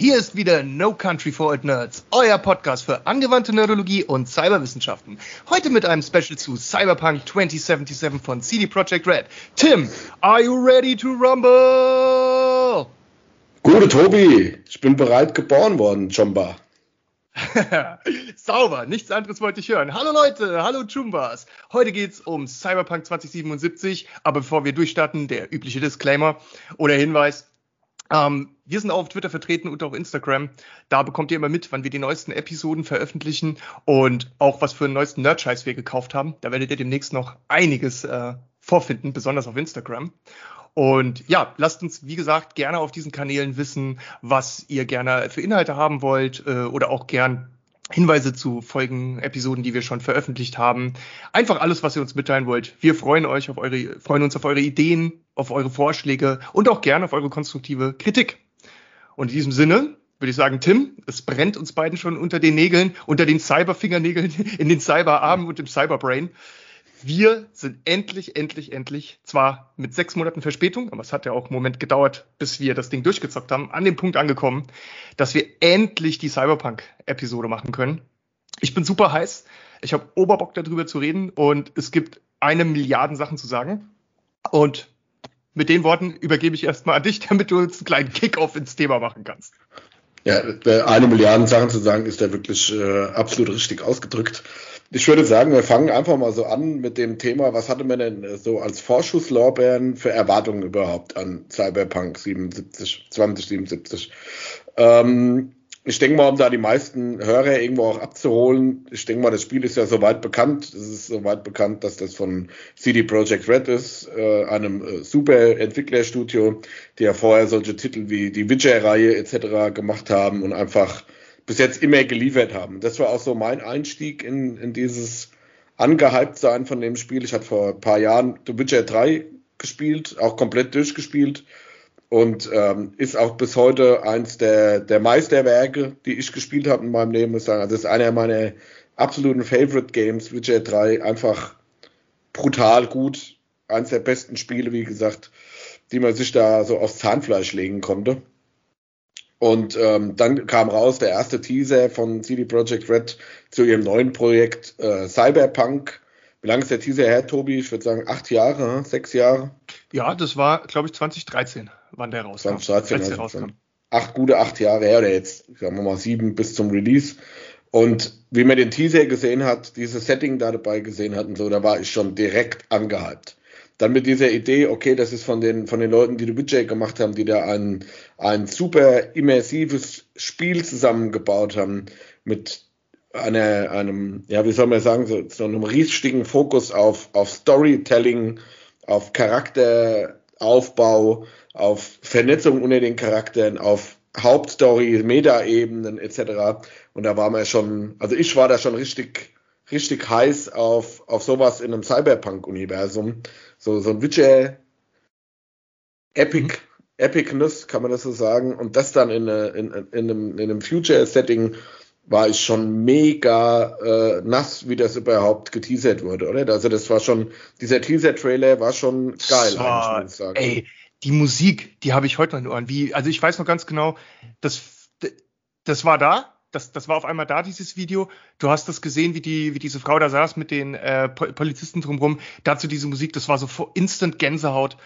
Hier ist wieder No Country for Old Nerds, euer Podcast für angewandte Nerdologie und Cyberwissenschaften. Heute mit einem Special zu Cyberpunk 2077 von CD Projekt Red. Tim, are you ready to rumble? Gute Tobi, ich bin bereit geboren worden, Chumba. Sauber, nichts anderes wollte ich hören. Hallo Leute, hallo Chumbas. Heute geht's um Cyberpunk 2077, aber bevor wir durchstarten, der übliche Disclaimer oder Hinweis. Ähm, wir sind auch auf Twitter vertreten und auch Instagram. Da bekommt ihr immer mit, wann wir die neuesten Episoden veröffentlichen und auch was für einen neuesten Nerdscheiß wir gekauft haben. Da werdet ihr demnächst noch einiges äh, vorfinden, besonders auf Instagram. Und ja, lasst uns, wie gesagt, gerne auf diesen Kanälen wissen, was ihr gerne für Inhalte haben wollt äh, oder auch gern Hinweise zu Folgen, Episoden, die wir schon veröffentlicht haben. Einfach alles, was ihr uns mitteilen wollt. Wir freuen euch auf eure, freuen uns auf eure Ideen, auf eure Vorschläge und auch gerne auf eure konstruktive Kritik. Und in diesem Sinne würde ich sagen, Tim, es brennt uns beiden schon unter den Nägeln, unter den Cyberfingernägeln, in den Cyberarmen und im Cyberbrain. Wir sind endlich, endlich, endlich, zwar mit sechs Monaten Verspätung, aber es hat ja auch einen Moment gedauert, bis wir das Ding durchgezockt haben, an dem Punkt angekommen, dass wir endlich die Cyberpunk-Episode machen können. Ich bin super heiß. Ich habe Oberbock darüber zu reden und es gibt eine Milliarde Sachen zu sagen. Und mit den Worten übergebe ich erstmal an dich, damit du uns einen kleinen Kickoff ins Thema machen kannst. Ja, eine Milliarde Sachen zu sagen, ist ja wirklich äh, absolut richtig ausgedrückt. Ich würde sagen, wir fangen einfach mal so an mit dem Thema, was hatte man denn so als Vorschusslorbeeren für Erwartungen überhaupt an Cyberpunk 77, 2077? Ähm, ich denke mal, um da die meisten Hörer irgendwo auch abzuholen, ich denke mal, das Spiel ist ja soweit bekannt. Es ist soweit bekannt, dass das von CD Projekt Red ist, äh, einem äh, super Entwicklerstudio, die ja vorher solche Titel wie die Witcher-Reihe etc. gemacht haben und einfach bis jetzt immer geliefert haben. Das war auch so mein Einstieg in, in dieses angehypt sein von dem Spiel. Ich hatte vor ein paar Jahren The Witcher 3 gespielt, auch komplett durchgespielt und ähm, ist auch bis heute eins der, der Meisterwerke, die ich gespielt habe in meinem Leben. Also das ist einer meiner absoluten Favorite Games, Witcher 3, einfach brutal gut. Eins der besten Spiele, wie gesagt, die man sich da so aufs Zahnfleisch legen konnte. Und ähm, dann kam raus der erste Teaser von CD Projekt Red zu ihrem neuen Projekt äh, Cyberpunk. Wie lange ist der Teaser her, Tobi? Ich würde sagen acht Jahre, hm? sechs Jahre. Ja, das war, glaube ich, 2013, wann der rauskam. 2013 also rauskam. Acht gute acht Jahre her oder jetzt, sagen wir mal sieben bis zum Release. Und wie man den Teaser gesehen hat, dieses Setting da dabei gesehen hat und so, da war ich schon direkt angehypt dann mit dieser Idee, okay, das ist von den, von den Leuten, die The Witcher gemacht haben, die da ein, ein super immersives Spiel zusammengebaut haben, mit einer, einem, ja, wie soll man sagen, so, so einem riesigen Fokus auf, auf Storytelling, auf Charakteraufbau, auf Vernetzung unter den Charakteren, auf Hauptstory, Meta-Ebenen etc. Und da war man schon, also ich war da schon richtig, richtig heiß auf, auf sowas in einem Cyberpunk-Universum so, so ein Witcher Epic, mhm. Epicness, kann man das so sagen. Und das dann in, in, in, einem, in einem Future-Setting war ich schon mega äh, nass, wie das überhaupt geteasert wurde, oder? Also das war schon, dieser Teaser-Trailer war schon geil, so, eigentlich, muss ich sagen. Ey, die Musik, die habe ich heute noch in den Ohren. Wie, also ich weiß noch ganz genau, das, das war da, das, das war auf einmal da, dieses Video. Du hast das gesehen, wie, die, wie diese Frau da saß mit den äh, Polizisten drumherum. Dazu diese Musik, das war so instant Gänsehaut.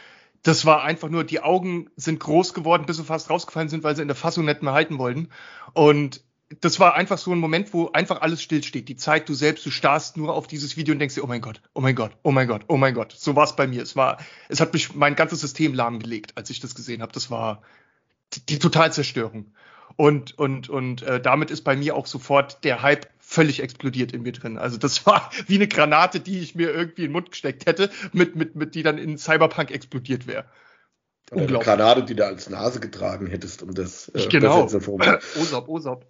Das war einfach nur, die Augen sind groß geworden, bis sie fast rausgefallen sind, weil sie in der Fassung nicht mehr halten wollten. Und das war einfach so ein Moment, wo einfach alles stillsteht. Die Zeit, du selbst, du starrst nur auf dieses Video und denkst dir, oh mein Gott, oh mein Gott, oh mein Gott, oh mein Gott. So war es bei mir. Es war, es hat mich mein ganzes System lahmgelegt, als ich das gesehen habe. Das war die, die Totalzerstörung. Und, und, und äh, damit ist bei mir auch sofort der Hype völlig explodiert in mir drin. Also das war wie eine Granate, die ich mir irgendwie in den Mund gesteckt hätte, mit, mit, mit die dann in Cyberpunk explodiert wäre. Eine Granate, die du als Nase getragen hättest, um das äh, genau. zu formulieren. Osop, Osop.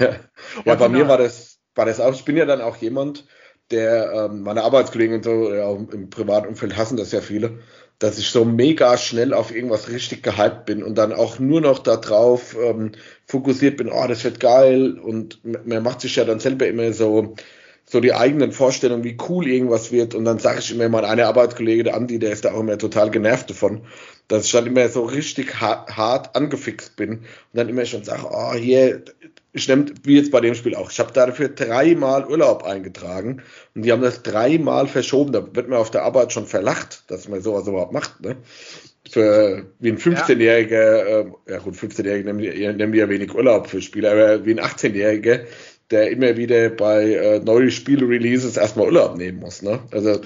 ja, ja bei mir war das, war das auch, ich bin ja dann auch jemand, der ähm, meine Arbeitskollegen und so ja, im Privatumfeld hassen das ja viele dass ich so mega schnell auf irgendwas richtig gehypt bin und dann auch nur noch darauf ähm, fokussiert bin, oh, das wird geil und man macht sich ja dann selber immer so so die eigenen Vorstellungen, wie cool irgendwas wird. Und dann sage ich immer, mein einer Arbeitskollege, der Andi, der ist da auch immer total genervt davon, dass ich dann immer so richtig hart, angefixt bin und dann immer schon sage, oh, hier, ich nehme, wie jetzt bei dem Spiel auch, ich habe dafür dreimal Urlaub eingetragen und die haben das dreimal verschoben. Da wird mir auf der Arbeit schon verlacht, dass man sowas überhaupt macht. Ne? Für, wie ein 15-Jähriger, ja. äh, ja gut, 15-Jähriger nehmen, nehmen ja wenig Urlaub für Spieler, aber wie ein 18-Jähriger, der immer wieder bei äh, neuen Spiel-Releases erstmal Urlaub nehmen muss. Ne? Also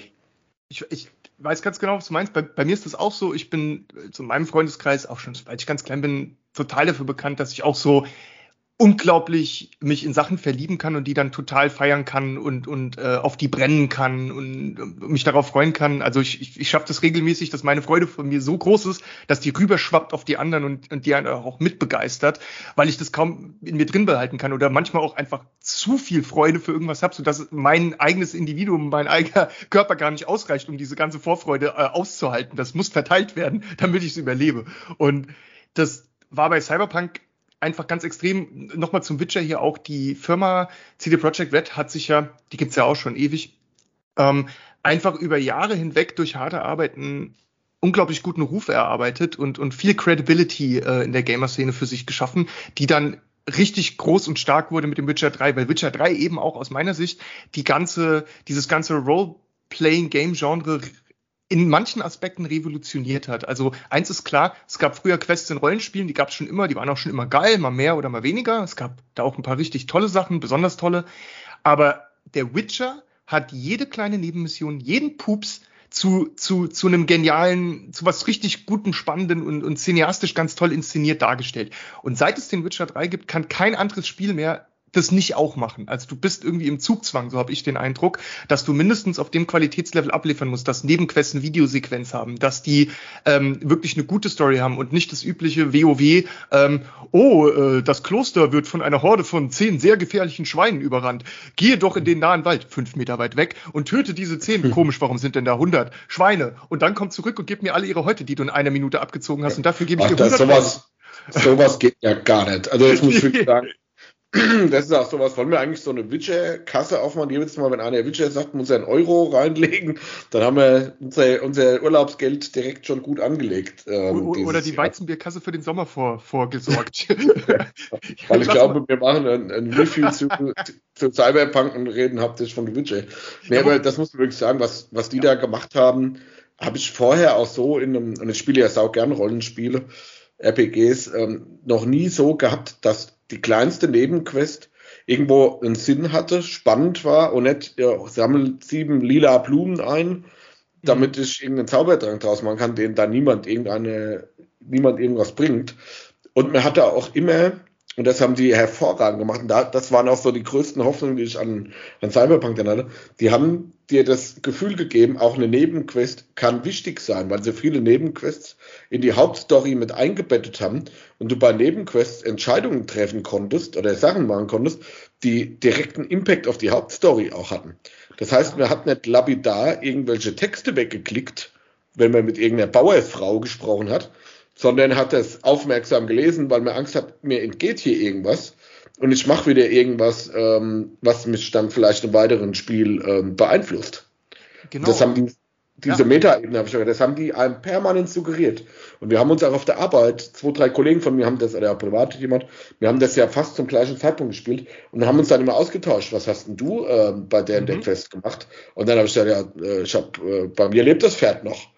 ich, ich weiß ganz genau, was du meinst. Bei, bei, mir ist das auch so. Ich bin zu meinem Freundeskreis auch schon, seit ich ganz klein bin, total dafür bekannt, dass ich auch so unglaublich mich in Sachen verlieben kann und die dann total feiern kann und, und äh, auf die brennen kann und äh, mich darauf freuen kann. Also ich, ich, ich schaffe das regelmäßig, dass meine Freude von mir so groß ist, dass die rüberschwappt auf die anderen und, und die einen auch mitbegeistert, weil ich das kaum in mir drin behalten kann oder manchmal auch einfach zu viel Freude für irgendwas habe, sodass mein eigenes Individuum, mein eigener Körper gar nicht ausreicht, um diese ganze Vorfreude äh, auszuhalten. Das muss verteilt werden, damit ich es überlebe. Und das war bei Cyberpunk einfach ganz extrem. Nochmal zum Witcher hier auch. Die Firma CD Projekt Red hat sich ja, die gibt's ja auch schon ewig, ähm, einfach über Jahre hinweg durch harte Arbeiten unglaublich guten Ruf erarbeitet und, und viel Credibility äh, in der Gamer-Szene für sich geschaffen, die dann richtig groß und stark wurde mit dem Witcher 3, weil Witcher 3 eben auch aus meiner Sicht die ganze, dieses ganze Role-Playing-Game-Genre in manchen Aspekten revolutioniert hat. Also eins ist klar, es gab früher Quests in Rollenspielen, die gab es schon immer, die waren auch schon immer geil, mal mehr oder mal weniger. Es gab da auch ein paar richtig tolle Sachen, besonders tolle. Aber der Witcher hat jede kleine Nebenmission, jeden Pups zu, zu, zu einem genialen, zu was richtig guten, spannenden und, und cineastisch ganz toll inszeniert dargestellt. Und seit es den Witcher 3 gibt, kann kein anderes Spiel mehr das nicht auch machen. Also du bist irgendwie im Zugzwang, so habe ich den Eindruck, dass du mindestens auf dem Qualitätslevel abliefern musst, dass Nebenquests eine Videosequenz haben, dass die ähm, wirklich eine gute Story haben und nicht das übliche WoW, ähm, oh, äh, das Kloster wird von einer Horde von zehn sehr gefährlichen Schweinen überrannt. Gehe doch in den nahen Wald, fünf Meter weit weg, und töte diese zehn. Komisch, warum sind denn da hundert Schweine? Und dann komm zurück und gib mir alle ihre Häute, die du in einer Minute abgezogen hast, und dafür gebe ich Ach, dir 100 sowas, sowas geht ja gar nicht. Also ich muss wirklich sagen, das ist auch sowas, wollen wir eigentlich so eine Widget-Kasse aufmachen? Jedes Mal, wenn einer Widget sagt, muss er einen Euro reinlegen, dann haben wir unser, unser Urlaubsgeld direkt schon gut angelegt. Ähm, oder die Weizenbierkasse für den Sommer vor, vorgesorgt. Weil ich glaube, wir machen ein, ein Review zu, zu Cyberpunk und reden hauptsächlich von Widget. Nee, aber das muss man wirklich sagen, was, was die da gemacht haben, habe ich vorher auch so in einem, und ich spiele ja sau gern Rollenspiele, RPGs, ähm, noch nie so gehabt, dass die kleinste Nebenquest irgendwo einen Sinn hatte, spannend war und nicht, ja, sammelt sieben lila Blumen ein, damit mhm. ich irgendeinen Zaubertrank draus machen kann, den da niemand irgendeine, niemand irgendwas bringt. Und man hatte auch immer und das haben die hervorragend gemacht. Und da, das waren auch so die größten Hoffnungen, die ich an, an Cyberpunk dann hatte. Die haben dir das Gefühl gegeben, auch eine Nebenquest kann wichtig sein, weil sie viele Nebenquests in die Hauptstory mit eingebettet haben und du bei Nebenquests Entscheidungen treffen konntest oder Sachen machen konntest, die direkten Impact auf die Hauptstory auch hatten. Das heißt, man hat nicht lapidar irgendwelche Texte weggeklickt, wenn man mit irgendeiner Bauersfrau gesprochen hat, sondern hat es aufmerksam gelesen, weil man Angst hat, mir entgeht hier irgendwas und ich mache wieder irgendwas, ähm, was mich dann vielleicht im weiteren Spiel ähm, beeinflusst. Genau. Das haben die, diese ja. Meta-Ebene habe ich gesagt, das haben die einem permanent suggeriert. Und wir haben uns auch auf der Arbeit, zwei, drei Kollegen von mir haben das, oder privat jemand, wir haben das ja fast zum gleichen Zeitpunkt gespielt und haben uns dann immer ausgetauscht, was hast denn du äh, bei der mhm. der Quest gemacht? Und dann habe ich gesagt, ja, äh, ich hab, äh, bei mir lebt das Pferd noch.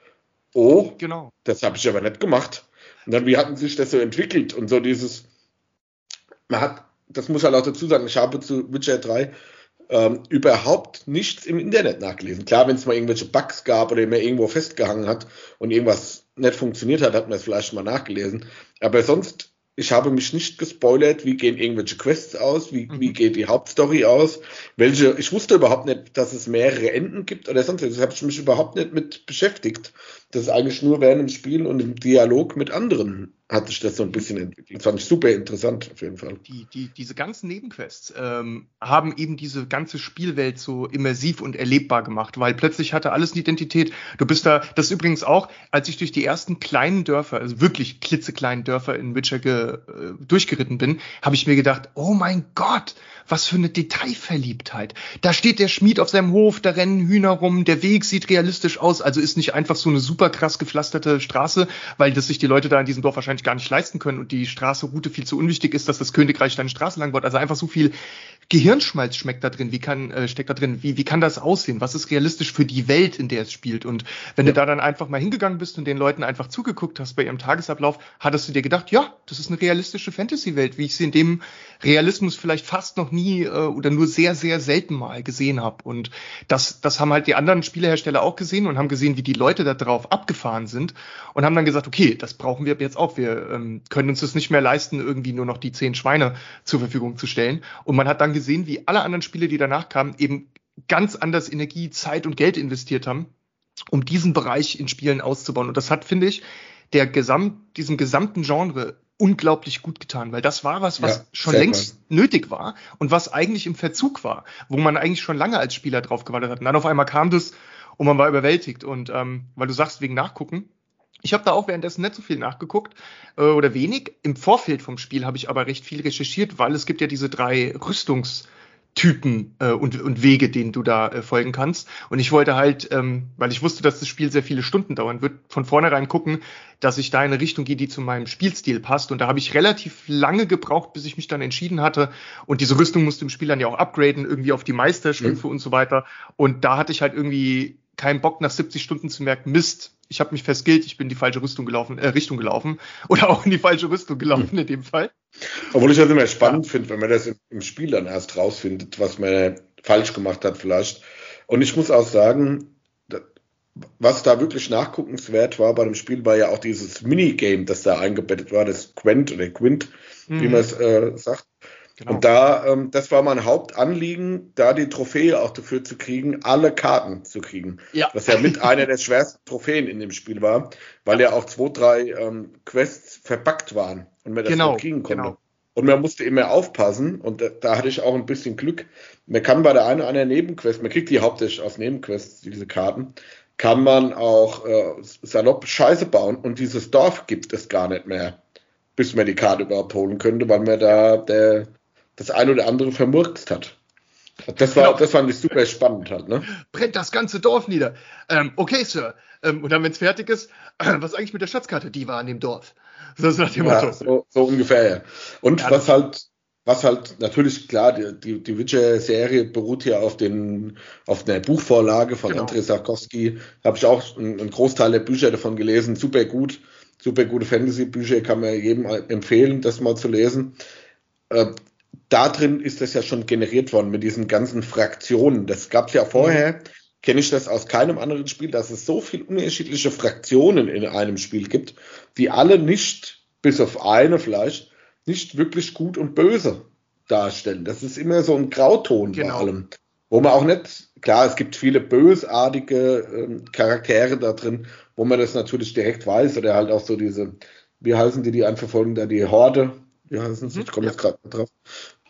Oh, genau. das habe ich aber nicht gemacht. Und dann, wie hatten sich das so entwickelt und so dieses, man hat, das muss halt auch dazu sagen, ich habe zu Witcher 3 ähm, überhaupt nichts im Internet nachgelesen. Klar, wenn es mal irgendwelche Bugs gab oder man irgendwo festgehangen hat und irgendwas nicht funktioniert hat, hat man es vielleicht mal nachgelesen. Aber sonst ich habe mich nicht gespoilert, wie gehen irgendwelche Quests aus, wie, wie mhm. geht die Hauptstory aus, welche, ich wusste überhaupt nicht, dass es mehrere Enden gibt oder sonst was. Das habe ich mich überhaupt nicht mit beschäftigt. Das ist eigentlich nur während dem Spiel und im Dialog mit anderen hat sich das so ein bisschen entwickelt. Das fand ich super interessant auf jeden Fall. Die, die, diese ganzen Nebenquests ähm, haben eben diese ganze Spielwelt so immersiv und erlebbar gemacht, weil plötzlich hatte alles eine Identität. Du bist da, das ist übrigens auch, als ich durch die ersten kleinen Dörfer, also wirklich klitzekleinen Dörfer in Witcher ge, äh, durchgeritten bin, habe ich mir gedacht, oh mein Gott, was für eine Detailverliebtheit. Da steht der Schmied auf seinem Hof, da rennen Hühner rum, der Weg sieht realistisch aus, also ist nicht einfach so eine super krass gepflasterte Straße, weil das sich die Leute da in diesem Dorf wahrscheinlich gar nicht leisten können und die Straße-Route viel zu unwichtig ist, dass das Königreich deine Straße lang wird. Also einfach so viel Gehirnschmalz schmeckt da drin, wie kann, äh, steckt da drin, wie, wie kann das aussehen? Was ist realistisch für die Welt, in der es spielt? Und wenn ja. du da dann einfach mal hingegangen bist und den Leuten einfach zugeguckt hast bei ihrem Tagesablauf, hattest du dir gedacht, ja, das ist eine realistische Fantasy-Welt, wie ich sie in dem Realismus vielleicht fast noch nie äh, oder nur sehr, sehr selten mal gesehen habe. Und das, das haben halt die anderen Spielehersteller auch gesehen und haben gesehen, wie die Leute da drauf abgefahren sind und haben dann gesagt, okay, das brauchen wir jetzt auch. Wir ähm, können uns das nicht mehr leisten, irgendwie nur noch die zehn Schweine zur Verfügung zu stellen. Und man hat dann gesehen, wie alle anderen Spiele, die danach kamen, eben ganz anders Energie, Zeit und Geld investiert haben, um diesen Bereich in Spielen auszubauen. Und das hat, finde ich, der Gesamt, diesem gesamten Genre unglaublich gut getan, weil das war was, was ja, schon längst cool. nötig war und was eigentlich im Verzug war, wo man eigentlich schon lange als Spieler drauf gewartet hat. Und dann auf einmal kam das und man war überwältigt. Und ähm, weil du sagst, wegen Nachgucken, ich habe da auch währenddessen nicht so viel nachgeguckt äh, oder wenig. Im Vorfeld vom Spiel habe ich aber recht viel recherchiert, weil es gibt ja diese drei Rüstungs- Typen äh, und, und Wege, denen du da äh, folgen kannst. Und ich wollte halt, ähm, weil ich wusste, dass das Spiel sehr viele Stunden dauern wird, von vornherein gucken, dass ich da in eine Richtung gehe, die zu meinem Spielstil passt. Und da habe ich relativ lange gebraucht, bis ich mich dann entschieden hatte. Und diese Rüstung musste im Spiel dann ja auch upgraden, irgendwie auf die Meisterstufe mhm. und so weiter. Und da hatte ich halt irgendwie keinen Bock, nach 70 Stunden zu merken, Mist, ich habe mich verskillt, ich bin in die falsche Rüstung gelaufen, äh, Richtung gelaufen oder auch in die falsche Rüstung gelaufen mhm. in dem Fall. Obwohl ich das immer spannend ja. finde, wenn man das im, im, Spiel dann erst rausfindet, was man falsch gemacht hat vielleicht. Und ich muss auch sagen, was da wirklich nachguckenswert war bei dem Spiel, war ja auch dieses Minigame, das da eingebettet war, das Quent oder Quint, mhm. wie man es äh, sagt. Genau. Und da, ähm, das war mein Hauptanliegen, da die Trophäe auch dafür zu kriegen, alle Karten zu kriegen. Ja. Was ja mit einer der schwersten Trophäen in dem Spiel war, weil ja auch zwei, drei ähm, Quests verpackt waren und man das genau, kriegen konnte. Genau. Und man musste immer aufpassen, und da, da, hatte ich auch ein bisschen Glück. Man kann bei der einen oder anderen Nebenquest, man kriegt die hauptsächlich aus Nebenquests, diese Karten, kann man auch äh, salopp Scheiße bauen und dieses Dorf gibt es gar nicht mehr, bis man die Karte überhaupt holen könnte, weil man da der das ein oder andere vermurkst hat. Das war, genau. das fand ich super spannend halt, ne? Brennt das ganze Dorf nieder. Ähm, okay, Sir. Ähm, und dann, wenn es fertig ist, äh, was eigentlich mit der Schatzkarte? Die war an dem Dorf. So dem ja. So, so ungefähr, ja. Und ja, was halt, was halt natürlich klar, die, die, die Witcher-Serie beruht hier auf den, auf einer Buchvorlage von genau. Andrzej Sarkowski. Habe ich auch einen, einen Großteil der Bücher davon gelesen. Super gut, super gute Fantasy-Bücher, kann man jedem empfehlen, das mal zu lesen. Äh, da drin ist das ja schon generiert worden mit diesen ganzen Fraktionen. Das gab es ja vorher, kenne ich das aus keinem anderen Spiel, dass es so viele unterschiedliche Fraktionen in einem Spiel gibt, die alle nicht, bis auf eine vielleicht, nicht wirklich gut und böse darstellen. Das ist immer so ein Grauton genau. bei allem. Wo man auch nicht, klar, es gibt viele bösartige ähm, Charaktere da drin, wo man das natürlich direkt weiß, oder halt auch so diese, wie heißen die, die einen verfolgen, da die Horde, wie heißen sie? Ich komme jetzt gerade drauf.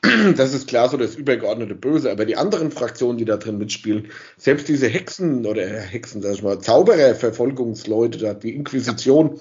Das ist klar so das übergeordnete Böse, aber die anderen Fraktionen, die da drin mitspielen, selbst diese Hexen oder Hexen, sag ich mal, Zauberer, Verfolgungsleute, die Inquisition,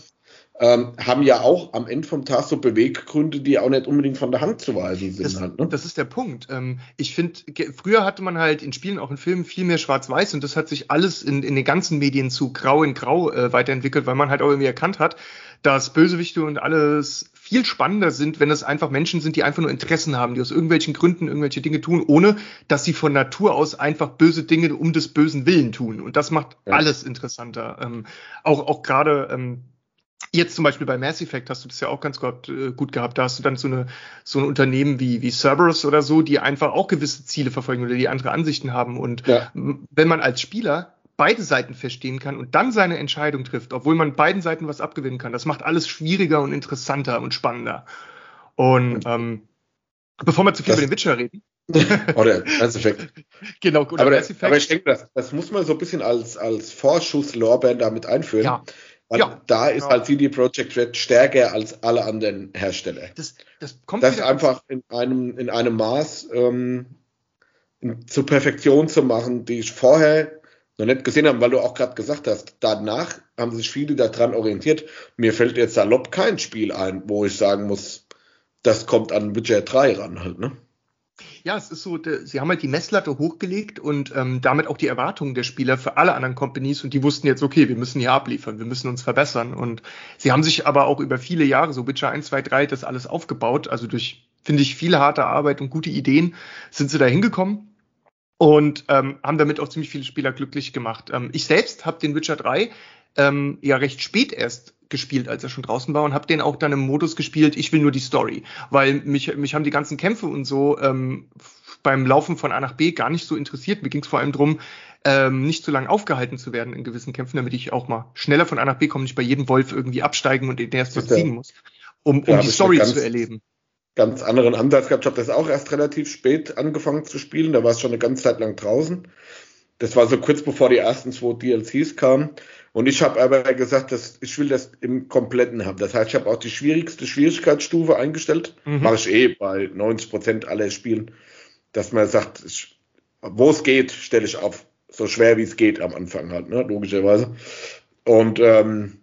ähm, haben ja auch am Ende vom Tag so Beweggründe, die auch nicht unbedingt von der Hand zu weisen sind. Das, halt, ne? das ist der Punkt. Ähm, ich finde, früher hatte man halt in Spielen, auch in Filmen, viel mehr Schwarz-Weiß und das hat sich alles in, in den ganzen Medien zu Grau in Grau äh, weiterentwickelt, weil man halt auch irgendwie erkannt hat, dass Bösewichte und alles viel spannender sind, wenn es einfach Menschen sind, die einfach nur Interessen haben, die aus irgendwelchen Gründen irgendwelche Dinge tun, ohne dass sie von Natur aus einfach böse Dinge um des bösen Willen tun. Und das macht ja. alles interessanter. Ähm, auch auch gerade ähm, Jetzt zum Beispiel bei Mass Effect hast du das ja auch ganz gut, äh, gut gehabt. Da hast du dann so eine so ein Unternehmen wie wie Cerberus oder so, die einfach auch gewisse Ziele verfolgen oder die andere Ansichten haben. Und ja. wenn man als Spieler beide Seiten verstehen kann und dann seine Entscheidung trifft, obwohl man beiden Seiten was abgewinnen kann. Das macht alles schwieriger und interessanter und spannender. Und ähm, bevor wir zu viel das, über den Witcher reden. oder Mass Effect. Genau, oder aber, Mass Effect. aber ich denke, das, das muss man so ein bisschen als, als Vorschusslorbeeren damit einführen. Ja. Weil ja, da ist genau. halt CD Projekt Red stärker als alle anderen Hersteller. Das, das kommt das einfach in einem, in einem Maß ähm, zur Perfektion zu machen, die ich vorher noch nicht gesehen habe, weil du auch gerade gesagt hast, danach haben sich viele daran orientiert. Mir fällt jetzt salopp kein Spiel ein, wo ich sagen muss, das kommt an Witcher 3 ran halt, ne? Ja, es ist so, sie haben halt die Messlatte hochgelegt und ähm, damit auch die Erwartungen der Spieler für alle anderen Companies und die wussten jetzt, okay, wir müssen hier abliefern, wir müssen uns verbessern und sie haben sich aber auch über viele Jahre, so Witcher 1, 2, 3, das alles aufgebaut, also durch, finde ich, viele harte Arbeit und gute Ideen sind sie da hingekommen und ähm, haben damit auch ziemlich viele Spieler glücklich gemacht. Ähm, ich selbst habe den Witcher 3 ähm, ja recht spät erst gespielt, als er schon draußen war und habe den auch dann im Modus gespielt, ich will nur die Story, weil mich, mich haben die ganzen Kämpfe und so ähm, beim Laufen von A nach B gar nicht so interessiert. Mir ging es vor allem drum, ähm, nicht zu lange aufgehalten zu werden in gewissen Kämpfen, damit ich auch mal schneller von A nach B komme, nicht bei jedem Wolf irgendwie absteigen und den erst besiegen muss, um, um die Story zu erleben. Ganz anderen Ansatz gehabt. Ich habe das auch erst relativ spät angefangen zu spielen. Da war es schon eine ganze Zeit lang draußen. Das war so kurz bevor die ersten zwei DLCs kamen. Und ich habe aber gesagt, dass ich will das im Kompletten haben. Das heißt, ich habe auch die schwierigste Schwierigkeitsstufe eingestellt. Mhm. Mache ich eh bei 90 Prozent aller Spielen, dass man sagt, wo es geht, stelle ich auf so schwer wie es geht am Anfang halt, ne, logischerweise. Und ähm,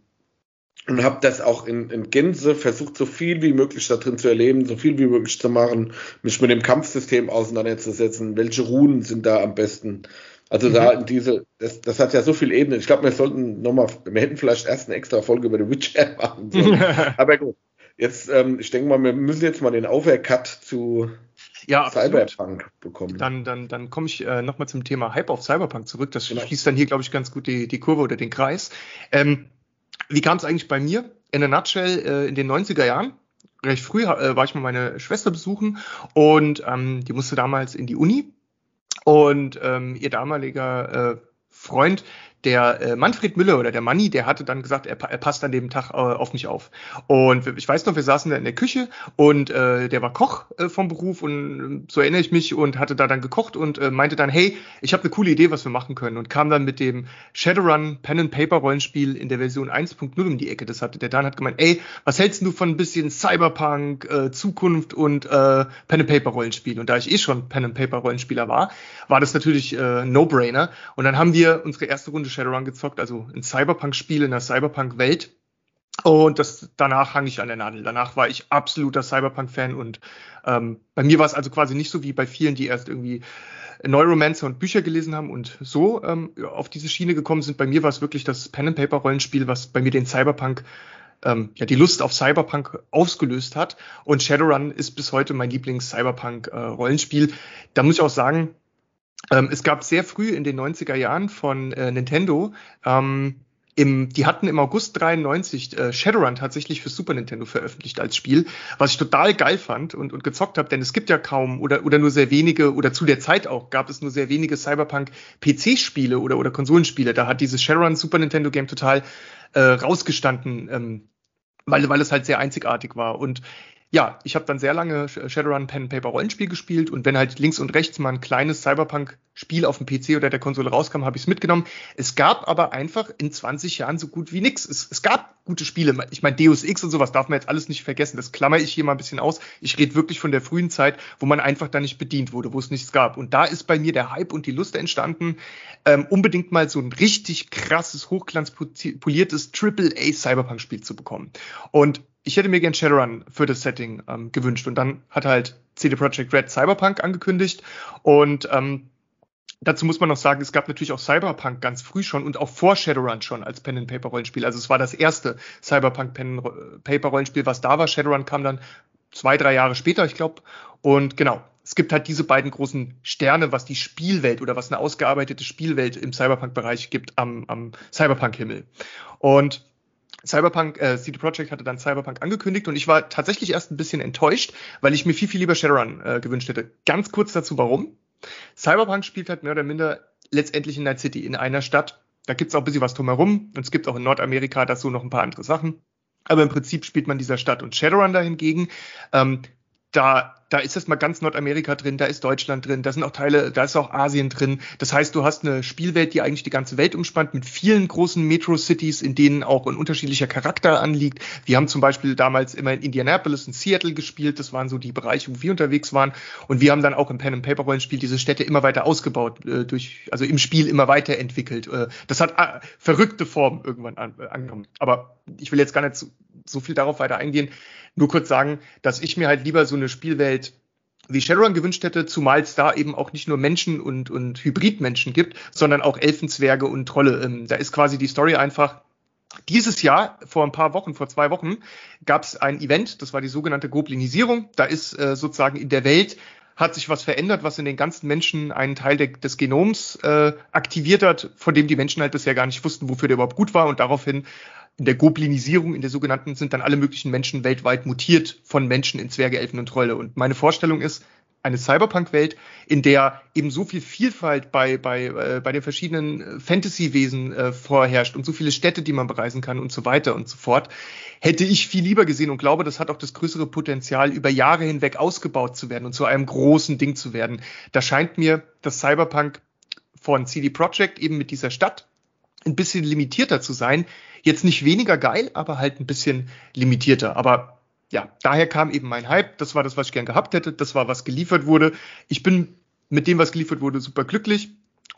und habe das auch in, in Gänze versucht, so viel wie möglich da drin zu erleben, so viel wie möglich zu machen, mich mit dem Kampfsystem auseinanderzusetzen, welche Runen sind da am besten, also mhm. da diese, das, das hat ja so viele Ebenen. Ich glaube, wir sollten nochmal, wir hätten vielleicht erst eine extra Folge über The Witcher machen sollen. Aber gut. Jetzt, ähm, ich denke mal, wir müssen jetzt mal den Aufwärts-Cut zu ja, Cyberpunk bekommen. Dann, dann, dann komme ich äh, nochmal zum Thema Hype auf Cyberpunk zurück. Das genau. schließt dann hier, glaube ich, ganz gut die, die Kurve oder den Kreis. Ähm, wie kam es eigentlich bei mir? In a nutshell, äh, in den 90er Jahren, recht früh äh, war ich mal meine Schwester besuchen und ähm, die musste damals in die Uni und ähm, ihr damaliger äh, Freund der äh, Manfred Müller oder der Manni, der hatte dann gesagt, er, er passt an dem Tag äh, auf mich auf. Und ich weiß noch, wir saßen da in der Küche und äh, der war Koch äh, vom Beruf und äh, so erinnere ich mich und hatte da dann gekocht und äh, meinte dann, hey, ich habe eine coole Idee, was wir machen können und kam dann mit dem Shadowrun Pen and Paper Rollenspiel in der Version 1.0 um die Ecke. Das hatte der Dan hat gemeint, ey, was hältst du von ein bisschen Cyberpunk, äh, Zukunft und äh, Pen and Paper Rollenspiel? Und da ich eh schon Pen and Paper Rollenspieler war, war das natürlich äh, No-Brainer. Und dann haben wir unsere erste Runde Shadowrun gezockt, also ein Cyberpunk-Spiel in der Cyberpunk-Welt. Und das, danach hang ich an der Nadel. Danach war ich absoluter Cyberpunk-Fan und ähm, bei mir war es also quasi nicht so wie bei vielen, die erst irgendwie Neuromancer und Bücher gelesen haben und so ähm, auf diese Schiene gekommen sind. Bei mir war es wirklich das Pen-and-Paper-Rollenspiel, was bei mir den Cyberpunk, ähm, ja, die Lust auf Cyberpunk ausgelöst hat. Und Shadowrun ist bis heute mein Lieblings-Cyberpunk-Rollenspiel. Äh, da muss ich auch sagen, es gab sehr früh in den 90er Jahren von äh, Nintendo, ähm, im, die hatten im August 93 äh, Shadowrun tatsächlich für Super Nintendo veröffentlicht als Spiel, was ich total geil fand und, und gezockt habe, denn es gibt ja kaum oder, oder nur sehr wenige oder zu der Zeit auch gab es nur sehr wenige Cyberpunk PC-Spiele oder, oder Konsolenspiele. Da hat dieses Shadowrun Super Nintendo Game total äh, rausgestanden, ähm, weil, weil es halt sehr einzigartig war. Und ja, ich habe dann sehr lange Shadowrun Pen Paper Rollenspiel gespielt und wenn halt links und rechts mal ein kleines Cyberpunk-Spiel auf dem PC oder der Konsole rauskam, habe ich es mitgenommen. Es gab aber einfach in 20 Jahren so gut wie nichts. Es, es gab gute Spiele. Ich meine, Deus Ex und sowas darf man jetzt alles nicht vergessen. Das klammer ich hier mal ein bisschen aus. Ich rede wirklich von der frühen Zeit, wo man einfach da nicht bedient wurde, wo es nichts gab. Und da ist bei mir der Hype und die Lust entstanden, ähm, unbedingt mal so ein richtig krasses, hochglanzpoliertes Triple-A Cyberpunk-Spiel zu bekommen. Und ich hätte mir gern Shadowrun für das Setting ähm, gewünscht. Und dann hat halt CD Projekt Red Cyberpunk angekündigt. Und ähm, dazu muss man noch sagen, es gab natürlich auch Cyberpunk ganz früh schon und auch vor Shadowrun schon als Pen and Paper Rollenspiel. Also es war das erste Cyberpunk Pen and Paper Rollenspiel, was da war. Shadowrun kam dann zwei, drei Jahre später, ich glaube. Und genau, es gibt halt diese beiden großen Sterne, was die Spielwelt oder was eine ausgearbeitete Spielwelt im Cyberpunk-Bereich gibt am, am Cyberpunk-Himmel. Und Cyberpunk, äh, CD Projekt hatte dann Cyberpunk angekündigt und ich war tatsächlich erst ein bisschen enttäuscht, weil ich mir viel, viel lieber Shadowrun äh, gewünscht hätte. Ganz kurz dazu, warum. Cyberpunk spielt halt mehr oder minder letztendlich in Night City, in einer Stadt. Da gibt's auch ein bisschen was drumherum und es gibt auch in Nordamerika dazu noch ein paar andere Sachen. Aber im Prinzip spielt man dieser Stadt und Shadowrun da hingegen, ähm, da da ist erstmal ganz Nordamerika drin, da ist Deutschland drin, da sind auch Teile, da ist auch Asien drin. Das heißt, du hast eine Spielwelt, die eigentlich die ganze Welt umspannt, mit vielen großen Metro-Cities, in denen auch ein unterschiedlicher Charakter anliegt. Wir haben zum Beispiel damals immer in Indianapolis und Seattle gespielt, das waren so die Bereiche, wo wir unterwegs waren. Und wir haben dann auch im Pen-and-Paper-Rollenspiel diese Städte immer weiter ausgebaut, äh, durch, also im Spiel immer weiterentwickelt. Äh, das hat äh, verrückte Formen irgendwann an, äh, angenommen. Aber ich will jetzt gar nicht so, so viel darauf weiter eingehen. Nur kurz sagen, dass ich mir halt lieber so eine Spielwelt wie Shadowrun gewünscht hätte, zumal es da eben auch nicht nur Menschen und, und Hybridmenschen gibt, sondern auch Elfenzwerge und Trolle. Ähm, da ist quasi die Story einfach, dieses Jahr, vor ein paar Wochen, vor zwei Wochen, gab es ein Event, das war die sogenannte Goblinisierung. Da ist äh, sozusagen in der Welt hat sich was verändert, was in den ganzen Menschen einen Teil de des Genoms äh, aktiviert hat, von dem die Menschen halt bisher gar nicht wussten, wofür der überhaupt gut war. Und daraufhin in der Goblinisierung, in der sogenannten, sind dann alle möglichen Menschen weltweit mutiert von Menschen in Zwerge, Elfen und Trolle. Und meine Vorstellung ist, eine Cyberpunk-Welt, in der eben so viel Vielfalt bei, bei, äh, bei den verschiedenen äh, Fantasy-Wesen äh, vorherrscht und so viele Städte, die man bereisen kann und so weiter und so fort, hätte ich viel lieber gesehen und glaube, das hat auch das größere Potenzial, über Jahre hinweg ausgebaut zu werden und zu einem großen Ding zu werden. Da scheint mir das Cyberpunk von CD Projekt eben mit dieser Stadt ein bisschen limitierter zu sein. Jetzt nicht weniger geil, aber halt ein bisschen limitierter. Aber ja, daher kam eben mein Hype. Das war das, was ich gern gehabt hätte. Das war, was geliefert wurde. Ich bin mit dem, was geliefert wurde, super glücklich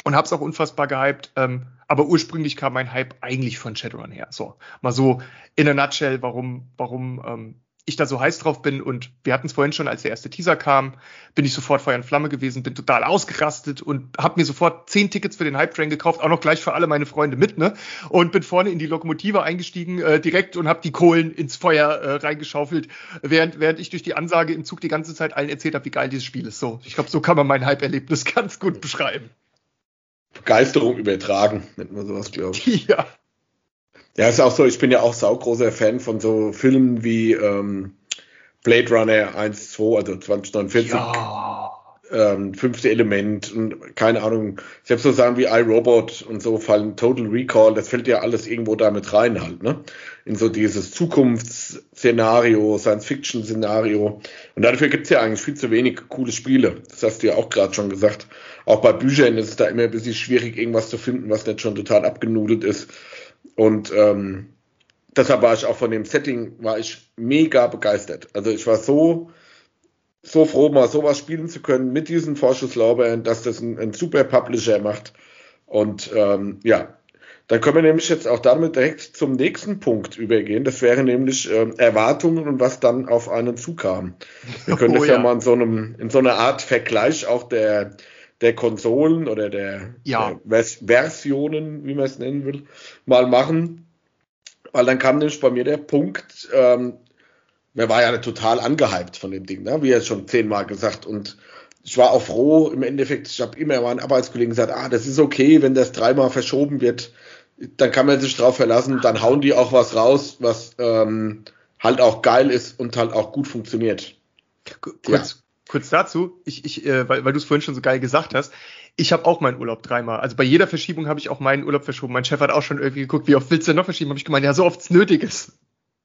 und habe es auch unfassbar gehypt. Ähm, aber ursprünglich kam mein Hype eigentlich von Shadowrun her. So, mal so in a nutshell, warum, warum ähm, ich da so heiß drauf bin und wir hatten es vorhin schon, als der erste Teaser kam, bin ich sofort Feuer und Flamme gewesen, bin total ausgerastet und habe mir sofort zehn Tickets für den Hype Train gekauft, auch noch gleich für alle meine Freunde mit, ne? Und bin vorne in die Lokomotive eingestiegen äh, direkt und habe die Kohlen ins Feuer äh, reingeschaufelt, während während ich durch die Ansage im Zug die ganze Zeit allen erzählt habe, wie geil dieses Spiel ist. So, ich glaube, so kann man mein Hype-Erlebnis ganz gut beschreiben. Begeisterung übertragen, nennt man sowas, glaube ich. Ja. Ja, ist auch so, ich bin ja auch saugroßer Fan von so Filmen wie ähm, Blade Runner 1, 2, also 2049. Ja. Ähm, fünfte Element und keine Ahnung, selbst so Sachen wie iRobot und so fallen Total Recall, das fällt ja alles irgendwo damit rein halt, ne? In so dieses Zukunftsszenario, Science-Fiction-Szenario. Und dafür gibt's ja eigentlich viel zu wenig coole Spiele. Das hast du ja auch gerade schon gesagt. Auch bei Büchern ist es da immer ein bisschen schwierig, irgendwas zu finden, was nicht schon total abgenudelt ist. Und ähm, deshalb war ich auch von dem Setting, war ich mega begeistert. Also ich war so, so froh, mal sowas spielen zu können mit diesen Vorschusslaubeeren, dass das ein, ein super Publisher macht. Und ähm, ja, dann können wir nämlich jetzt auch damit direkt zum nächsten Punkt übergehen. Das wäre nämlich ähm, Erwartungen und was dann auf einen zukam. Wir können oh, das ja. ja mal in so einem, in so einer Art Vergleich auch der, der Konsolen oder der, ja. der Versionen, wie man es nennen will, mal machen. Weil dann kam nämlich bei mir der Punkt, ähm, mir war ja total angehypt von dem Ding, ne? wie er schon zehnmal gesagt. Und ich war auch froh im Endeffekt, ich habe immer meinen Arbeitskollegen gesagt, ah, das ist okay, wenn das dreimal verschoben wird, dann kann man sich drauf verlassen, dann hauen die auch was raus, was ähm, halt auch geil ist und halt auch gut funktioniert. Kurz, kurz dazu, ich, ich, äh, weil, weil du es vorhin schon so geil gesagt hast, ich habe auch meinen Urlaub dreimal. Also bei jeder Verschiebung habe ich auch meinen Urlaub verschoben. Mein Chef hat auch schon irgendwie geguckt, wie oft willst du denn noch verschieben? Habe ich gemeint, ja, so oft es nötig ist.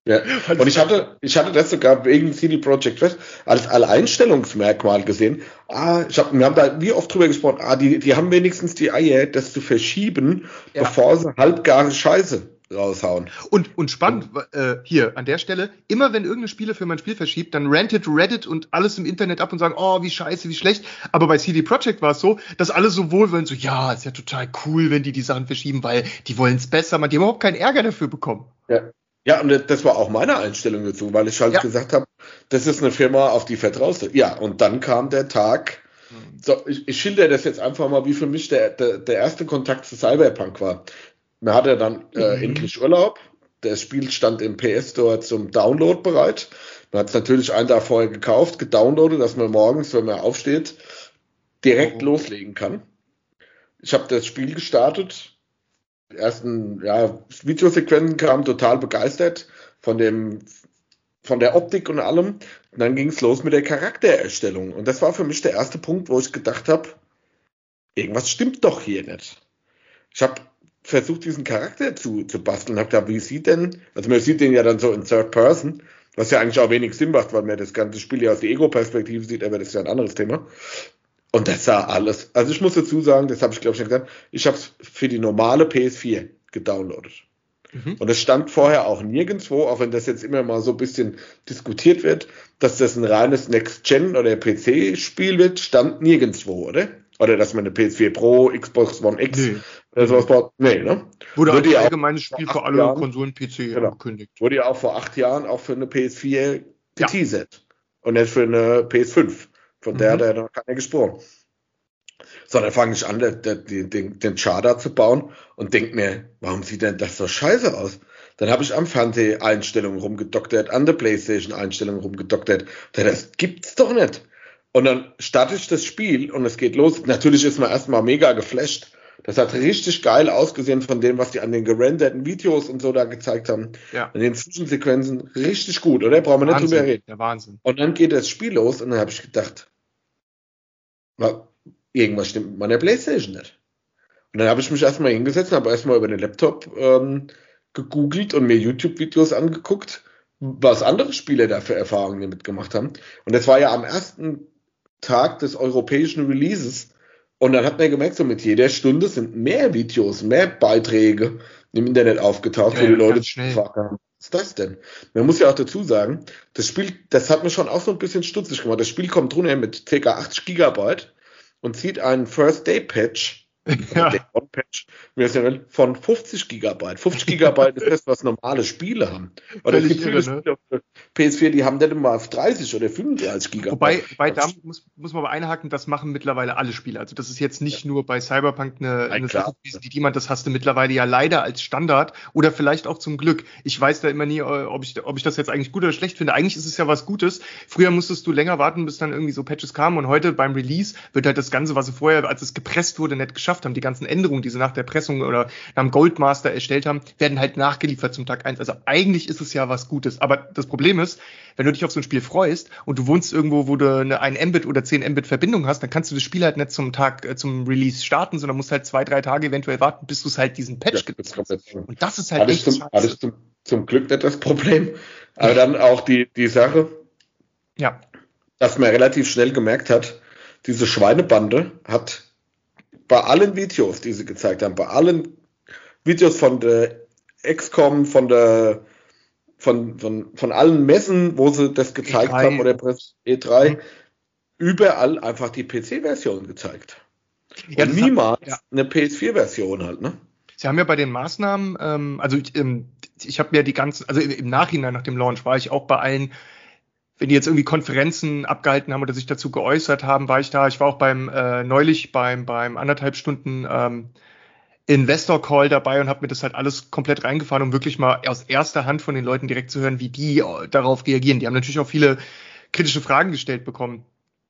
Ja. Und ich hatte, ich hatte das sogar wegen CD Projekt Red als Alleinstellungsmerkmal gesehen. Ah, ich hab, wir haben da wie oft drüber gesprochen, ah, die, die haben wenigstens die Eier, das zu verschieben, ja. bevor sie halbgare Scheiße raushauen. Und, und spannend, äh, hier an der Stelle, immer wenn irgendeine Spiele für mein Spiel verschiebt, dann rantet Reddit und alles im Internet ab und sagen, oh, wie scheiße, wie schlecht. Aber bei CD Projekt war es so, dass alle so wohlwollen, so, ja, ist ja total cool, wenn die die Sachen verschieben, weil die wollen es besser machen. Die haben überhaupt keinen Ärger dafür bekommen. Ja. Ja, und das war auch meine Einstellung dazu, weil ich halt ja. gesagt habe, das ist eine Firma, auf die fett raus. Ja, und dann kam der Tag, hm. so, ich, ich schilder das jetzt einfach mal, wie für mich der, der, der erste Kontakt zu Cyberpunk war. Man hatte dann äh, mhm. endlich Urlaub. Das Spiel stand im PS Store zum Download bereit. Man hat es natürlich einen Tag vorher gekauft, gedownloadet, dass man morgens, wenn man aufsteht, direkt oh. loslegen kann. Ich habe das Spiel gestartet. Die ersten ja, Videosequenzen kamen total begeistert von dem von der Optik und allem. Und dann ging es los mit der Charaktererstellung. Und das war für mich der erste Punkt, wo ich gedacht habe, irgendwas stimmt doch hier nicht. Ich habe versucht, diesen Charakter zu, zu basteln. Hab gedacht, wie sieht denn, also man sieht den ja dann so in Third Person, Was ja eigentlich auch wenig Sinn macht, weil man das ganze Spiel ja aus der Ego-Perspektive sieht, aber das ist ja ein anderes Thema. Und das sah alles. Also ich muss dazu sagen, das habe ich glaube ich nicht gesagt, ich habe es für die normale PS4 gedownloadet. Mhm. Und es stand vorher auch nirgendwo, auch wenn das jetzt immer mal so ein bisschen diskutiert wird, dass das ein reines Next-Gen oder PC-Spiel wird, stand nirgendwo, oder? Oder dass man eine PS4 Pro, Xbox One X nee. oder sowas braucht. Nee, ne? Wurde, Wurde als allgemeines Spiel für alle Jahren, Konsolen PC genau. angekündigt. Wurde ja auch vor acht Jahren auch für eine PS4 geteasert. Ja. Und nicht für eine PS5. Von mhm. der hat er noch keiner gesprochen. So, dann fange ich an, den, den, den Charter zu bauen und denke mir, warum sieht denn das so scheiße aus? Dann habe ich am Fernseh-Einstellungen rumgedoktert, an der Playstation-Einstellungen rumgedoktert. Das gibt's doch nicht. Und dann starte ich das Spiel und es geht los. Natürlich ist man erstmal mega geflasht. Das hat richtig geil ausgesehen von dem, was die an den gerenderten Videos und so da gezeigt haben. Ja. In den Zwischensequenzen richtig gut, oder? Brauchen wir nicht drüber reden. Der Wahnsinn. Und dann geht das Spiel los und dann habe ich gedacht, irgendwas stimmt mit meiner Playstation nicht. Und dann habe ich mich erstmal hingesetzt und habe erstmal über den Laptop ähm, gegoogelt und mir YouTube-Videos angeguckt, was andere Spieler da für Erfahrungen damit gemacht haben. Und das war ja am ersten Tag des europäischen Releases. Und dann hat man gemerkt, so mit jeder Stunde sind mehr Videos, mehr Beiträge im Internet aufgetaucht, ja, wo die Leute gefragt haben, was ist das denn? Man muss ja auch dazu sagen, das Spiel, das hat mir schon auch so ein bisschen stutzig gemacht. Das Spiel kommt drunter mit ca. 80 Gigabyte und zieht einen First Day Patch ja. Patch, von 50 Gigabyte. 50 Gigabyte ist das, was normale Spiele haben. Oder es gibt viele Spiele ne? PS4, die haben nicht immer auf 30 oder 35 Gigabyte. Wobei, wobei da muss, muss man aber einhaken, das machen mittlerweile alle Spiele. Also das ist jetzt nicht ja. nur bei Cyberpunk eine, eine Sache, die jemand, das hast du mittlerweile ja leider als Standard oder vielleicht auch zum Glück. Ich weiß da immer nie, äh, ob ich, ob ich das jetzt eigentlich gut oder schlecht finde. Eigentlich ist es ja was Gutes. Früher musstest du länger warten, bis dann irgendwie so Patches kamen und heute beim Release wird halt das Ganze, was vorher, als es gepresst wurde, nicht geschafft geschafft haben, die ganzen Änderungen, die sie nach der Pressung oder nach dem Goldmaster erstellt haben, werden halt nachgeliefert zum Tag eins. Also eigentlich ist es ja was Gutes. Aber das Problem ist, wenn du dich auf so ein Spiel freust und du wohnst irgendwo, wo du eine 1 Mbit oder 10 Mbit Verbindung hast, dann kannst du das Spiel halt nicht zum Tag, äh, zum Release starten, sondern musst halt zwei, drei Tage eventuell warten, bis du es halt diesen Patch ja, gibt. Und das ist halt alles echt zum, alles zum, zum Glück nicht das Problem. Aber dann auch die, die Sache, ja. dass man relativ schnell gemerkt hat, diese Schweinebande hat bei allen Videos, die sie gezeigt haben, bei allen Videos von der XCOM, von der von, von, von allen Messen, wo sie das gezeigt E3. haben, oder E3, mhm. überall einfach die PC-Version gezeigt. Ja, Und niemals hat, ja. eine PS4-Version halt, ne? Sie haben ja bei den Maßnahmen, ähm, also ich, ähm, ich habe mir die ganzen, also im Nachhinein nach dem Launch war ich auch bei allen wenn die jetzt irgendwie Konferenzen abgehalten haben oder sich dazu geäußert haben, war ich da. Ich war auch beim äh, neulich beim beim anderthalb Stunden ähm, Investor Call dabei und habe mir das halt alles komplett reingefahren, um wirklich mal aus erster Hand von den Leuten direkt zu hören, wie die äh, darauf reagieren. Die haben natürlich auch viele kritische Fragen gestellt bekommen.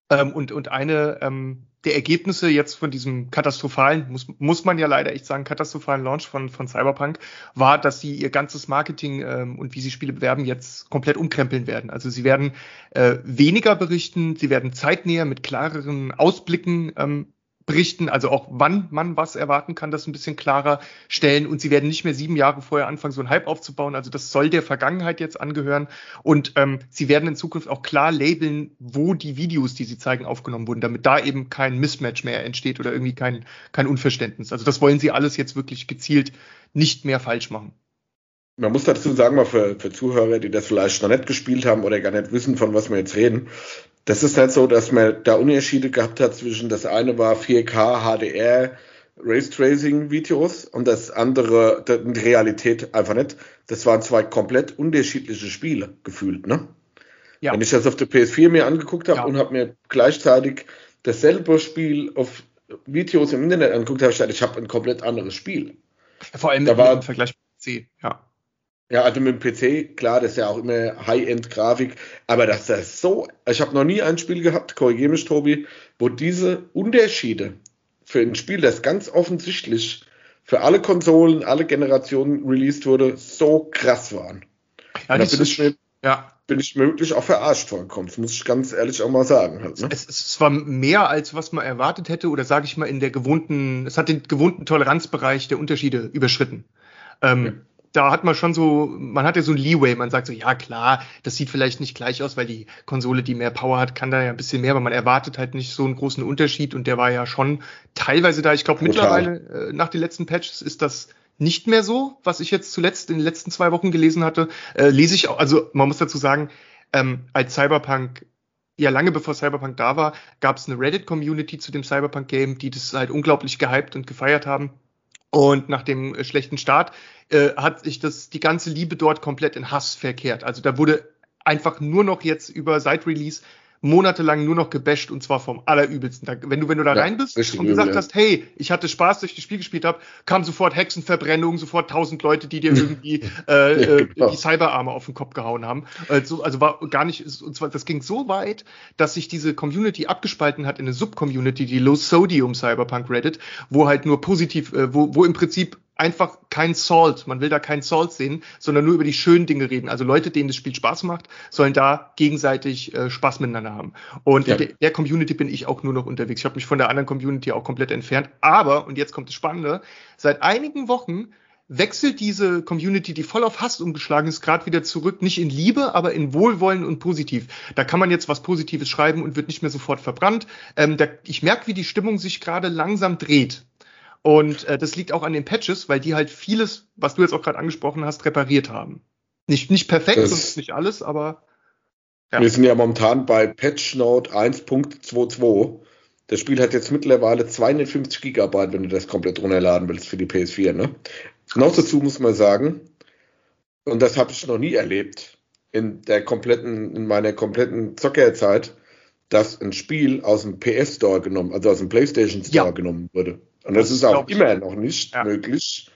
Ähm, und und eine ähm, der Ergebnisse jetzt von diesem katastrophalen, muss, muss man ja leider echt sagen, katastrophalen Launch von, von Cyberpunk war, dass sie ihr ganzes Marketing ähm, und wie sie Spiele bewerben jetzt komplett umkrempeln werden. Also sie werden äh, weniger berichten, sie werden zeitnäher mit klareren Ausblicken ähm, berichten, also auch wann man was erwarten kann, das ein bisschen klarer stellen und sie werden nicht mehr sieben Jahre vorher anfangen, so einen Hype aufzubauen. Also das soll der Vergangenheit jetzt angehören und ähm, sie werden in Zukunft auch klar labeln, wo die Videos, die sie zeigen, aufgenommen wurden, damit da eben kein Mismatch mehr entsteht oder irgendwie kein, kein Unverständnis. Also das wollen sie alles jetzt wirklich gezielt nicht mehr falsch machen. Man muss dazu sagen, mal für, für Zuhörer, die das vielleicht noch nicht gespielt haben oder gar nicht wissen, von was wir jetzt reden, das ist nicht so, dass man da Unterschiede gehabt hat zwischen das eine war 4K HDR Race Tracing Videos und das andere die Realität einfach nicht. Das waren zwei komplett unterschiedliche Spiele gefühlt, ne? Ja. Wenn ich das auf der PS4 mir angeguckt habe ja. und habe mir gleichzeitig dasselbe Spiel auf Videos im Internet angeguckt habe, ich habe ein komplett anderes Spiel. Vor allem da war, im Vergleich mit PC, ja. Ja, also mit dem PC, klar, das ist ja auch immer High-End-Grafik, aber dass das so, ich habe noch nie ein Spiel gehabt, korrigiere mich, Tobi, wo diese Unterschiede für ein Spiel, das ganz offensichtlich für alle Konsolen, alle Generationen released wurde, so krass waren. Ja, da bin ich, mir, ja. bin ich mir wirklich auch verarscht vorgekommen, das muss ich ganz ehrlich auch mal sagen. Halt, ne? es, es war mehr, als was man erwartet hätte, oder sage ich mal, in der gewohnten, es hat den gewohnten Toleranzbereich der Unterschiede überschritten. Ähm, ja da hat man schon so, man hat ja so ein Leeway, man sagt so, ja klar, das sieht vielleicht nicht gleich aus, weil die Konsole, die mehr Power hat, kann da ja ein bisschen mehr, aber man erwartet halt nicht so einen großen Unterschied und der war ja schon teilweise da. Ich glaube, mittlerweile, äh, nach den letzten Patches, ist das nicht mehr so, was ich jetzt zuletzt in den letzten zwei Wochen gelesen hatte. Äh, lese ich auch, also man muss dazu sagen, ähm, als Cyberpunk ja lange bevor Cyberpunk da war, gab es eine Reddit-Community zu dem Cyberpunk-Game, die das halt unglaublich gehypt und gefeiert haben. Und nach dem äh, schlechten Start äh, hat sich das die ganze Liebe dort komplett in Hass verkehrt. Also da wurde einfach nur noch jetzt über seit Release monatelang nur noch gebasht und zwar vom allerübelsten. Wenn du wenn du da ja, rein bist und gesagt übel, hast, hey, ich hatte Spaß, dass ich das Spiel gespielt habe, kam sofort Hexenverbrennung, sofort tausend Leute, die dir irgendwie äh, ja, äh, genau. die Cyberarme auf den Kopf gehauen haben. Also, also war gar nicht, und zwar das ging so weit, dass sich diese Community abgespalten hat in eine Subcommunity, die Low Sodium Cyberpunk Reddit, wo halt nur positiv, äh, wo, wo im Prinzip einfach kein Salt. Man will da kein Salt sehen, sondern nur über die schönen Dinge reden. Also Leute, denen das Spiel Spaß macht, sollen da gegenseitig äh, Spaß miteinander haben. Und ja. in der, der, Community bin ich auch nur noch unterwegs. Ich habe mich von der anderen Community auch komplett entfernt. Aber, und jetzt kommt das Spannende, seit einigen Wochen wechselt diese Community, die voll auf Hass umgeschlagen ist, gerade wieder zurück, nicht in Liebe, aber in Wohlwollen und positiv. Da kann man jetzt was Positives schreiben und wird nicht mehr sofort verbrannt. Ähm, da, ich merke, wie die Stimmung sich gerade langsam dreht. Und äh, das liegt auch an den Patches, weil die halt vieles, was du jetzt auch gerade angesprochen hast, repariert haben. Nicht, nicht perfekt das, und nicht alles, aber. Ja. Wir sind ja momentan bei Patch Note 1.22. Das Spiel hat jetzt mittlerweile 250 Gigabyte, wenn du das komplett runterladen willst für die PS4. Ne? Noch dazu muss man sagen, und das habe ich noch nie erlebt in der kompletten, in meiner kompletten Zockerzeit, dass ein Spiel aus dem PS Store genommen, also aus dem PlayStation Store ja. genommen wurde. Und das, das ist auch immer noch nicht ja. möglich,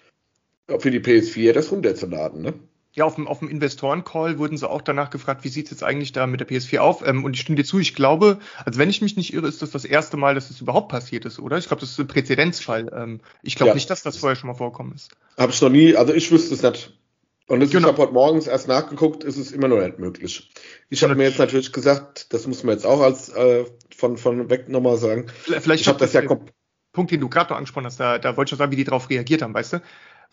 für die PS4 das runterzuladen. Ne? Ja, auf dem, auf dem Investoren-Call wurden sie auch danach gefragt, wie sieht es jetzt eigentlich da mit der PS4 auf? Ähm, und ich stimme dir zu, ich glaube, also wenn ich mich nicht irre, ist das das erste Mal, dass es das überhaupt passiert ist, oder? Ich glaube, das ist ein Präzedenzfall. Ähm, ich glaube ja. nicht, dass das vorher schon mal vorkommen ist. Habe ich noch nie, also ich wüsste es nicht. Und genau. ich habe heute morgens erst nachgeguckt, ist es immer noch nicht möglich. Ich habe mir jetzt natürlich gesagt, das muss man jetzt auch als äh, von, von weg nochmal sagen. Vielleicht ich habe das ja komplett Punkt, den du gerade noch angesprochen hast, da, da wollte ich schon sagen, wie die darauf reagiert haben, weißt du?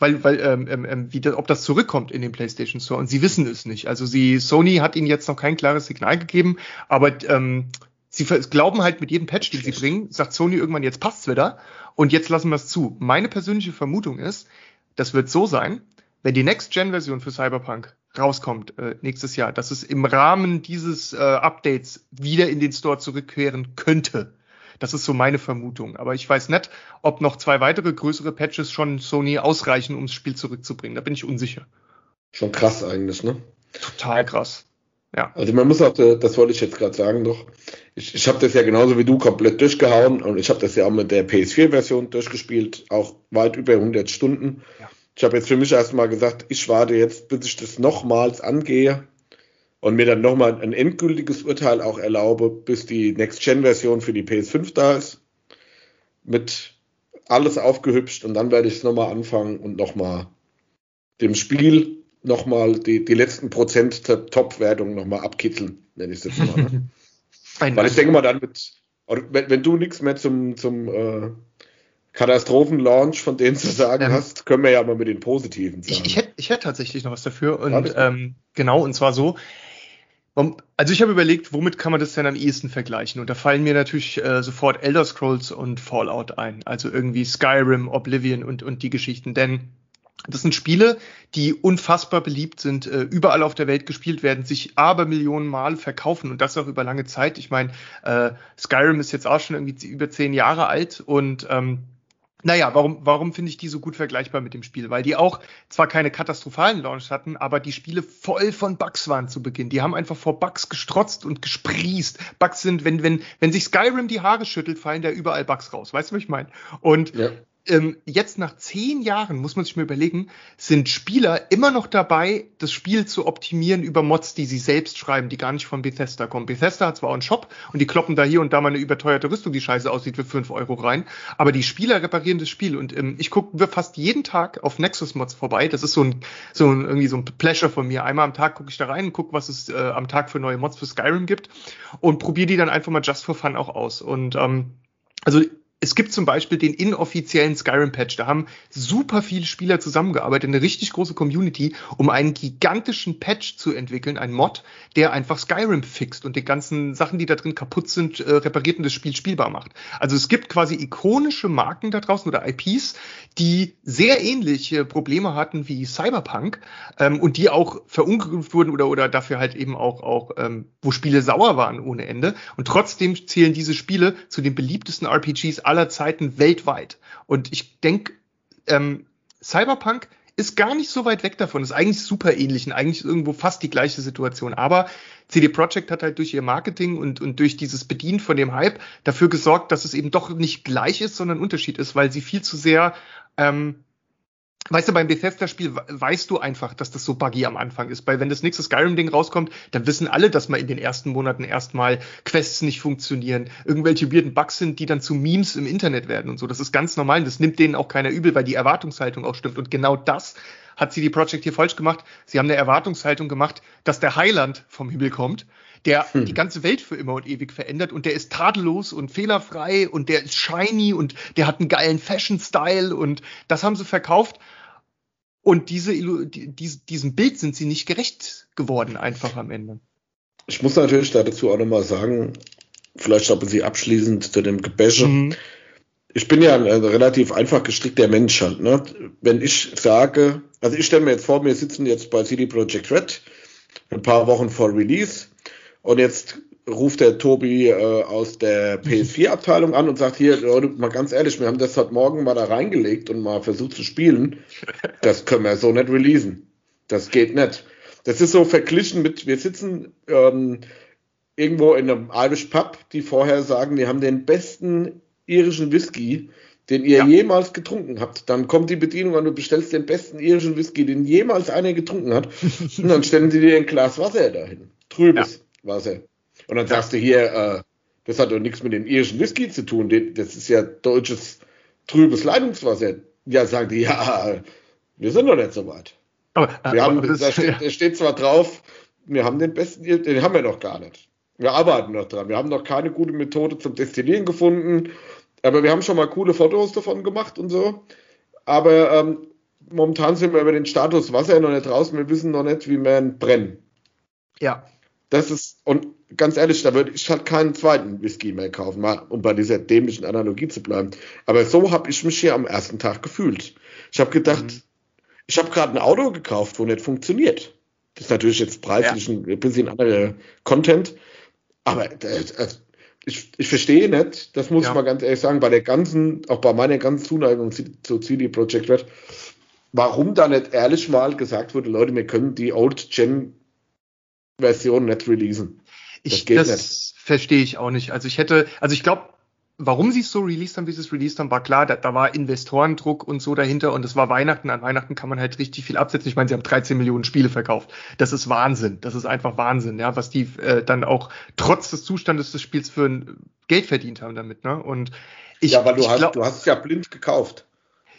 Weil, weil ähm, ähm, ähm, wie das, ob das zurückkommt in den PlayStation Store und sie wissen es nicht. Also sie, Sony hat ihnen jetzt noch kein klares Signal gegeben, aber ähm, sie glauben halt mit jedem Patch, den sie bringen, sagt Sony irgendwann, jetzt passt's wieder und jetzt lassen wir es zu. Meine persönliche Vermutung ist, das wird so sein, wenn die Next-Gen-Version für Cyberpunk rauskommt äh, nächstes Jahr, dass es im Rahmen dieses äh, Updates wieder in den Store zurückkehren könnte. Das ist so meine Vermutung. Aber ich weiß nicht, ob noch zwei weitere größere Patches schon Sony ausreichen, um das Spiel zurückzubringen. Da bin ich unsicher. Schon krass eigentlich, ne? Total krass. Ja. Also man muss auch, äh, das wollte ich jetzt gerade sagen doch, ich, ich habe das ja genauso wie du komplett durchgehauen und ich habe das ja auch mit der PS4-Version durchgespielt, auch weit über 100 Stunden. Ja. Ich habe jetzt für mich erstmal gesagt, ich warte jetzt, bis ich das nochmals angehe und mir dann nochmal ein endgültiges Urteil auch erlaube, bis die Next-Gen-Version für die PS5 da ist. Mit alles aufgehübscht und dann werde ich es nochmal anfangen und nochmal dem Spiel nochmal die, die letzten Prozent der Top-Wertung nochmal abkitzeln, nenne ich es jetzt mal. Ne? Weil ich denke mal dann mit, wenn, wenn du nichts mehr zum, zum äh, Katastrophenlaunch von denen zu sagen ähm, hast, können wir ja mal mit den Positiven sagen. Ich, ich, hätte, ich hätte tatsächlich noch was dafür. Und ähm, genau, und zwar so, also ich habe überlegt, womit kann man das denn am ehesten vergleichen? Und da fallen mir natürlich äh, sofort Elder Scrolls und Fallout ein. Also irgendwie Skyrim, Oblivion und, und die Geschichten. Denn das sind Spiele, die unfassbar beliebt sind, äh, überall auf der Welt gespielt werden, sich aber Millionen Mal verkaufen und das auch über lange Zeit. Ich meine, äh, Skyrim ist jetzt auch schon irgendwie über zehn Jahre alt und ähm, naja, warum, warum finde ich die so gut vergleichbar mit dem Spiel? Weil die auch zwar keine katastrophalen Launch hatten, aber die Spiele voll von Bugs waren zu Beginn. Die haben einfach vor Bugs gestrotzt und gesprießt. Bugs sind, wenn, wenn, wenn sich Skyrim die Haare schüttelt, fallen da überall Bugs raus. Weißt du, was ich meine? Und ja ähm, jetzt nach zehn Jahren, muss man sich mal überlegen, sind Spieler immer noch dabei, das Spiel zu optimieren über Mods, die sie selbst schreiben, die gar nicht von Bethesda kommen. Bethesda hat zwar auch einen Shop und die kloppen da hier und da mal eine überteuerte Rüstung, die scheiße aussieht, für fünf Euro rein, aber die Spieler reparieren das Spiel und ähm, ich gucke fast jeden Tag auf Nexus Mods vorbei. Das ist so ein, so ein irgendwie so ein Pleasure von mir. Einmal am Tag gucke ich da rein und gucke, was es äh, am Tag für neue Mods für Skyrim gibt und probiere die dann einfach mal just for fun auch aus. Und ähm, also es gibt zum Beispiel den inoffiziellen Skyrim-Patch. Da haben super viele Spieler zusammengearbeitet, eine richtig große Community, um einen gigantischen Patch zu entwickeln, ein Mod, der einfach Skyrim fixt und die ganzen Sachen, die da drin kaputt sind, äh, repariert und das Spiel spielbar macht. Also es gibt quasi ikonische Marken da draußen oder IPs, die sehr ähnliche Probleme hatten wie Cyberpunk ähm, und die auch verunglückt wurden oder, oder dafür halt eben auch, auch ähm, wo Spiele sauer waren ohne Ende. Und trotzdem zählen diese Spiele zu den beliebtesten RPGs aller Zeiten weltweit. Und ich denke, ähm, Cyberpunk ist gar nicht so weit weg davon, ist eigentlich super ähnlich und eigentlich irgendwo fast die gleiche Situation. Aber CD Projekt hat halt durch ihr Marketing und, und durch dieses Bedienen von dem Hype dafür gesorgt, dass es eben doch nicht gleich ist, sondern Unterschied ist, weil sie viel zu sehr ähm, Weißt du, beim Bethesda-Spiel weißt du einfach, dass das so buggy am Anfang ist. Weil wenn das nächste Skyrim-Ding rauskommt, dann wissen alle, dass mal in den ersten Monaten erstmal Quests nicht funktionieren, irgendwelche weirden Bugs sind, die dann zu Memes im Internet werden und so. Das ist ganz normal und das nimmt denen auch keiner übel, weil die Erwartungshaltung auch stimmt. Und genau das hat CD Projekt hier falsch gemacht. Sie haben eine Erwartungshaltung gemacht, dass der Heiland vom Himmel kommt, der hm. die ganze Welt für immer und ewig verändert und der ist tadellos und fehlerfrei und der ist shiny und der hat einen geilen Fashion-Style und das haben sie verkauft und diese, die, diesem Bild sind sie nicht gerecht geworden, einfach am Ende. Ich muss natürlich dazu auch nochmal sagen, vielleicht aber sie abschließend zu dem Gebäsche. Mhm. Ich bin ja ein, ein, relativ einfach gestrickter Mensch halt. Ne? Wenn ich sage, also ich stelle mir jetzt vor, wir sitzen jetzt bei CD Projekt Red, ein paar Wochen vor Release, und jetzt ruft der Tobi äh, aus der PS4-Abteilung an und sagt, hier, Leute, mal ganz ehrlich, wir haben das heute Morgen mal da reingelegt und mal versucht zu spielen. Das können wir so nicht releasen. Das geht nicht. Das ist so verglichen mit, wir sitzen ähm, irgendwo in einem Irish Pub, die vorher sagen, wir haben den besten irischen Whisky, den ihr ja. jemals getrunken habt. Dann kommt die Bedienung an, du bestellst den besten irischen Whisky, den jemals einer getrunken hat. und dann stellen sie dir ein Glas Wasser dahin. Trübes ja. Wasser. Und dann sagst du hier, äh, das hat doch nichts mit dem irischen Whisky zu tun, das ist ja deutsches trübes Leitungswasser. Ja, sagen die, ja, wir sind noch nicht so weit. Aber, äh, wir haben, das, da, steht, ja. steht zwar drauf, wir haben den besten, den haben wir noch gar nicht. Wir arbeiten noch dran. Wir haben noch keine gute Methode zum Destillieren gefunden, aber wir haben schon mal coole Fotos davon gemacht und so. Aber ähm, momentan sind wir über den Status Wasser noch nicht draußen. Wir wissen noch nicht, wie wir ihn brennen. Ja. Das ist, und ganz ehrlich, da würde ich halt keinen zweiten Whisky mehr kaufen, mal, um bei dieser dämlichen Analogie zu bleiben. Aber so habe ich mich hier am ersten Tag gefühlt. Ich habe gedacht, mhm. ich habe gerade ein Auto gekauft, wo nicht funktioniert. Das ist natürlich jetzt preislich ja. ein bisschen anderer Content, aber äh, äh, ich, ich verstehe nicht, das muss ja. ich mal ganz ehrlich sagen, bei der ganzen, auch bei meiner ganzen Zuneigung zu CD Projekt Red, warum da nicht ehrlich mal gesagt wurde, Leute, wir können die Old Gen Version nicht releasen. Ich, das, das verstehe ich auch nicht. Also ich hätte, also ich glaube, warum sie es so released haben, wie sie es released haben, war klar, da, da war Investorendruck und so dahinter und es war Weihnachten. An Weihnachten kann man halt richtig viel absetzen. Ich meine, sie haben 13 Millionen Spiele verkauft. Das ist Wahnsinn. Das ist einfach Wahnsinn, ja, was die äh, dann auch trotz des Zustandes des Spiels für ein Geld verdient haben damit, ne? Und ich, ja, weil du hast, du hast es ja blind gekauft.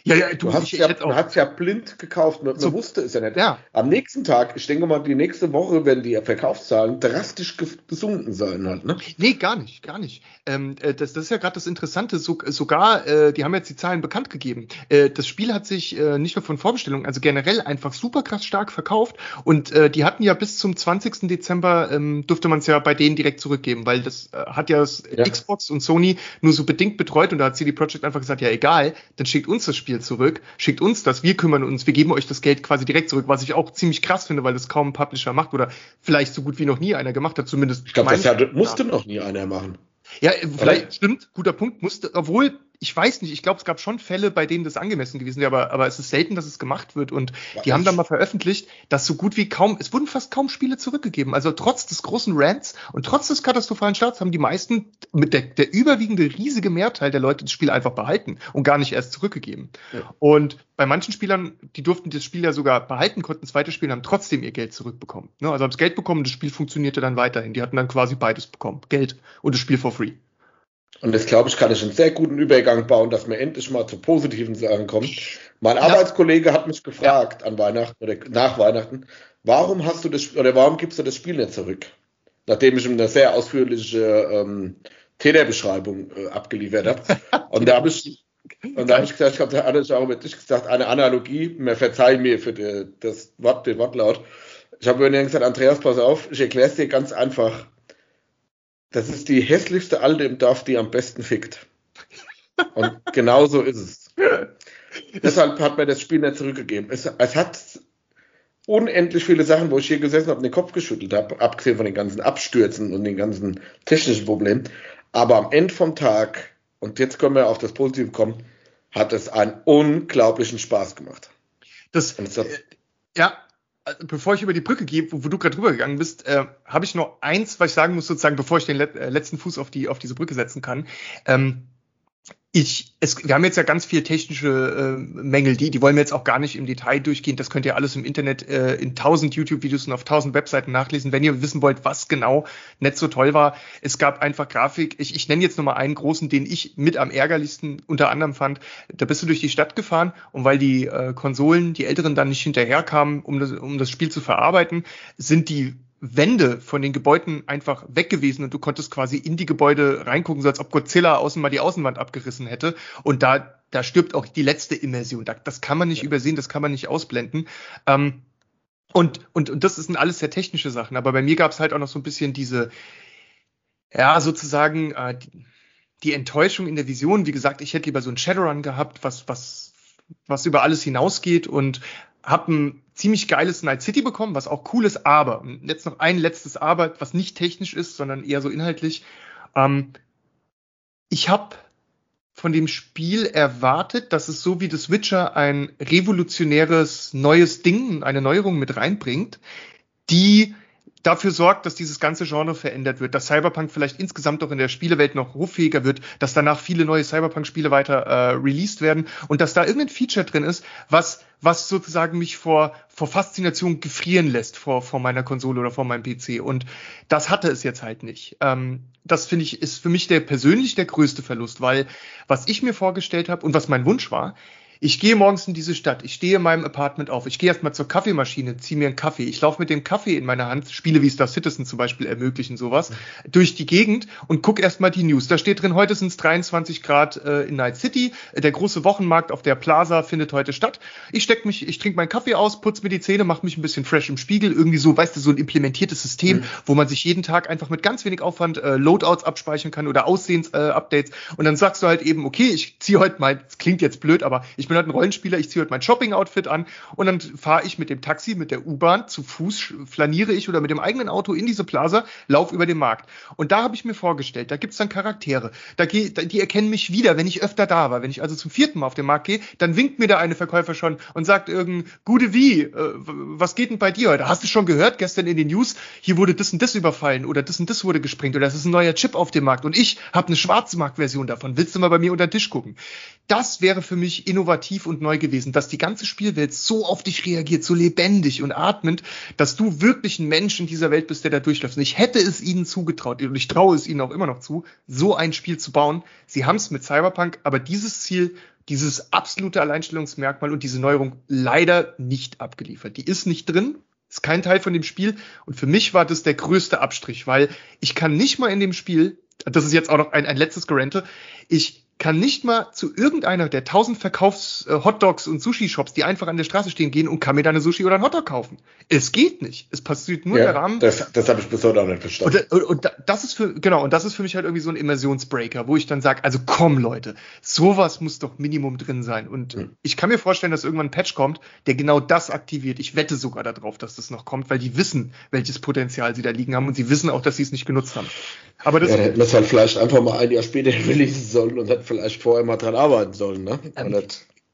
Ja, ja, du, du hast, ja, du hast ja blind gekauft, man, so, wusste es ja nicht. Ja. Am nächsten Tag, ich denke mal, die nächste Woche werden die Verkaufszahlen drastisch gesunken sein halt, ne? Nee, gar nicht, gar nicht. Ähm, äh, das, das ist ja gerade das Interessante, so, sogar, äh, die haben jetzt die Zahlen bekannt gegeben. Äh, das Spiel hat sich äh, nicht nur von Vorbestellungen, also generell einfach super krass stark verkauft und äh, die hatten ja bis zum 20. Dezember, ähm, durfte man es ja bei denen direkt zurückgeben, weil das äh, hat ja, das ja Xbox und Sony nur so bedingt betreut und da hat CD Projekt einfach gesagt, ja egal, dann schickt uns das Spiel Spiel zurück, schickt uns das, wir kümmern uns, wir geben euch das Geld quasi direkt zurück, was ich auch ziemlich krass finde, weil das kaum ein Publisher macht oder vielleicht so gut wie noch nie einer gemacht hat, zumindest. Ich glaube, das ja, musste noch nie einer machen. Ja, vielleicht Oder? stimmt, guter Punkt, musste, obwohl, ich weiß nicht, ich glaube, es gab schon Fälle, bei denen das angemessen gewesen wäre, aber, aber es ist selten, dass es gemacht wird. Und ja, die haben dann mal veröffentlicht, dass so gut wie kaum, es wurden fast kaum Spiele zurückgegeben. Also trotz des großen Rants und trotz des katastrophalen Starts haben die meisten, mit der, der überwiegende riesige Mehrteil der Leute das Spiel einfach behalten und gar nicht erst zurückgegeben. Ja. Und bei manchen Spielern, die durften das Spiel ja sogar behalten, konnten es weiterspielen, haben trotzdem ihr Geld zurückbekommen. Ne? Also haben das Geld bekommen, das Spiel funktionierte dann weiterhin. Die hatten dann quasi beides bekommen. Geld und das Spiel for free. Und das glaube ich, kann ich einen sehr guten Übergang bauen, dass wir endlich mal zu positiven Sachen kommen. Mein ja. Arbeitskollege hat mich gefragt an Weihnachten oder nach Weihnachten, warum hast du das oder warum gibst du das Spiel nicht zurück? Nachdem ich ihm eine sehr ausführliche ähm, Täterbeschreibung äh, abgeliefert habe. Und da habe ich, und da habe ich gesagt, ich hatte ich auch wirklich gesagt, eine Analogie, mir verzeihen mir für die, das Wort, den Wortlaut. Ich habe mir gesagt, Andreas, pass auf, ich erkläre es dir ganz einfach. Das ist die hässlichste Alte im Dorf, die am besten fickt. Und genau so ist es. Deshalb hat mir das Spiel nicht zurückgegeben. Es, es hat unendlich viele Sachen, wo ich hier gesessen habe und den Kopf geschüttelt habe, abgesehen von den ganzen Abstürzen und den ganzen technischen Problemen. Aber am Ende vom Tag, und jetzt können wir auf das Positive kommen, hat es einen unglaublichen Spaß gemacht. Das, äh, ja, bevor ich über die Brücke gehe, wo, wo du gerade drüber gegangen bist, äh, habe ich noch eins, was ich sagen muss, sozusagen, bevor ich den let äh, letzten Fuß auf, die, auf diese Brücke setzen kann. Ähm, ich, es, wir haben jetzt ja ganz viel technische äh, Mängel, die, die wollen wir jetzt auch gar nicht im Detail durchgehen. Das könnt ihr alles im Internet äh, in tausend YouTube-Videos und auf tausend Webseiten nachlesen, wenn ihr wissen wollt, was genau nicht so toll war. Es gab einfach Grafik. Ich, ich nenne jetzt nochmal einen großen, den ich mit am ärgerlichsten unter anderem fand. Da bist du durch die Stadt gefahren und weil die äh, Konsolen, die älteren dann nicht hinterherkamen, um das, um das Spiel zu verarbeiten, sind die Wände von den Gebäuden einfach weg gewesen und du konntest quasi in die Gebäude reingucken, so als ob Godzilla außen mal die Außenwand abgerissen hätte. Und da, da stirbt auch die letzte Immersion. Das kann man nicht ja. übersehen, das kann man nicht ausblenden. Ähm, und, und, und das sind alles sehr technische Sachen. Aber bei mir gab es halt auch noch so ein bisschen diese, ja, sozusagen, äh, die, die Enttäuschung in der Vision. Wie gesagt, ich hätte lieber so ein Shadowrun gehabt, was, was, was über alles hinausgeht und habe ein ziemlich geiles Night City bekommen, was auch cool ist, aber, jetzt noch ein letztes Aber, was nicht technisch ist, sondern eher so inhaltlich. Ähm, ich habe von dem Spiel erwartet, dass es so wie The Witcher ein revolutionäres neues Ding, eine Neuerung mit reinbringt, die dafür sorgt, dass dieses ganze Genre verändert wird, dass Cyberpunk vielleicht insgesamt auch in der Spielewelt noch hoffähiger wird, dass danach viele neue Cyberpunk-Spiele weiter äh, released werden und dass da irgendein Feature drin ist, was was sozusagen mich vor vor Faszination gefrieren lässt vor vor meiner Konsole oder vor meinem PC und das hatte es jetzt halt nicht. Ähm, das finde ich ist für mich der persönlich der größte Verlust, weil was ich mir vorgestellt habe und was mein Wunsch war, ich gehe morgens in diese Stadt, ich stehe in meinem Apartment auf, ich gehe erstmal zur Kaffeemaschine, ziehe mir einen Kaffee, ich laufe mit dem Kaffee in meiner Hand, Spiele wie Star Citizen zum Beispiel ermöglichen sowas, mhm. durch die Gegend und guck erstmal die News. Da steht drin, heute sind es 23 Grad äh, in Night City, der große Wochenmarkt auf der Plaza findet heute statt. Ich steck mich, ich trinke meinen Kaffee aus, putze mir die Zähne, mache mich ein bisschen fresh im Spiegel, irgendwie so, weißt du, so ein implementiertes System, mhm. wo man sich jeden Tag einfach mit ganz wenig Aufwand äh, Loadouts abspeichern kann oder Aussehens-Updates äh, und dann sagst du halt eben, okay, ich ziehe heute mal, klingt jetzt blöd, aber ich bin halt ein Rollenspieler, ich ziehe heute mein Shopping-Outfit an und dann fahre ich mit dem Taxi, mit der U-Bahn, zu Fuß flaniere ich oder mit dem eigenen Auto in diese Plaza, lauf über den Markt. Und da habe ich mir vorgestellt, da gibt's dann Charaktere, da geh, die erkennen mich wieder, wenn ich öfter da war. Wenn ich also zum vierten Mal auf den Markt gehe, dann winkt mir da eine Verkäufer schon und sagt irgend, gute wie, äh, was geht denn bei dir heute? Hast du schon gehört, gestern in den News, hier wurde das und das überfallen oder das und das wurde gesprengt oder das ist ein neuer Chip auf dem Markt und ich habe eine Schwarzmarktversion davon. Willst du mal bei mir unter den Tisch gucken? Das wäre für mich innovativ und neu gewesen dass die ganze Spielwelt so auf dich reagiert, so lebendig und atmend, dass du wirklich ein Mensch in dieser Welt bist, der da durchläuft. Und ich hätte es ihnen zugetraut, und ich traue es ihnen auch immer noch zu, so ein Spiel zu bauen. Sie haben es mit Cyberpunk, aber dieses Ziel, dieses absolute Alleinstellungsmerkmal und diese Neuerung leider nicht abgeliefert. Die ist nicht drin, ist kein Teil von dem Spiel. Und für mich war das der größte Abstrich, weil ich kann nicht mal in dem Spiel, das ist jetzt auch noch ein, ein letztes Gerente, ich kann nicht mal zu irgendeiner der tausend Verkaufs-Hotdogs äh, und Sushi-Shops, die einfach an der Straße stehen, gehen und kann mir da eine Sushi oder einen Hotdog kaufen. Es geht nicht. Es passiert nur ja, der Rahmen. Das, das habe ich bis heute auch nicht verstanden. Und, und, und, das ist für, genau, und das ist für mich halt irgendwie so ein Immersionsbreaker, wo ich dann sage, also komm Leute, sowas muss doch Minimum drin sein. Und hm. ich kann mir vorstellen, dass irgendwann ein Patch kommt, der genau das aktiviert. Ich wette sogar darauf, dass das noch kommt, weil die wissen, welches Potenzial sie da liegen haben und sie wissen auch, dass sie es nicht genutzt haben. Aber das. Ja, hätten wir es halt vielleicht einfach mal ein Jahr später releasen sollen und hätten vielleicht vorher mal dran arbeiten sollen, ne? Ähm,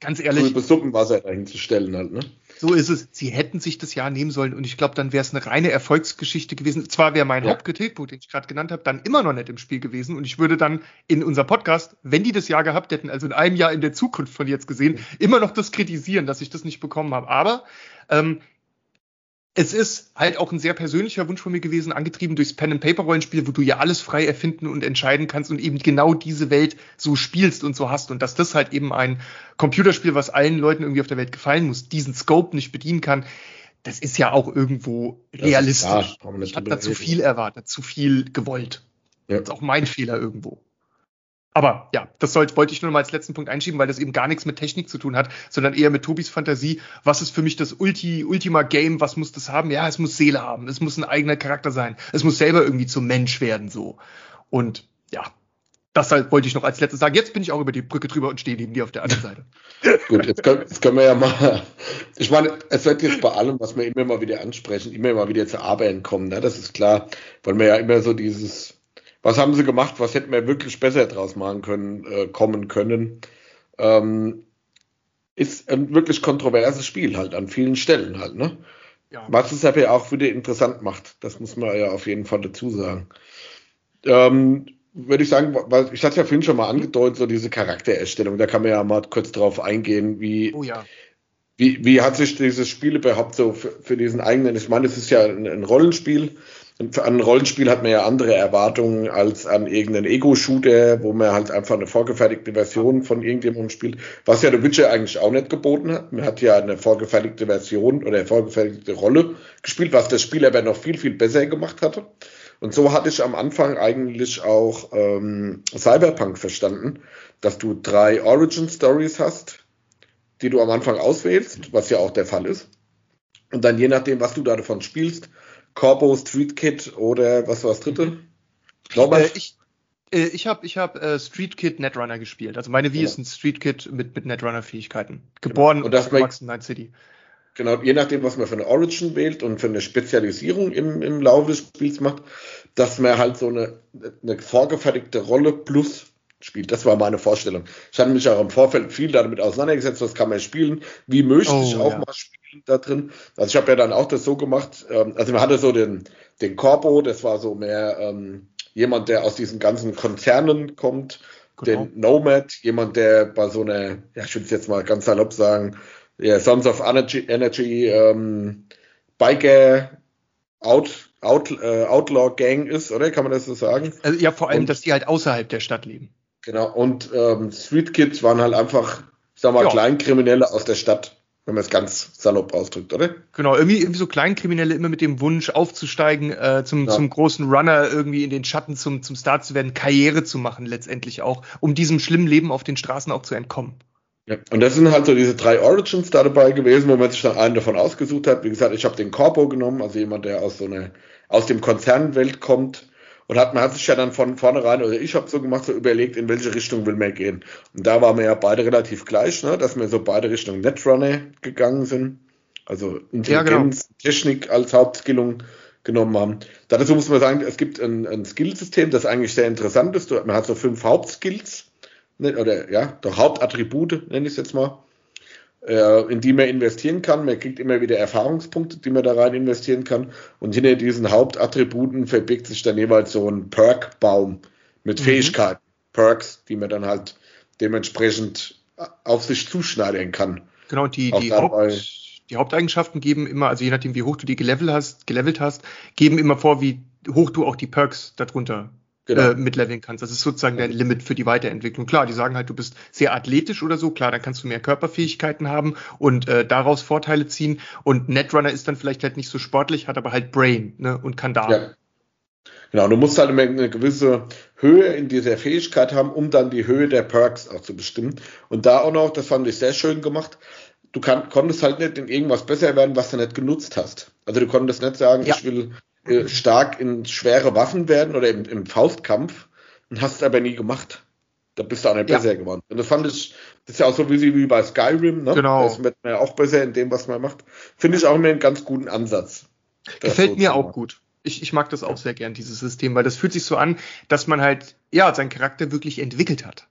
ganz ehrlich. Über Suppenwasser dahin zu stellen halt, ne? So ist es. Sie hätten sich das Jahr nehmen sollen und ich glaube, dann wäre es eine reine Erfolgsgeschichte gewesen. Zwar wäre mein ja. Hauptkritikpunkt, den ich gerade genannt habe, dann immer noch nicht im Spiel gewesen und ich würde dann in unser Podcast, wenn die das Jahr gehabt hätten, also in einem Jahr in der Zukunft von jetzt gesehen, immer noch das kritisieren, dass ich das nicht bekommen habe. Aber ähm, es ist halt auch ein sehr persönlicher Wunsch von mir gewesen, angetrieben durchs Pen-and-Paper-Rollenspiel, wo du ja alles frei erfinden und entscheiden kannst und eben genau diese Welt so spielst und so hast und dass das halt eben ein Computerspiel, was allen Leuten irgendwie auf der Welt gefallen muss, diesen Scope nicht bedienen kann. Das ist ja auch irgendwo realistisch. Klar, ich habe da zu viel erwartet, zu viel gewollt. Ja. Das ist auch mein Fehler irgendwo. Aber ja, das sollte, wollte ich nur mal als letzten Punkt einschieben, weil das eben gar nichts mit Technik zu tun hat, sondern eher mit Tobis Fantasie. Was ist für mich das Ulti, Ultima Game? Was muss das haben? Ja, es muss Seele haben. Es muss ein eigener Charakter sein. Es muss selber irgendwie zum Mensch werden, so. Und ja, das halt wollte ich noch als letztes sagen. Jetzt bin ich auch über die Brücke drüber und stehe neben dir auf der anderen Seite. Gut, jetzt können, jetzt können wir ja mal. Ich meine, es wird jetzt bei allem, was wir immer mal wieder ansprechen, immer mal wieder zu Arbeiten kommen. Ne? Das ist klar, weil wir ja immer so dieses was haben sie gemacht, was hätten wir wirklich besser draus machen können, äh, kommen können. Ähm, ist ein wirklich kontroverses Spiel halt an vielen Stellen halt, ne? Ja. Was es aber auch wieder interessant macht, das muss man ja auf jeden Fall dazu sagen. Ähm, würde ich sagen, weil ich hatte ja vorhin schon mal angedeutet, so diese Charaktererstellung, da kann man ja mal kurz drauf eingehen, wie, oh ja. wie, wie hat sich dieses Spiel überhaupt so für, für diesen eigenen, ich meine, es ist ja ein, ein Rollenspiel, an Rollenspiel hat man ja andere Erwartungen als an irgendeinen Ego-Shooter, wo man halt einfach eine vorgefertigte Version von irgendjemandem spielt, was ja The Witcher eigentlich auch nicht geboten hat. Man hat ja eine vorgefertigte Version oder eine vorgefertigte Rolle gespielt, was das Spiel aber noch viel, viel besser gemacht hatte. Und so hatte ich am Anfang eigentlich auch ähm, Cyberpunk verstanden, dass du drei Origin Stories hast, die du am Anfang auswählst, was ja auch der Fall ist. Und dann je nachdem, was du davon spielst, Corpo, Street Kid oder was war das dritte? Mhm. Äh, ich äh, ich habe ich hab, äh, Street Kid Netrunner gespielt. Also meine Wii genau. ist ein Street Kid mit, mit Netrunner-Fähigkeiten. Geboren genau. und aufgewachsen in Night City. Genau, je nachdem, was man für eine Origin wählt und für eine Spezialisierung im, im Laufe des Spiels macht, dass man halt so eine, eine vorgefertigte Rolle plus spielt. Das war meine Vorstellung. Ich hatte mich auch im Vorfeld viel damit auseinandergesetzt, was kann man spielen, wie möchte oh, ich auch ja. mal spielen da drin. Also ich habe ja dann auch das so gemacht, ähm, also man hatte so den, den Corpo, das war so mehr ähm, jemand, der aus diesen ganzen Konzernen kommt, genau. den Nomad, jemand, der bei so einer, ja, ich würde es jetzt mal ganz salopp sagen, ja, Sons of Energy, Energy ähm, Biker Out, Out, äh, Outlaw Gang ist, oder? Kann man das so sagen? Also, ja, vor allem, Und, dass die halt außerhalb der Stadt leben. Genau, und ähm, Street Kids waren halt einfach, ich sag mal, ja. Kleinkriminelle aus der Stadt, wenn man es ganz salopp ausdrückt, oder? Genau, irgendwie, irgendwie so Kleinkriminelle immer mit dem Wunsch aufzusteigen, äh, zum, ja. zum großen Runner irgendwie in den Schatten zum, zum Star zu werden, Karriere zu machen letztendlich auch, um diesem schlimmen Leben auf den Straßen auch zu entkommen. Ja, und das sind halt so diese drei Origins da dabei gewesen, wo man sich dann einen davon ausgesucht hat. Wie gesagt, ich habe den Corpo genommen, also jemand, der aus so einer, aus dem Konzernwelt kommt und hat, man hat sich ja dann von vornherein, oder ich habe so gemacht, so überlegt, in welche Richtung will man gehen. Und da waren wir ja beide relativ gleich, ne, dass wir so beide Richtung Netrunner gegangen sind. Also Intelligenz, ja, genau. Technik als Hauptskillung genommen haben. Dazu muss man sagen, es gibt ein, ein Skillsystem, das eigentlich sehr interessant ist. Man hat so fünf Hauptskills, ne, oder ja, doch Hauptattribute, nenne ich es jetzt mal in die man investieren kann. Man kriegt immer wieder Erfahrungspunkte, die man da rein investieren kann. Und hinter diesen Hauptattributen verbirgt sich dann jeweils so ein Perk-Baum mit mhm. Fähigkeiten, Perks, die man dann halt dementsprechend auf sich zuschneiden kann. Genau, die, die, Haupt, die Haupteigenschaften geben immer, also je nachdem, wie hoch du die gelevelt hast, gelevelt hast, geben immer vor, wie hoch du auch die Perks darunter genau. äh, mitleveln kannst. Das ist sozusagen der Limit für die Weiterentwicklung. Klar, die sagen halt, du bist sehr athletisch oder so, klar, dann kannst du mehr Körperfähigkeiten haben und äh, daraus Vorteile ziehen. Und Netrunner ist dann vielleicht halt nicht so sportlich, hat aber halt Brain ne, und kann da. Ja. Genau, du musst halt eine gewisse Höhe in dieser Fähigkeit haben, um dann die Höhe der Perks auch zu bestimmen. Und da auch noch, das fand ich sehr schön gemacht, du kann, konntest halt nicht in irgendwas besser werden, was du nicht genutzt hast. Also du konntest nicht sagen, ja. ich will äh, stark in schwere Waffen werden oder im, im Faustkampf und hast es aber nie gemacht. Da bist du auch nicht ja. besser geworden. Und das fand ich, das ist ja auch so wie, wie bei Skyrim, ne? Genau. Das wird man ja auch besser in dem, was man macht. Finde ich auch immer einen ganz guten Ansatz. Gefällt so mir auch gut. Ich, ich mag das auch sehr gern, dieses System, weil das fühlt sich so an, dass man halt, ja, seinen Charakter wirklich entwickelt hat.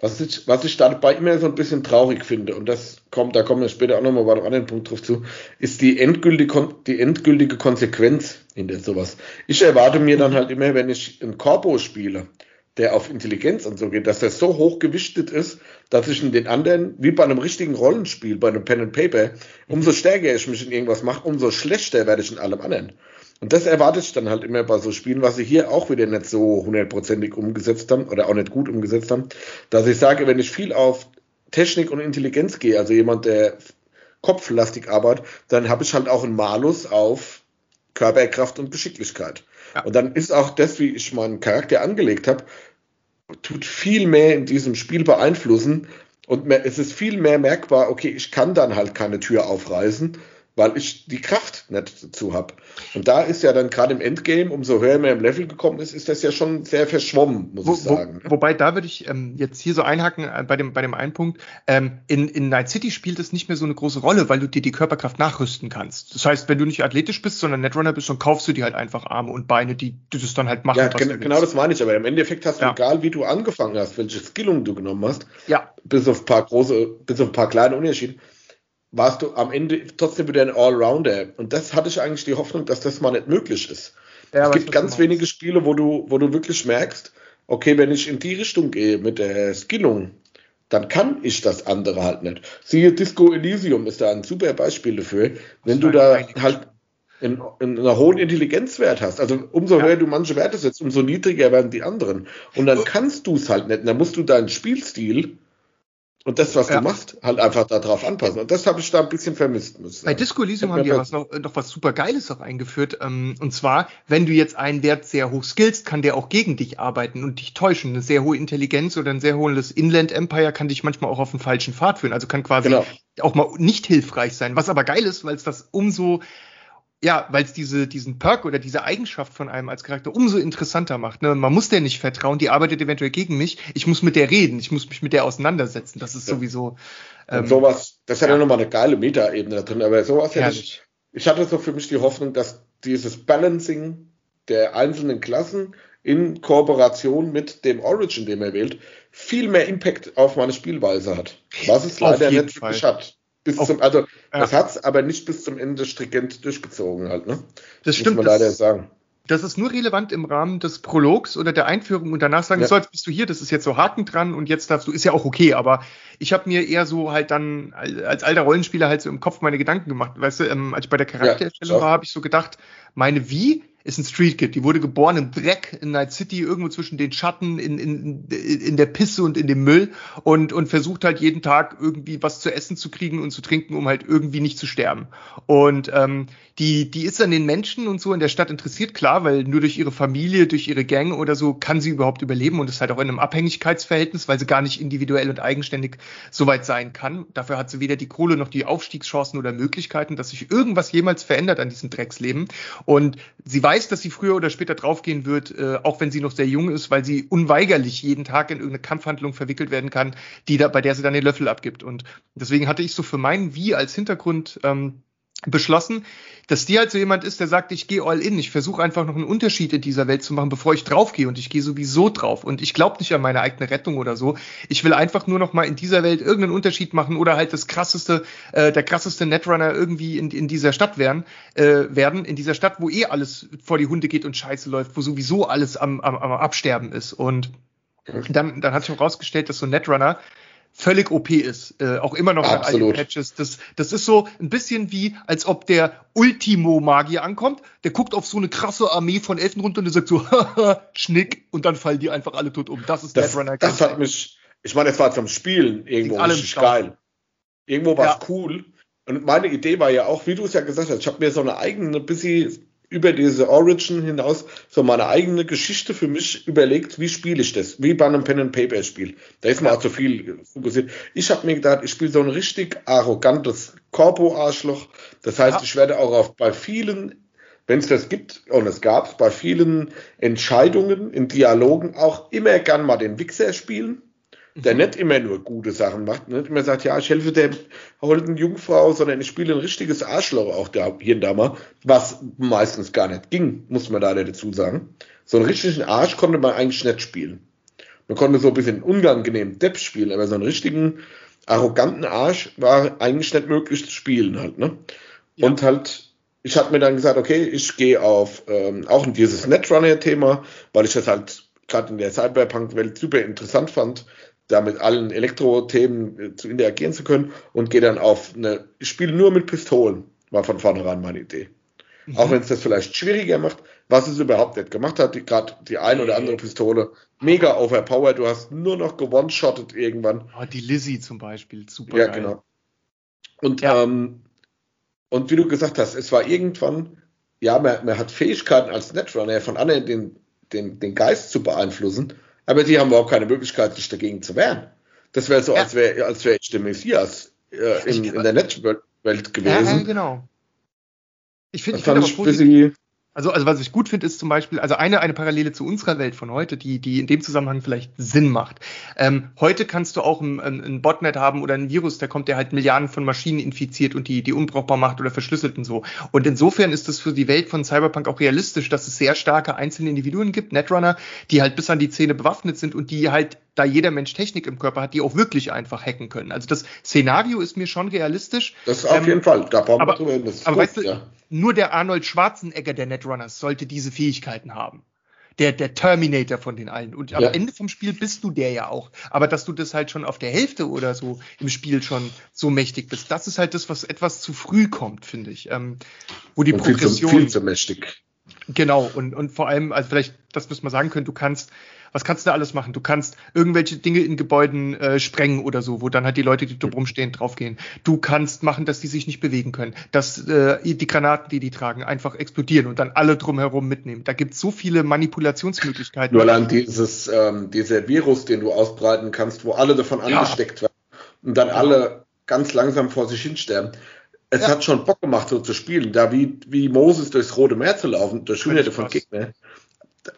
Was ich, was ich dabei immer so ein bisschen traurig finde, und das kommt, da kommen wir später auch nochmal bei einem anderen Punkt drauf zu, ist die endgültige, die endgültige Konsequenz hinter sowas. Ich erwarte mir dann halt immer, wenn ich ein Corpo spiele, der auf Intelligenz und so geht, dass der so hoch gewichtet ist, dass ich in den anderen, wie bei einem richtigen Rollenspiel, bei einem Pen and Paper, umso stärker ich mich in irgendwas mache, umso schlechter werde ich in allem anderen. Und das erwarte ich dann halt immer bei so Spielen, was sie hier auch wieder nicht so hundertprozentig umgesetzt haben oder auch nicht gut umgesetzt haben, dass ich sage, wenn ich viel auf Technik und Intelligenz gehe, also jemand, der kopflastig arbeitet, dann habe ich halt auch einen Malus auf Körperkraft und Geschicklichkeit. Ja. Und dann ist auch das, wie ich meinen Charakter angelegt habe, tut viel mehr in diesem Spiel beeinflussen. Und mehr, es ist viel mehr merkbar, okay, ich kann dann halt keine Tür aufreißen, weil ich die Kraft nicht dazu habe. Und da ist ja dann gerade im Endgame, umso höher man im Level gekommen ist, ist das ja schon sehr verschwommen, muss wo, ich sagen. Wo, wobei, da würde ich ähm, jetzt hier so einhaken äh, bei dem, bei dem einen Punkt. Ähm, in, in Night City spielt es nicht mehr so eine große Rolle, weil du dir die Körperkraft nachrüsten kannst. Das heißt, wenn du nicht athletisch bist, sondern Netrunner bist, dann kaufst du dir halt einfach Arme und Beine, die, die das dann halt machen. Ja, gen genau das meine ich, aber im Endeffekt hast du, ja. egal wie du angefangen hast, welche Skillung du genommen hast, ja. bis auf ein paar große, bis auf ein paar kleine Unterschiede, warst du am Ende trotzdem wieder ein Allrounder. Und das hatte ich eigentlich die Hoffnung, dass das mal nicht möglich ist. Ja, es gibt ganz wenige Spiele, wo du, wo du wirklich merkst, okay, wenn ich in die Richtung gehe mit der Skillung, dann kann ich das andere halt nicht. Siehe Disco Elysium ist da ein super Beispiel dafür. Wenn du da halt in, in einer hohen Intelligenzwert hast, also umso ja. höher du manche Werte setzt, umso niedriger werden die anderen. Und dann kannst du es halt nicht. Und dann musst du deinen Spielstil und das, was ja. du machst, halt einfach darauf anpassen. Und das habe ich da ein bisschen vermisst. Bei Disco Elysium haben die was noch, noch was super Geiles auch eingeführt. Ähm, und zwar, wenn du jetzt einen Wert sehr hoch skillst, kann der auch gegen dich arbeiten und dich täuschen. Eine sehr hohe Intelligenz oder ein sehr hohes Inland Empire kann dich manchmal auch auf den falschen Pfad führen. Also kann quasi genau. auch mal nicht hilfreich sein. Was aber geil ist, weil es das umso ja, weil es diese, diesen Perk oder diese Eigenschaft von einem als Charakter umso interessanter macht. Ne? Man muss der nicht vertrauen, die arbeitet eventuell gegen mich. Ich muss mit der reden, ich muss mich mit der auseinandersetzen. Das ist ja. sowieso. Ähm, sowas, das hat ja, ja nochmal eine geile Meta-Ebene da drin, aber sowas hätte ich. Ich hatte so für mich die Hoffnung, dass dieses Balancing der einzelnen Klassen in Kooperation mit dem Origin, den er wählt, viel mehr Impact auf meine Spielweise hat. Was es leider nicht wirklich hat. Bis zum, also, ja. das hat's aber nicht bis zum Ende stringent durchgezogen halt, ne? Das stimmt. Muss man leider das, sagen. Das ist nur relevant im Rahmen des Prologs oder der Einführung und danach sagen, ja. so, jetzt bist du hier, das ist jetzt so Haken dran und jetzt darfst du, ist ja auch okay, aber ich habe mir eher so halt dann als alter Rollenspieler halt so im Kopf meine Gedanken gemacht. Weißt du, ähm, als ich bei der Charaktererstellung ja, war, habe ich so gedacht, meine wie ist ein Street Kid. Die wurde geboren im Dreck in Night City, irgendwo zwischen den Schatten, in, in, in der Pisse und in dem Müll und, und versucht halt jeden Tag irgendwie was zu essen zu kriegen und zu trinken, um halt irgendwie nicht zu sterben. Und ähm, die, die ist an den Menschen und so in der Stadt interessiert, klar, weil nur durch ihre Familie, durch ihre Gang oder so kann sie überhaupt überleben und ist halt auch in einem Abhängigkeitsverhältnis, weil sie gar nicht individuell und eigenständig so weit sein kann. Dafür hat sie weder die Kohle noch die Aufstiegschancen oder Möglichkeiten, dass sich irgendwas jemals verändert an diesem Drecksleben. Und sie weiß, dass sie früher oder später draufgehen wird, äh, auch wenn sie noch sehr jung ist, weil sie unweigerlich jeden Tag in irgendeine Kampfhandlung verwickelt werden kann, die da, bei der sie dann den Löffel abgibt. Und deswegen hatte ich so für meinen Wie als Hintergrund ähm, beschlossen, dass die halt so jemand ist, der sagt, ich gehe all in, ich versuche einfach noch einen Unterschied in dieser Welt zu machen, bevor ich draufgehe und ich gehe sowieso drauf. Und ich glaube nicht an meine eigene Rettung oder so. Ich will einfach nur noch mal in dieser Welt irgendeinen Unterschied machen oder halt das krasseste, äh, der krasseste Netrunner irgendwie in, in dieser Stadt werden, äh, werden, in dieser Stadt, wo eh alles vor die Hunde geht und Scheiße läuft, wo sowieso alles am, am, am Absterben ist. Und dann, dann hat sich herausgestellt, dass so ein Netrunner völlig OP ist, äh, auch immer noch nach all den Patches. Das, das ist so ein bisschen wie, als ob der Ultimo-Magier ankommt, der guckt auf so eine krasse Armee von Elfen runter und der sagt so, Schnick, und dann fallen die einfach alle tot um. Das ist das, Netrunner. Das hat mich, ich meine, es war zum Spielen irgendwo richtig geil. Irgendwo war es ja. cool. Und meine Idee war ja auch, wie du es ja gesagt hast, ich habe mir so eine eigene, bisschen über diese Origin hinaus so meine eigene Geschichte für mich überlegt, wie spiele ich das? Wie bei einem Pen-and-Paper-Spiel. Da ist mir auch zu viel fokussiert. Ich habe mir gedacht, ich spiele so ein richtig arrogantes Corpo-Arschloch. Das heißt, ja. ich werde auch auf, bei vielen, wenn es das gibt, und es gab bei vielen Entscheidungen in Dialogen auch immer gern mal den Wichser spielen der nicht immer nur gute Sachen macht, nicht immer sagt, ja, ich helfe der holden Jungfrau, sondern ich spiele ein richtiges Arschloch auch da, hier und da mal, was meistens gar nicht ging, muss man da dazu sagen. So einen richtigen Arsch konnte man eigentlich nicht spielen. Man konnte so ein bisschen unangenehm Depp spielen, aber so einen richtigen arroganten Arsch war eigentlich nicht möglich zu spielen halt, ne? Ja. Und halt, ich habe mir dann gesagt, okay, ich gehe auf ähm, auch in dieses Netrunner-Thema, weil ich das halt gerade in der Cyberpunk-Welt super interessant fand, da mit allen Elektro-Themen äh, zu interagieren zu können und gehe dann auf eine, ich spiele nur mit Pistolen, war von vornherein meine Idee. Mhm. Auch wenn es das vielleicht schwieriger macht, was es überhaupt nicht gemacht hat, gerade die ein oder andere Pistole, mega overpowered, du hast nur noch gewone-shottet irgendwann. Oh, die Lizzie zum Beispiel, super Ja, geil. genau. Und, ja. ähm, und wie du gesagt hast, es war irgendwann ja, man, man hat Fähigkeiten als Netrunner von anderen den, den, den Geist zu beeinflussen, aber die haben überhaupt keine Möglichkeit, sich dagegen zu wehren. Das wäre so, ja. als wäre als wär ich der Messias äh, in, in der Netwelt gewesen. Ja, genau. Ich finde, ich finde aber positiv, also, also was ich gut finde, ist zum Beispiel, also eine, eine Parallele zu unserer Welt von heute, die, die in dem Zusammenhang vielleicht Sinn macht. Ähm, heute kannst du auch ein, ein, Botnet haben oder ein Virus, der kommt, der halt Milliarden von Maschinen infiziert und die, die unbrauchbar macht oder verschlüsselt und so. Und insofern ist es für die Welt von Cyberpunk auch realistisch, dass es sehr starke einzelne Individuen gibt, Netrunner, die halt bis an die Zähne bewaffnet sind und die halt da jeder Mensch Technik im Körper hat, die auch wirklich einfach hacken können. Also das Szenario ist mir schon realistisch. Das auf ähm, jeden Fall, da brauchen wir drüber. Aber gut, weißt du, ja. nur der Arnold Schwarzenegger der Netrunners sollte diese Fähigkeiten haben. Der, der Terminator von den allen. Und am ja. Ende vom Spiel bist du der ja auch. Aber dass du das halt schon auf der Hälfte oder so im Spiel schon so mächtig bist, das ist halt das, was etwas zu früh kommt, finde ich. Ähm, wo die und Progression. Viel zu, viel zu mächtig. Genau, und, und vor allem, also vielleicht, das müssen wir sagen können, du kannst was kannst du da alles machen? Du kannst irgendwelche Dinge in Gebäuden äh, sprengen oder so, wo dann halt die Leute, die da rumstehen, draufgehen. Du kannst machen, dass die sich nicht bewegen können, dass äh, die Granaten, die die tragen, einfach explodieren und dann alle drumherum mitnehmen. Da gibt es so viele Manipulationsmöglichkeiten. Nur allein dieses, ähm, dieser Virus, den du ausbreiten kannst, wo alle davon ja. angesteckt werden und dann alle ganz langsam vor sich hinsterben es ja. hat schon Bock gemacht, so zu spielen. Da wie, wie Moses durchs Rote Meer zu laufen, durch Hunderte von Gegnern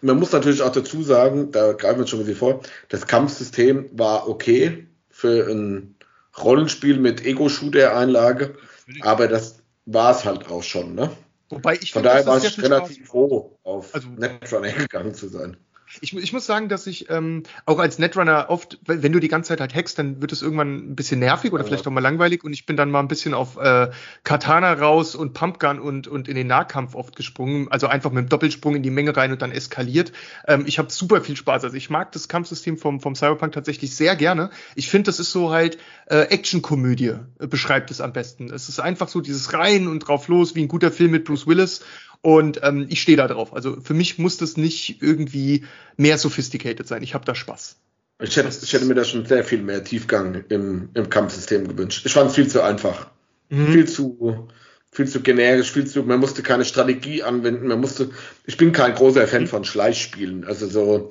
man muss natürlich auch dazu sagen, da greifen wir schon ein bisschen vor, das Kampfsystem war okay für ein Rollenspiel mit Ego-Shooter-Einlage, aber das war es halt auch schon, ne? Wobei ich Von daher war ich relativ froh, auf also, Netrunner gegangen zu sein. Ich, ich muss sagen, dass ich ähm, auch als Netrunner oft, wenn du die ganze Zeit halt hackst, dann wird es irgendwann ein bisschen nervig oder ja. vielleicht auch mal langweilig und ich bin dann mal ein bisschen auf äh, Katana raus und Pumpgun und, und in den Nahkampf oft gesprungen, also einfach mit dem Doppelsprung in die Menge rein und dann eskaliert. Ähm, ich habe super viel Spaß. Also ich mag das Kampfsystem vom, vom Cyberpunk tatsächlich sehr gerne. Ich finde, das ist so halt äh, Actionkomödie, äh, beschreibt es am besten. Es ist einfach so dieses rein und drauf los, wie ein guter Film mit Bruce Willis und ähm, ich stehe da drauf. Also für mich muss das nicht irgendwie mehr sophisticated sein. Ich habe da Spaß. Ich hätte, ich hätte mir da schon sehr viel mehr Tiefgang im, im Kampfsystem gewünscht. Ich fand es viel zu einfach. Mhm. Viel zu, viel zu generisch, viel zu, man musste keine Strategie anwenden, man musste, ich bin kein großer Fan von Schleichspielen. Also so,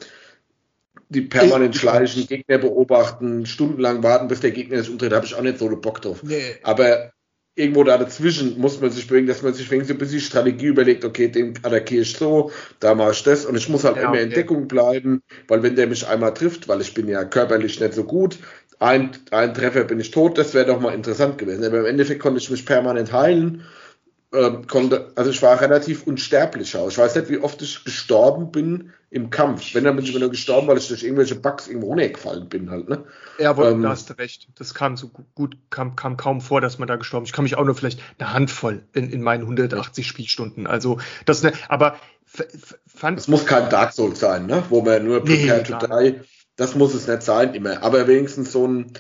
die permanent schleichen, Gegner beobachten, stundenlang warten, bis der Gegner sich umdreht, habe ich auch nicht so Bock drauf. Nee. Aber irgendwo da dazwischen muss man sich bewegen, dass man sich wenigstens ein bisschen Strategie überlegt, okay, den attackiere ich so, da mache ich das und ich muss halt ja, immer okay. in Deckung bleiben, weil wenn der mich einmal trifft, weil ich bin ja körperlich nicht so gut, ein, ein Treffer bin ich tot, das wäre doch mal interessant gewesen. Aber im Endeffekt konnte ich mich permanent heilen ähm, konnte, also ich war relativ unsterblich. Ich weiß nicht, wie oft ich gestorben bin im Kampf. Wenn, dann bin ich immer nur gestorben, weil ich durch irgendwelche Bugs irgendwo runtergefallen bin halt, ne? Ja, aber ähm, da hast du recht. Das kam so gut, kam, kam kaum vor, dass man da gestorben ist. Ich kann mich auch nur vielleicht eine Handvoll in, in meinen 180 Spielstunden. Also, das, ne, aber fand. Es muss kein Dark Souls sein, ne? Wo man nur Prepare nee, to Die, das muss es nicht sein immer. Aber wenigstens so ein,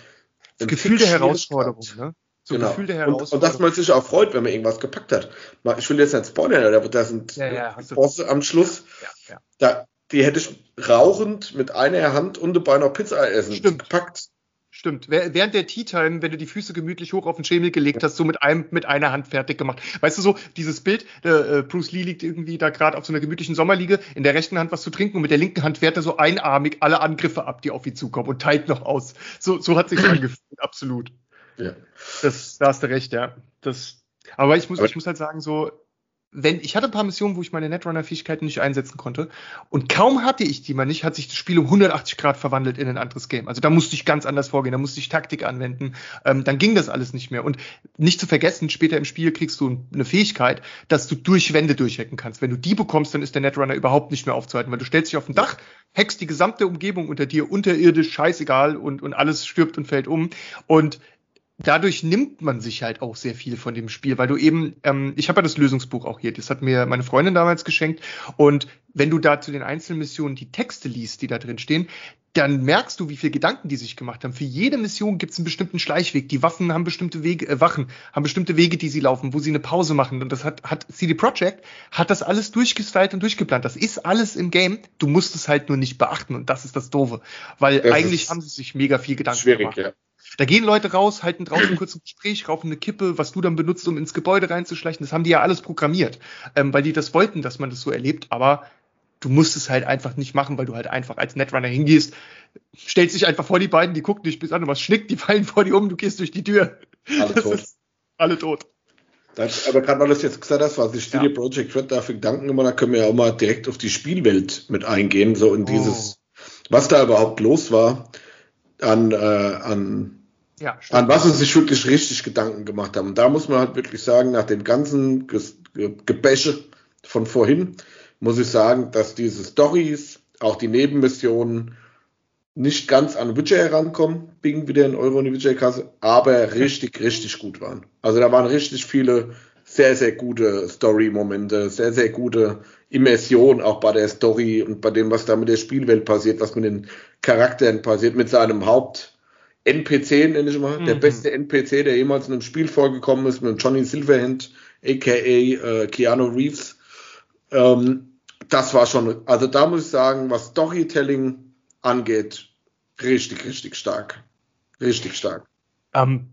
ein Gefühl der Herausforderung, ne? So genau. Gefühl der Herausforderung. Und, und dass man sich auch freut, wenn man irgendwas gepackt hat. Ich will jetzt nicht spoilern, aber da sind ja, ja, Bosse am Schluss. Ja, ja. Da, die hätte ich rauchend mit einer Hand und dabei noch Pizza essen Stimmt. gepackt. Stimmt. Während der Tea Time, wenn du die Füße gemütlich hoch auf den Schemel gelegt hast, so mit einem mit einer Hand fertig gemacht. Weißt du so, dieses Bild, äh, Bruce Lee liegt irgendwie da gerade auf so einer gemütlichen Sommerliege, in der rechten Hand was zu trinken und mit der linken Hand fährt er so einarmig alle Angriffe ab, die auf ihn zukommen und teilt noch aus. So, so hat sich angefühlt, absolut. Ja. Das, da hast du recht, ja. Das, aber ich muss, aber ich muss halt sagen, so, wenn, ich hatte ein paar Missionen, wo ich meine Netrunner-Fähigkeiten nicht einsetzen konnte. Und kaum hatte ich die mal nicht, hat sich das Spiel um 180 Grad verwandelt in ein anderes Game. Also da musste ich ganz anders vorgehen, da musste ich Taktik anwenden. Ähm, dann ging das alles nicht mehr. Und nicht zu vergessen, später im Spiel kriegst du eine Fähigkeit, dass du durch Wände durchhacken kannst. Wenn du die bekommst, dann ist der Netrunner überhaupt nicht mehr aufzuhalten, weil du stellst dich auf ein Dach, hackst die gesamte Umgebung unter dir, unterirdisch, scheißegal und, und alles stirbt und fällt um. Und dadurch nimmt man sich halt auch sehr viel von dem Spiel, weil du eben, ähm, ich habe ja das Lösungsbuch auch hier, das hat mir meine Freundin damals geschenkt und wenn du da zu den einzelnen Missionen die Texte liest, die da drin stehen, dann merkst du, wie viel Gedanken die sich gemacht haben. Für jede Mission gibt es einen bestimmten Schleichweg. Die Waffen haben bestimmte Wege, äh, Wachen haben bestimmte Wege, die sie laufen, wo sie eine Pause machen. Und das hat, hat CD Projekt hat das alles durchgestylt und durchgeplant. Das ist alles im Game. Du musst es halt nur nicht beachten und das ist das Doofe. Weil das eigentlich haben sie sich mega viel Gedanken schwierig, gemacht. Ja. Da gehen Leute raus, halten draußen kurz ein Gespräch, rauchen eine Kippe, was du dann benutzt, um ins Gebäude reinzuschleichen. Das haben die ja alles programmiert, ähm, weil die das wollten, dass man das so erlebt. Aber du musst es halt einfach nicht machen, weil du halt einfach als Netrunner hingehst, stellst dich einfach vor die beiden, die gucken dich bis an, was schnickt, die fallen vor dir um, du gehst durch die Tür. Alle tot. alle tot. Das, aber gerade weil du das jetzt gesagt hast, was ich CD ja. Projekt Red dafür danken immer, da können wir ja auch mal direkt auf die Spielwelt mit eingehen, so in dieses, oh. was da überhaupt los war, an, äh, an, ja, an was sie sich wirklich richtig Gedanken gemacht haben. Und da muss man halt wirklich sagen, nach dem ganzen Gebäsche von vorhin, muss ich sagen, dass diese Stories, auch die Nebenmissionen, nicht ganz an Witcher herankommen, biegen wieder in Euro in die Witcher-Kasse, aber richtig, richtig gut waren. Also da waren richtig viele sehr, sehr gute Story-Momente, sehr, sehr gute Immersion auch bei der Story und bei dem, was da mit der Spielwelt passiert, was mit den Charakteren passiert, mit seinem Haupt- NPC, nenne ich mal, mhm. der beste NPC, der jemals in einem Spiel vorgekommen ist, mit Johnny Silverhand, aka äh, Keanu Reeves. Ähm, das war schon, also da muss ich sagen, was Storytelling angeht, richtig, richtig stark. Richtig stark. Ähm,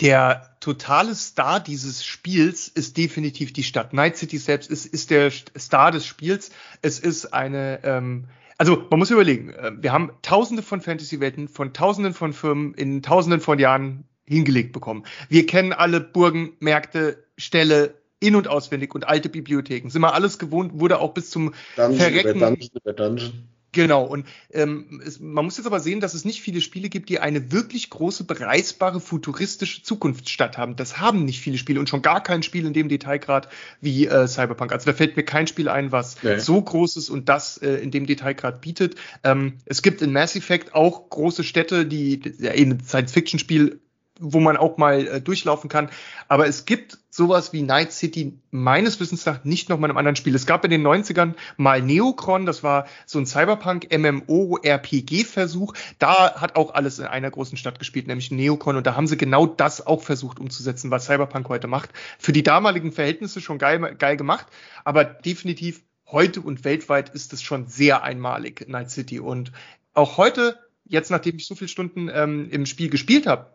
der totale Star dieses Spiels ist definitiv die Stadt. Night City selbst ist, ist der Star des Spiels. Es ist eine, ähm, also man muss überlegen, äh, wir haben tausende von Fantasy-Welten von tausenden von Firmen in tausenden von Jahren hingelegt bekommen. Wir kennen alle Burgen, Märkte, Ställe, in- und auswendig und alte Bibliotheken. Sind wir alles gewohnt, wurde auch bis zum Dungeon, Verrecken. Dungeon, Dungeon. Genau, und ähm, es, man muss jetzt aber sehen, dass es nicht viele Spiele gibt, die eine wirklich große, bereisbare, futuristische Zukunftsstadt haben. Das haben nicht viele Spiele und schon gar kein Spiel in dem Detailgrad wie äh, Cyberpunk. Also da fällt mir kein Spiel ein, was nee. so groß ist und das äh, in dem Detailgrad bietet. Ähm, es gibt in Mass Effect auch große Städte, die ja, eh ein Science-Fiction-Spiel wo man auch mal äh, durchlaufen kann. Aber es gibt sowas wie Night City meines Wissens nach nicht noch mal in einem anderen Spiel. Es gab in den 90ern mal Neocron, das war so ein Cyberpunk MMO RPG Versuch. Da hat auch alles in einer großen Stadt gespielt, nämlich Neocron und da haben sie genau das auch versucht umzusetzen, was Cyberpunk heute macht. Für die damaligen Verhältnisse schon geil, geil gemacht, aber definitiv heute und weltweit ist es schon sehr einmalig Night City und auch heute jetzt nachdem ich so viele Stunden ähm, im Spiel gespielt habe,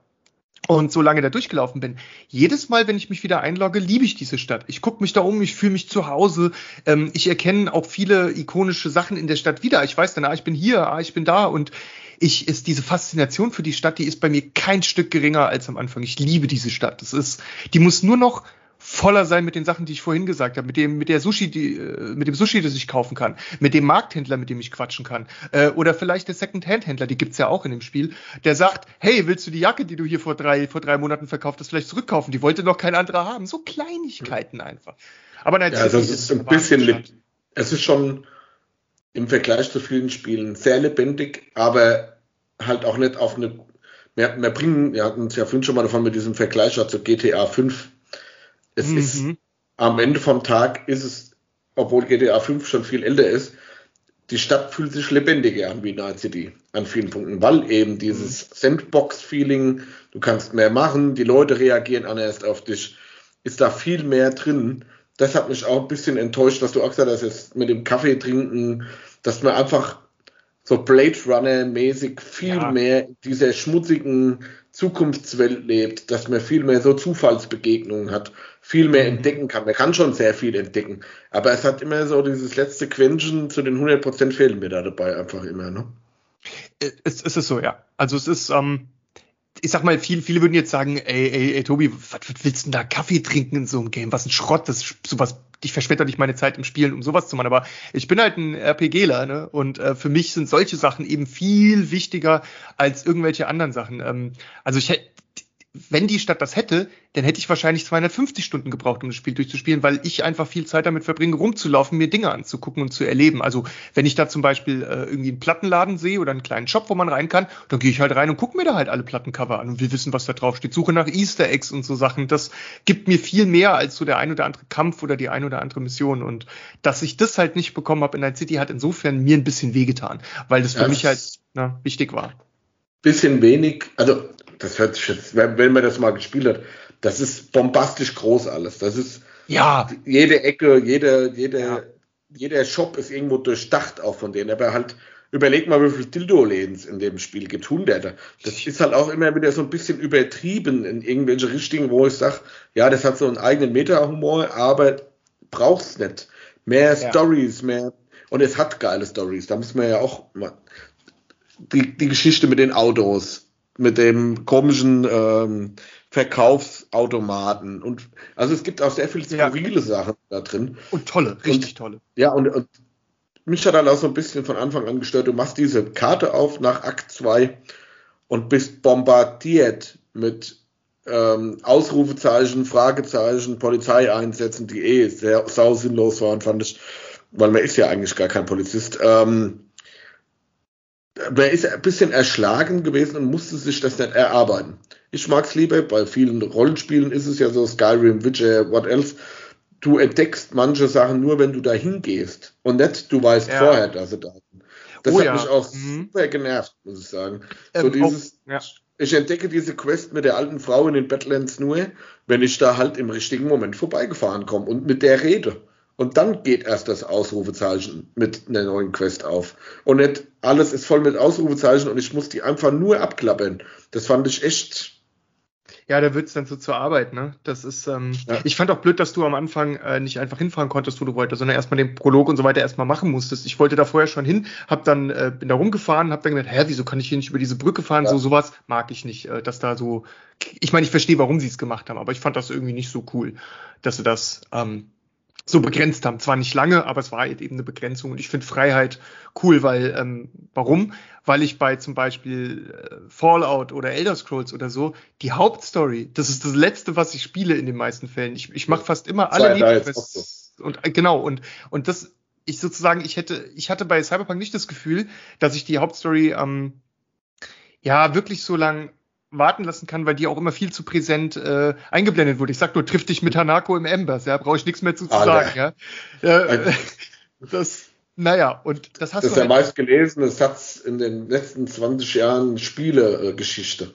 und so lange da durchgelaufen bin. Jedes Mal, wenn ich mich wieder einlogge, liebe ich diese Stadt. Ich gucke mich da um, ich fühle mich zu Hause. Ähm, ich erkenne auch viele ikonische Sachen in der Stadt wieder. Ich weiß dann, ah, ich bin hier, ah, ich bin da und ich ist diese Faszination für die Stadt, die ist bei mir kein Stück geringer als am Anfang. Ich liebe diese Stadt. Das ist, die muss nur noch voller sein mit den Sachen, die ich vorhin gesagt habe, mit dem, mit der Sushi, die, äh, mit dem Sushi, das ich kaufen kann, mit dem Markthändler, mit dem ich quatschen kann, äh, oder vielleicht der Second-Hand-Händler, die gibt's ja auch in dem Spiel, der sagt, hey, willst du die Jacke, die du hier vor drei, vor drei Monaten verkauft hast, vielleicht zurückkaufen? Die wollte noch kein anderer haben. So Kleinigkeiten einfach. Aber nein, ja, also es ist ein bisschen, es ist schon im Vergleich zu vielen Spielen sehr lebendig, aber halt auch nicht auf eine, wir, wir bringen, wir hatten es ja vorhin schon mal davon mit diesem Vergleich zu GTA 5 es mhm. ist am Ende vom Tag ist es, obwohl GTA 5 schon viel älter ist, die Stadt fühlt sich lebendiger an wie Night City an vielen Punkten, weil eben dieses mhm. Sandbox-Feeling, du kannst mehr machen, die Leute reagieren anders auf dich, ist da viel mehr drin. Das hat mich auch ein bisschen enttäuscht, was du auch gesagt hast, jetzt mit dem Kaffee trinken, dass man einfach so Blade Runner-mäßig viel ja. mehr dieser schmutzigen Zukunftswelt lebt, dass man viel mehr so Zufallsbegegnungen hat, viel mehr mhm. entdecken kann. Man kann schon sehr viel entdecken, aber es hat immer so dieses letzte Quäntchen zu den 100% fehlen mir da dabei einfach immer, ne? Es, es ist so, ja. Also es ist, ähm, ich sag mal, viele, viele würden jetzt sagen, ey, ey, ey Tobi, was, was willst du denn da Kaffee trinken in so einem Game? Was ein Schrott, das ist sowas, ich verschwende nicht meine Zeit im Spielen, um sowas zu machen. Aber ich bin halt ein RPGler, ne? Und äh, für mich sind solche Sachen eben viel wichtiger als irgendwelche anderen Sachen. Ähm, also ich hätte wenn die Stadt das hätte, dann hätte ich wahrscheinlich 250 Stunden gebraucht, um das Spiel durchzuspielen, weil ich einfach viel Zeit damit verbringe, rumzulaufen, mir Dinge anzugucken und zu erleben. Also wenn ich da zum Beispiel äh, irgendwie einen Plattenladen sehe oder einen kleinen Shop, wo man rein kann, dann gehe ich halt rein und gucke mir da halt alle Plattencover an und will wissen, was da drauf steht. Suche nach Easter Eggs und so Sachen. Das gibt mir viel mehr als so der ein oder andere Kampf oder die ein oder andere Mission. Und dass ich das halt nicht bekommen habe in Night City, hat insofern mir ein bisschen wehgetan, weil das für ja, mich halt na, wichtig war. Bisschen wenig, also das hört sich jetzt, wenn, wenn man das mal gespielt hat, das ist bombastisch groß alles. Das ist ja jede Ecke, jeder, jeder, ja. jeder Shop ist irgendwo durchdacht auch von denen, aber halt überleg mal, wie viele Dildo-Läden es in dem Spiel gibt. Hunderte. Das ist halt auch immer wieder so ein bisschen übertrieben in irgendwelche Richtungen, wo ich sage, ja, das hat so einen eigenen Meta-Humor, aber braucht's nicht. Mehr ja. Stories, mehr. Und es hat geile Stories. Da muss man ja auch mal. Die, die Geschichte mit den Autos, mit dem komischen ähm, Verkaufsautomaten und also es gibt auch sehr viele skurrile ja. Sachen da drin. Und tolle, richtig und, tolle. Ja, und, und mich hat dann auch so ein bisschen von Anfang an gestört, du machst diese Karte auf nach Akt 2 und bist bombardiert mit ähm, Ausrufezeichen, Fragezeichen, Polizeieinsätzen, die eh sehr sausinnlos waren, fand ich, weil man ist ja eigentlich gar kein Polizist. Ähm, man ist ein bisschen erschlagen gewesen und musste sich das nicht erarbeiten. Ich mag es lieber, bei vielen Rollenspielen ist es ja so, Skyrim, Witcher, what else, du entdeckst manche Sachen nur, wenn du da hingehst und nicht, du weißt ja. vorher, dass sie da sind. Das oh, hat ja. mich auch mhm. super genervt, muss ich sagen. Ähm, so dieses, auch, ja. Ich entdecke diese Quest mit der alten Frau in den Badlands nur, wenn ich da halt im richtigen Moment vorbeigefahren komme und mit der rede. Und dann geht erst das Ausrufezeichen mit einer neuen Quest auf. Und nicht alles ist voll mit Ausrufezeichen und ich muss die einfach nur abklappern. Das fand ich echt ja, da wird's dann so zur Arbeit, ne? Das ist, ähm, ja. ich fand auch blöd, dass du am Anfang äh, nicht einfach hinfahren konntest, wo du wolltest, sondern erstmal den Prolog und so weiter erstmal machen musstest. Ich wollte da vorher schon hin, hab dann, äh, bin da rumgefahren, hab dann gedacht, hä, wieso kann ich hier nicht über diese Brücke fahren? Ja. So, sowas mag ich nicht, äh, dass da so, ich meine, ich verstehe, warum sie es gemacht haben, aber ich fand das irgendwie nicht so cool, dass sie das ähm, so begrenzt haben. Zwar nicht lange, aber es war halt eben eine Begrenzung. Und ich finde Freiheit cool, weil, ähm, warum? Weil ich bei zum Beispiel äh, Fallout oder Elder Scrolls oder so, die Hauptstory, das ist das Letzte, was ich spiele in den meisten Fällen. Ich, ich mache fast immer alle Nebenquests. So. Und äh, genau, und, und das, ich sozusagen, ich hätte, ich hatte bei Cyberpunk nicht das Gefühl, dass ich die Hauptstory ähm, ja wirklich so lang warten lassen kann, weil die auch immer viel zu präsent äh, eingeblendet wurde. Ich sag nur, triff dich mit Hanako im Embers, ja, brauche ich nichts mehr zu, zu sagen, ja. Äh, das, naja, und das hast das du. Das ist der halt meistgelesene Satz in den letzten 20 Jahren Spielegeschichte.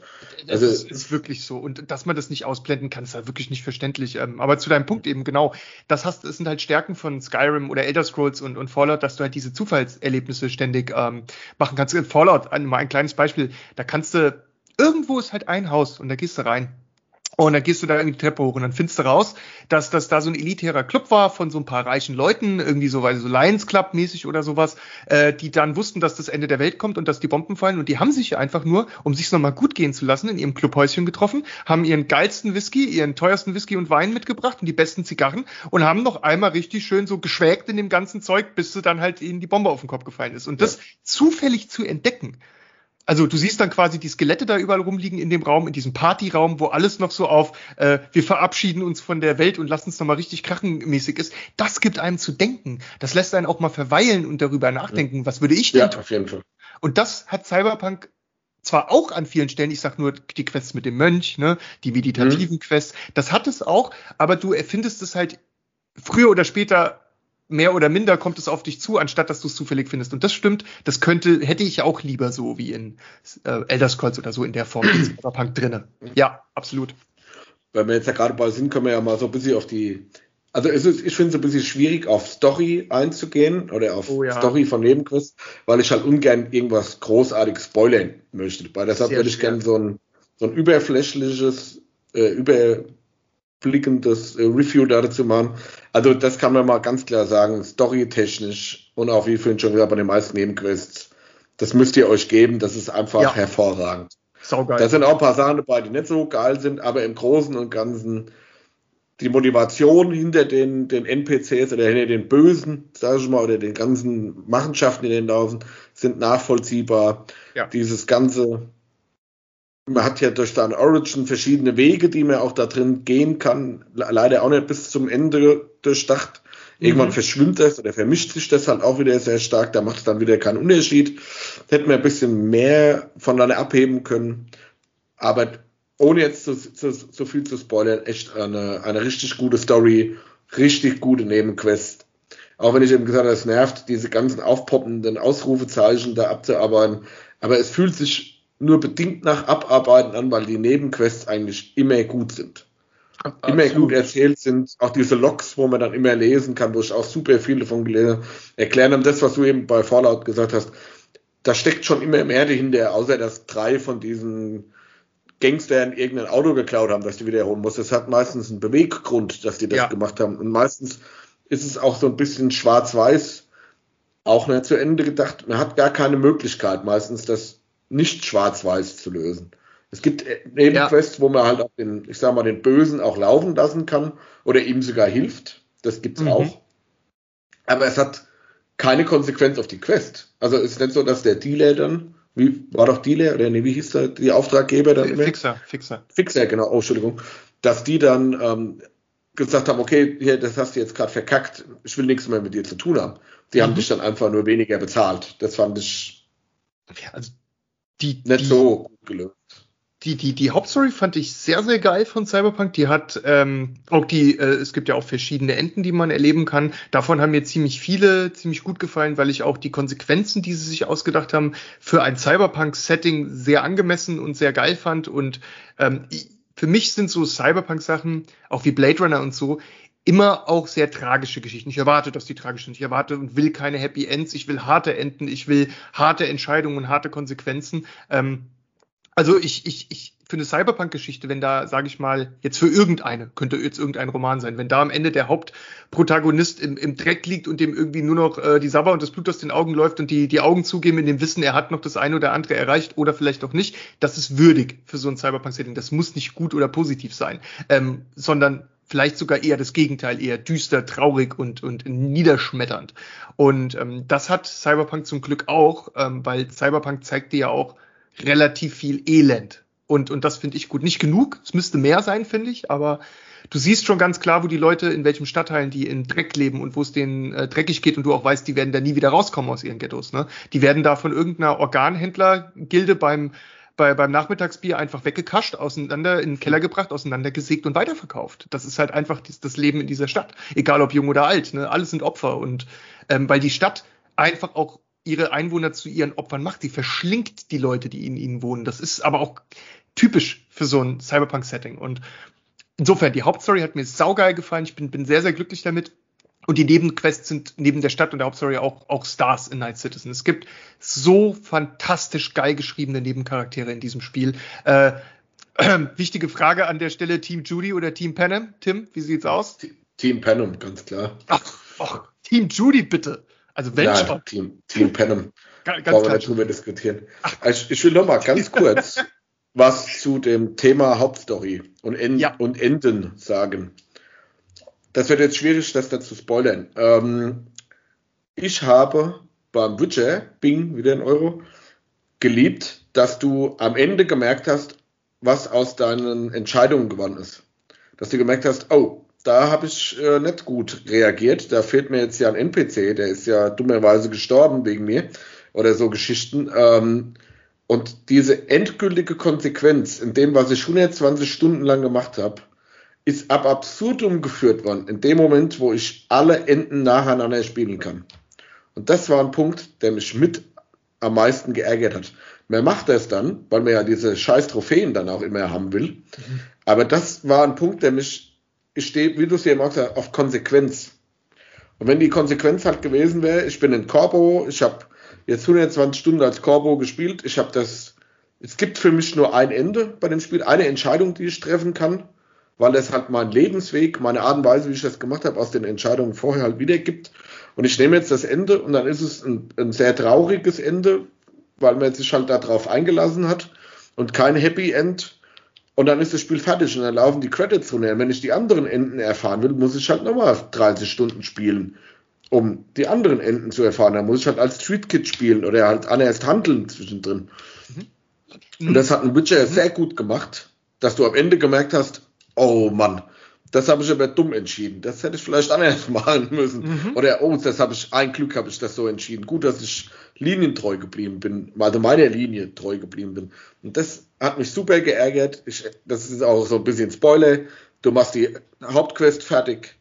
Also, das ist wirklich so. Und dass man das nicht ausblenden kann, ist halt wirklich nicht verständlich. Ähm, aber zu deinem Punkt eben genau, das hast, das sind halt Stärken von Skyrim oder Elder Scrolls und, und Fallout, dass du halt diese Zufallserlebnisse ständig ähm, machen kannst. Fallout, mal ein kleines Beispiel, da kannst du irgendwo ist halt ein Haus und da gehst du rein. Und dann gehst du da in die Treppe hoch und dann findest du raus, dass das da so ein elitärer Club war von so ein paar reichen Leuten, irgendwie so, weil so Lions Club mäßig oder sowas, äh, die dann wussten, dass das Ende der Welt kommt und dass die Bomben fallen und die haben sich einfach nur, um sich's nochmal gut gehen zu lassen, in ihrem Clubhäuschen getroffen, haben ihren geilsten Whisky, ihren teuersten Whisky und Wein mitgebracht und die besten Zigarren und haben noch einmal richtig schön so geschwägt in dem ganzen Zeug, bis sie dann halt ihnen die Bombe auf den Kopf gefallen ist. Und das zufällig zu entdecken, also du siehst dann quasi die Skelette da überall rumliegen in dem Raum, in diesem Partyraum, wo alles noch so auf, äh, wir verabschieden uns von der Welt und lassen es nochmal richtig krachenmäßig ist. Das gibt einem zu denken. Das lässt einen auch mal verweilen und darüber nachdenken, was würde ich denn ja, tun? Auf jeden Fall. Und das hat Cyberpunk zwar auch an vielen Stellen, ich sag nur die Quests mit dem Mönch, ne, die meditativen mhm. Quests, das hat es auch, aber du erfindest es halt früher oder später mehr oder minder kommt es auf dich zu, anstatt dass du es zufällig findest. Und das stimmt, das könnte, hätte ich auch lieber so wie in äh, Elder Scrolls oder so in der Form Cyberpunk drinne. Ja, absolut. Wenn wir jetzt ja gerade bei sind, können wir ja mal so ein bisschen auf die, also es ist, ich finde es ein bisschen schwierig, auf Story einzugehen oder auf oh, ja. Story von Nebenquest, weil ich halt ungern irgendwas großartig spoilern möchte. Weil deshalb würde ich gerne so ein, so ein überflächliches, äh, über blickendes äh, Review dazu machen. Also das kann man mal ganz klar sagen, storytechnisch und auch wie vorhin schon gesagt bei den meisten Nebenquests, das müsst ihr euch geben, das ist einfach ja. hervorragend. Saugeil. Da sind auch ein paar Sachen dabei, die nicht so geil sind, aber im Großen und Ganzen die Motivation hinter den, den NPCs oder hinter den Bösen, sage ich mal, oder den ganzen Machenschaften, die denen laufen, sind nachvollziehbar. Ja. Dieses ganze man hat ja durch seine Origin verschiedene Wege, die man auch da drin gehen kann. Leider auch nicht bis zum Ende durchdacht. Irgendwann mhm. verschwimmt das oder vermischt sich das halt auch wieder sehr stark. Da macht es dann wieder keinen Unterschied. Hätten wir ein bisschen mehr voneinander abheben können. Aber ohne jetzt so, so, so viel zu spoilern, echt eine, eine richtig gute Story, richtig gute Nebenquest. Auch wenn ich eben gesagt habe, es nervt, diese ganzen aufpoppenden Ausrufezeichen da abzuarbeiten. Aber es fühlt sich nur bedingt nach Abarbeiten an, weil die Nebenquests eigentlich immer gut sind. Absolut. Immer gut erzählt sind. Auch diese Logs, wo man dann immer lesen kann, wo ich auch super viele davon gelesen habe, erklären dann das, was du eben bei Fallout gesagt hast. da steckt schon immer mehr dahinter, außer dass drei von diesen Gangstern irgendein Auto geklaut haben, das die wiederholen muss. Das hat meistens einen Beweggrund, dass die das ja. gemacht haben. Und meistens ist es auch so ein bisschen schwarz-weiß, auch nicht zu Ende gedacht. Man hat gar keine Möglichkeit, meistens das nicht schwarz-weiß zu lösen. Es gibt Nebenquests, ja. wo man halt auch den, ich sag mal, den Bösen auch laufen lassen kann oder ihm sogar hilft. Das gibt's mhm. auch. Aber es hat keine Konsequenz auf die Quest. Also es ist nicht so, dass der Dealer dann, wie war doch Dealer oder nee, wie hieß der, die Auftraggeber dann? Fixer, Fixer. Fixer, genau, oh, Entschuldigung. Dass die dann ähm, gesagt haben, okay, hier, das hast du jetzt gerade verkackt, ich will nichts mehr mit dir zu tun haben. Die mhm. haben dich dann einfach nur weniger bezahlt. Das fand ich also die, nicht die, so gut gelöst die, die, die Hauptstory fand ich sehr, sehr geil von Cyberpunk. Die hat ähm, auch die, äh, es gibt ja auch verschiedene Enden, die man erleben kann. Davon haben mir ziemlich viele ziemlich gut gefallen, weil ich auch die Konsequenzen, die sie sich ausgedacht haben, für ein Cyberpunk-Setting sehr angemessen und sehr geil fand. Und ähm, für mich sind so Cyberpunk-Sachen, auch wie Blade Runner und so, immer auch sehr tragische Geschichten. Ich erwarte, dass die tragisch sind. Ich erwarte und will keine Happy Ends. Ich will harte Enden. Ich will harte Entscheidungen und harte Konsequenzen. Ähm, also ich, ich, ich für eine Cyberpunk-Geschichte, wenn da, sage ich mal, jetzt für irgendeine, könnte jetzt irgendein Roman sein, wenn da am Ende der Hauptprotagonist im, im Dreck liegt und dem irgendwie nur noch äh, die Sabber und das Blut aus den Augen läuft und die, die Augen zugeben in dem Wissen, er hat noch das eine oder andere erreicht oder vielleicht auch nicht, das ist würdig für so ein Cyberpunk-Setting. Das muss nicht gut oder positiv sein, ähm, sondern vielleicht sogar eher das Gegenteil, eher düster, traurig und, und niederschmetternd. Und ähm, das hat Cyberpunk zum Glück auch, ähm, weil Cyberpunk zeigt dir ja auch, relativ viel Elend. Und, und das finde ich gut. Nicht genug, es müsste mehr sein, finde ich, aber du siehst schon ganz klar, wo die Leute, in welchem Stadtteilen die in Dreck leben und wo es denen äh, dreckig geht und du auch weißt, die werden da nie wieder rauskommen aus ihren Ghettos. Ne? Die werden da von irgendeiner Organhändlergilde beim, bei, beim Nachmittagsbier einfach weggekascht, auseinander in den Keller gebracht, auseinandergesägt und weiterverkauft. Das ist halt einfach das, das Leben in dieser Stadt. Egal ob jung oder alt, ne? alles sind Opfer. Und ähm, weil die Stadt einfach auch ihre Einwohner zu ihren Opfern macht. Sie verschlingt die Leute, die in ihnen wohnen. Das ist aber auch typisch für so ein Cyberpunk-Setting. Und insofern, die Hauptstory hat mir saugeil gefallen. Ich bin, bin sehr, sehr glücklich damit. Und die Nebenquests sind neben der Stadt und der Hauptstory auch, auch Stars in Night Citizen. Es gibt so fantastisch geil geschriebene Nebencharaktere in diesem Spiel. Äh, äh, wichtige Frage an der Stelle: Team Judy oder Team Panem? Tim, wie sieht's aus? Team Panem, ganz klar. Ach, ach, Team Judy, bitte. Also wenn ja, schon. Team, Team Panem. ganz Brauchen wir nicht drüber diskutieren. Also ich will noch mal ganz kurz was zu dem Thema Hauptstory und, End ja. und Enden sagen. Das wird jetzt schwierig, das dazu spoilern. Ähm, ich habe beim Witcher, Bing, wieder in Euro, geliebt, dass du am Ende gemerkt hast, was aus deinen Entscheidungen gewonnen ist. Dass du gemerkt hast, oh, da habe ich äh, nicht gut reagiert. Da fehlt mir jetzt ja ein NPC, der ist ja dummerweise gestorben wegen mir oder so Geschichten. Ähm, und diese endgültige Konsequenz in dem, was ich 120 Stunden lang gemacht habe, ist ab absurdum geführt worden, in dem Moment, wo ich alle Enden nacheinander spielen kann. Und das war ein Punkt, der mich mit am meisten geärgert hat. Man macht das dann, weil man ja diese scheiß Trophäen dann auch immer haben will. Mhm. Aber das war ein Punkt, der mich ich stehe, wie du es eben auch gesagt auf Konsequenz. Und wenn die Konsequenz halt gewesen wäre, ich bin in Corbo, ich habe jetzt 120 Stunden als Corbo gespielt, ich habe das, es gibt für mich nur ein Ende bei dem Spiel, eine Entscheidung, die ich treffen kann, weil es halt mein Lebensweg, meine Art und Weise, wie ich das gemacht habe, aus den Entscheidungen vorher halt wiedergibt. Und ich nehme jetzt das Ende und dann ist es ein, ein sehr trauriges Ende, weil man sich halt darauf eingelassen hat und kein Happy End und dann ist das Spiel fertig und dann laufen die Credits runter. Und wenn ich die anderen Enden erfahren will, muss ich halt nochmal 30 Stunden spielen, um die anderen Enden zu erfahren. Dann muss ich halt als Street Kid spielen oder halt anders handeln zwischendrin. Mhm. Und das hat ein Witcher mhm. sehr gut gemacht, dass du am Ende gemerkt hast, oh Mann, das habe ich aber dumm entschieden. Das hätte ich vielleicht anders malen müssen. Mhm. Oder, oh, das habe ich, ein Glück habe ich das so entschieden. Gut, dass ich linientreu geblieben bin, also meiner Linie treu geblieben bin. Und das hat mich super geärgert. Ich, das ist auch so ein bisschen Spoiler. Du machst die Hauptquest fertig.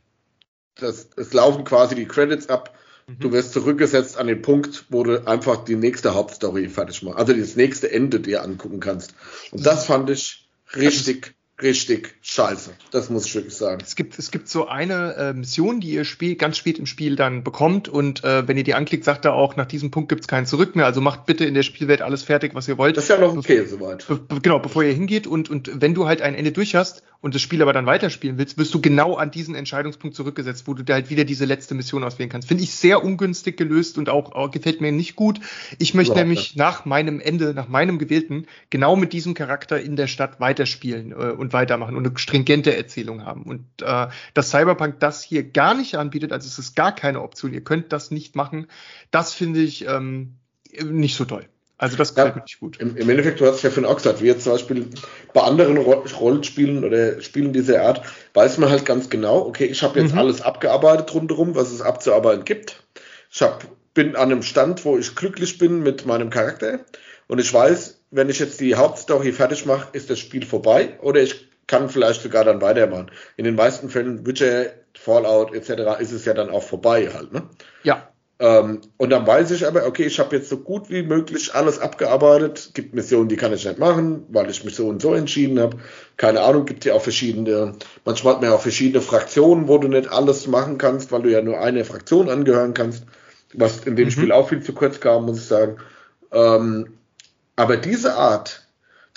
Das, es laufen quasi die Credits ab. Mhm. Du wirst zurückgesetzt an den Punkt, wo du einfach die nächste Hauptstory fertig machst. Also das nächste Ende dir angucken kannst. Und das fand ich richtig richtig scheiße. Das muss ich wirklich sagen. Es gibt, es gibt so eine äh, Mission, die ihr Spiel, ganz spät im Spiel dann bekommt und äh, wenn ihr die anklickt, sagt er auch, nach diesem Punkt gibt es kein Zurück mehr. Also macht bitte in der Spielwelt alles fertig, was ihr wollt. Das ist ja noch okay soweit. Be genau, bevor ihr hingeht und, und wenn du halt ein Ende durch hast und das Spiel aber dann weiterspielen willst, wirst du genau an diesen Entscheidungspunkt zurückgesetzt, wo du da halt wieder diese letzte Mission auswählen kannst. Finde ich sehr ungünstig gelöst und auch, auch gefällt mir nicht gut. Ich möchte ja, nämlich ja. nach meinem Ende, nach meinem gewählten, genau mit diesem Charakter in der Stadt weiterspielen äh, und weitermachen und eine stringente Erzählung haben. Und äh, dass Cyberpunk das hier gar nicht anbietet, also es ist gar keine Option, ihr könnt das nicht machen, das finde ich ähm, nicht so toll. Also das gefällt ja, mir nicht gut. Im, Im, Endeffekt, du hast es ja vorhin auch gesagt, wie jetzt zum Beispiel bei anderen Rollenspielen oder Spielen dieser Art, weiß man halt ganz genau, okay, ich habe jetzt mhm. alles abgearbeitet rundherum, was es abzuarbeiten gibt. Ich hab, bin an einem Stand, wo ich glücklich bin mit meinem Charakter und ich weiß, wenn ich jetzt die Hauptstory fertig mache, ist das Spiel vorbei oder ich kann vielleicht sogar dann weitermachen. In den meisten Fällen, Witcher, Fallout etc. ist es ja dann auch vorbei halt. Ne? Ja. Ähm, und dann weiß ich aber, okay, ich habe jetzt so gut wie möglich alles abgearbeitet. Es gibt Missionen, die kann ich nicht machen, weil ich mich so und so entschieden habe. Keine Ahnung, gibt ja auch verschiedene, manchmal hat man ja auch verschiedene Fraktionen, wo du nicht alles machen kannst, weil du ja nur eine Fraktion angehören kannst. Was in dem mhm. Spiel auch viel zu kurz kam, muss ich sagen. Ähm, aber diese Art,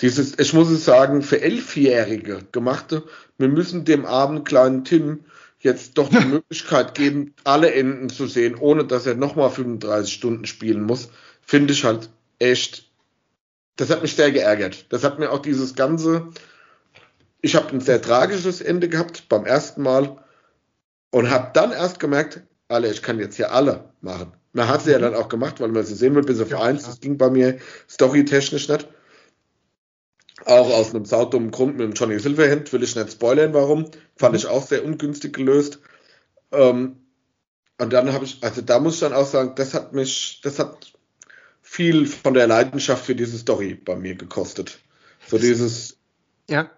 dieses, ich muss es sagen, für Elfjährige gemachte, wir müssen dem armen kleinen Tim jetzt doch die Möglichkeit geben, alle Enden zu sehen, ohne dass er nochmal 35 Stunden spielen muss, finde ich halt echt, das hat mich sehr geärgert. Das hat mir auch dieses ganze, ich habe ein sehr tragisches Ende gehabt beim ersten Mal und habe dann erst gemerkt, alle, ich kann jetzt hier alle machen. Man hat sie ja dann auch gemacht, weil man sie sehen will, bis auf ja, eins. Das ging bei mir storytechnisch nicht. Auch aus einem saudummen Grund mit dem Johnny Silverhand, will ich nicht spoilern, warum. Fand mhm. ich auch sehr ungünstig gelöst. Ähm, und dann habe ich, also da muss ich dann auch sagen, das hat mich, das hat viel von der Leidenschaft für diese Story bei mir gekostet. So dieses, ja.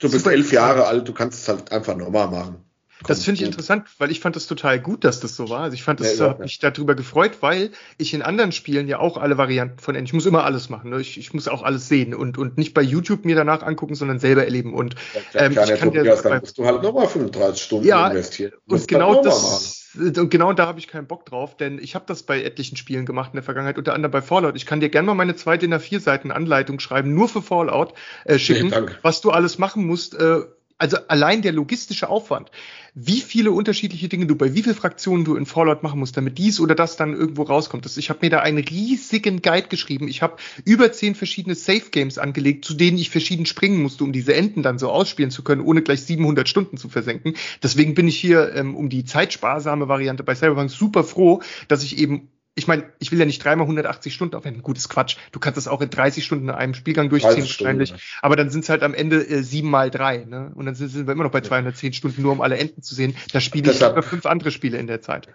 du bist elf Jahre alt, du kannst es halt einfach normal machen. Das finde ich interessant, weil ich fand das total gut, dass das so war. Also ich fand das, ja, habe mich darüber gefreut, weil ich in anderen Spielen ja auch alle Varianten von Ende, ich muss immer alles machen, ne? ich, ich muss auch alles sehen und, und nicht bei YouTube mir danach angucken, sondern selber erleben. Und ja, ähm, ich kann dir, ja, dann musst du halt nochmal 35 Stunden ja, investieren. Und genau das, und genau da habe ich keinen Bock drauf, denn ich habe das bei etlichen Spielen gemacht in der Vergangenheit, unter anderem bei Fallout. Ich kann dir gerne mal meine zweite in der vier Seiten Anleitung schreiben, nur für Fallout äh, schicken, nee, was du alles machen musst. Äh, also allein der logistische Aufwand, wie viele unterschiedliche Dinge du bei wie vielen Fraktionen du in Fallout machen musst, damit dies oder das dann irgendwo rauskommt. Ich habe mir da einen riesigen Guide geschrieben. Ich habe über zehn verschiedene Safe Games angelegt, zu denen ich verschieden springen musste, um diese Enden dann so ausspielen zu können, ohne gleich 700 Stunden zu versenken. Deswegen bin ich hier ähm, um die zeitsparsame Variante bei Cyberpunk super froh, dass ich eben ich meine, ich will ja nicht dreimal 180 Stunden aufwenden. Gutes Quatsch. Du kannst das auch in 30 Stunden in einem Spielgang durchziehen wahrscheinlich. Stunden, Aber dann sind es halt am Ende äh, sieben mal drei. Ne? Und dann sind, sind wir immer noch bei 210 Stunden, nur um alle Enden zu sehen. Da spiele ich über fünf andere Spiele in der Zeit.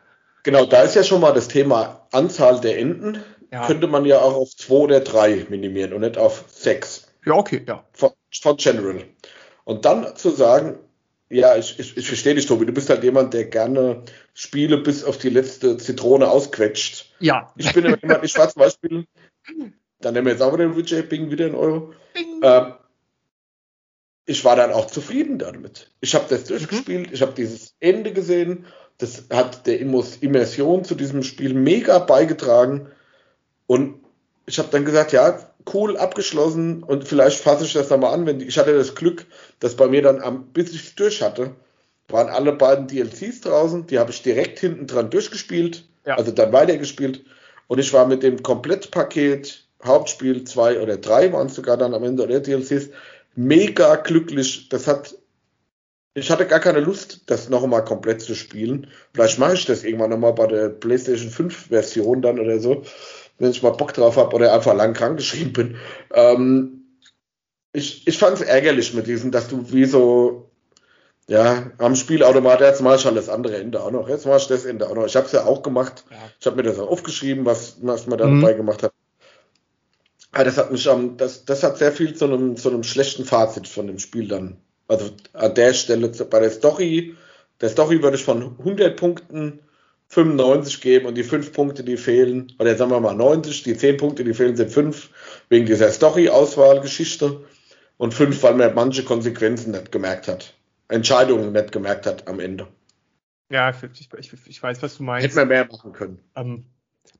Genau, da ist ja schon mal das Thema Anzahl der Enden. Ja. Könnte man ja auch auf zwei oder drei minimieren und nicht auf sechs. Ja, okay, ja. Von, von General. Und dann zu sagen, ja, ich, ich, ich verstehe dich, Tobi. Du bist halt jemand, der gerne Spiele bis auf die letzte Zitrone ausquetscht. Ja. Ich bin jemand, ich war zum Beispiel, dann nehmen wir jetzt auch wieder den Witcher, Bing wieder in Euro. Ähm, ich war dann auch zufrieden damit. Ich habe das durchgespielt, mhm. ich habe dieses Ende gesehen. Das hat der Immersion zu diesem Spiel mega beigetragen. Und ich habe dann gesagt, ja, cool abgeschlossen und vielleicht fasse ich das nochmal an, wenn die, ich hatte das Glück, dass bei mir dann am, bis ich es durch hatte, waren alle beiden DLCs draußen, die habe ich direkt hinten dran durchgespielt, ja. also dann weitergespielt und ich war mit dem Komplettpaket Hauptspiel zwei oder drei waren es sogar dann am Ende der DLCs mega glücklich. Das hat ich hatte gar keine Lust, das nochmal komplett zu spielen. Vielleicht mache ich das irgendwann nochmal bei der PlayStation 5 Version dann oder so wenn ich mal Bock drauf habe oder einfach lang krank geschrieben bin. Ähm, ich ich fand es ärgerlich mit diesem, dass du wie so, ja, am Spielautomat, jetzt mach ich halt das andere Ende auch noch, jetzt mach ich das Ende auch noch. Ich habe es ja auch gemacht. Ja. Ich habe mir das auch aufgeschrieben, was, was man da mhm. dabei gemacht hat. Aber das hat mich um, das, das hat sehr viel zu einem, zu einem schlechten Fazit von dem Spiel dann. Also an der Stelle bei der Story, der Story würde ich von 100 Punkten 95 geben und die 5 Punkte, die fehlen, oder sagen wir mal 90, die 10 Punkte, die fehlen, sind 5 wegen dieser Story-Auswahlgeschichte. Und fünf, weil man manche Konsequenzen nicht gemerkt hat. Entscheidungen nicht gemerkt hat am Ende. Ja, ich, ich, ich weiß, was du meinst. Hätte man mehr machen können. Ähm,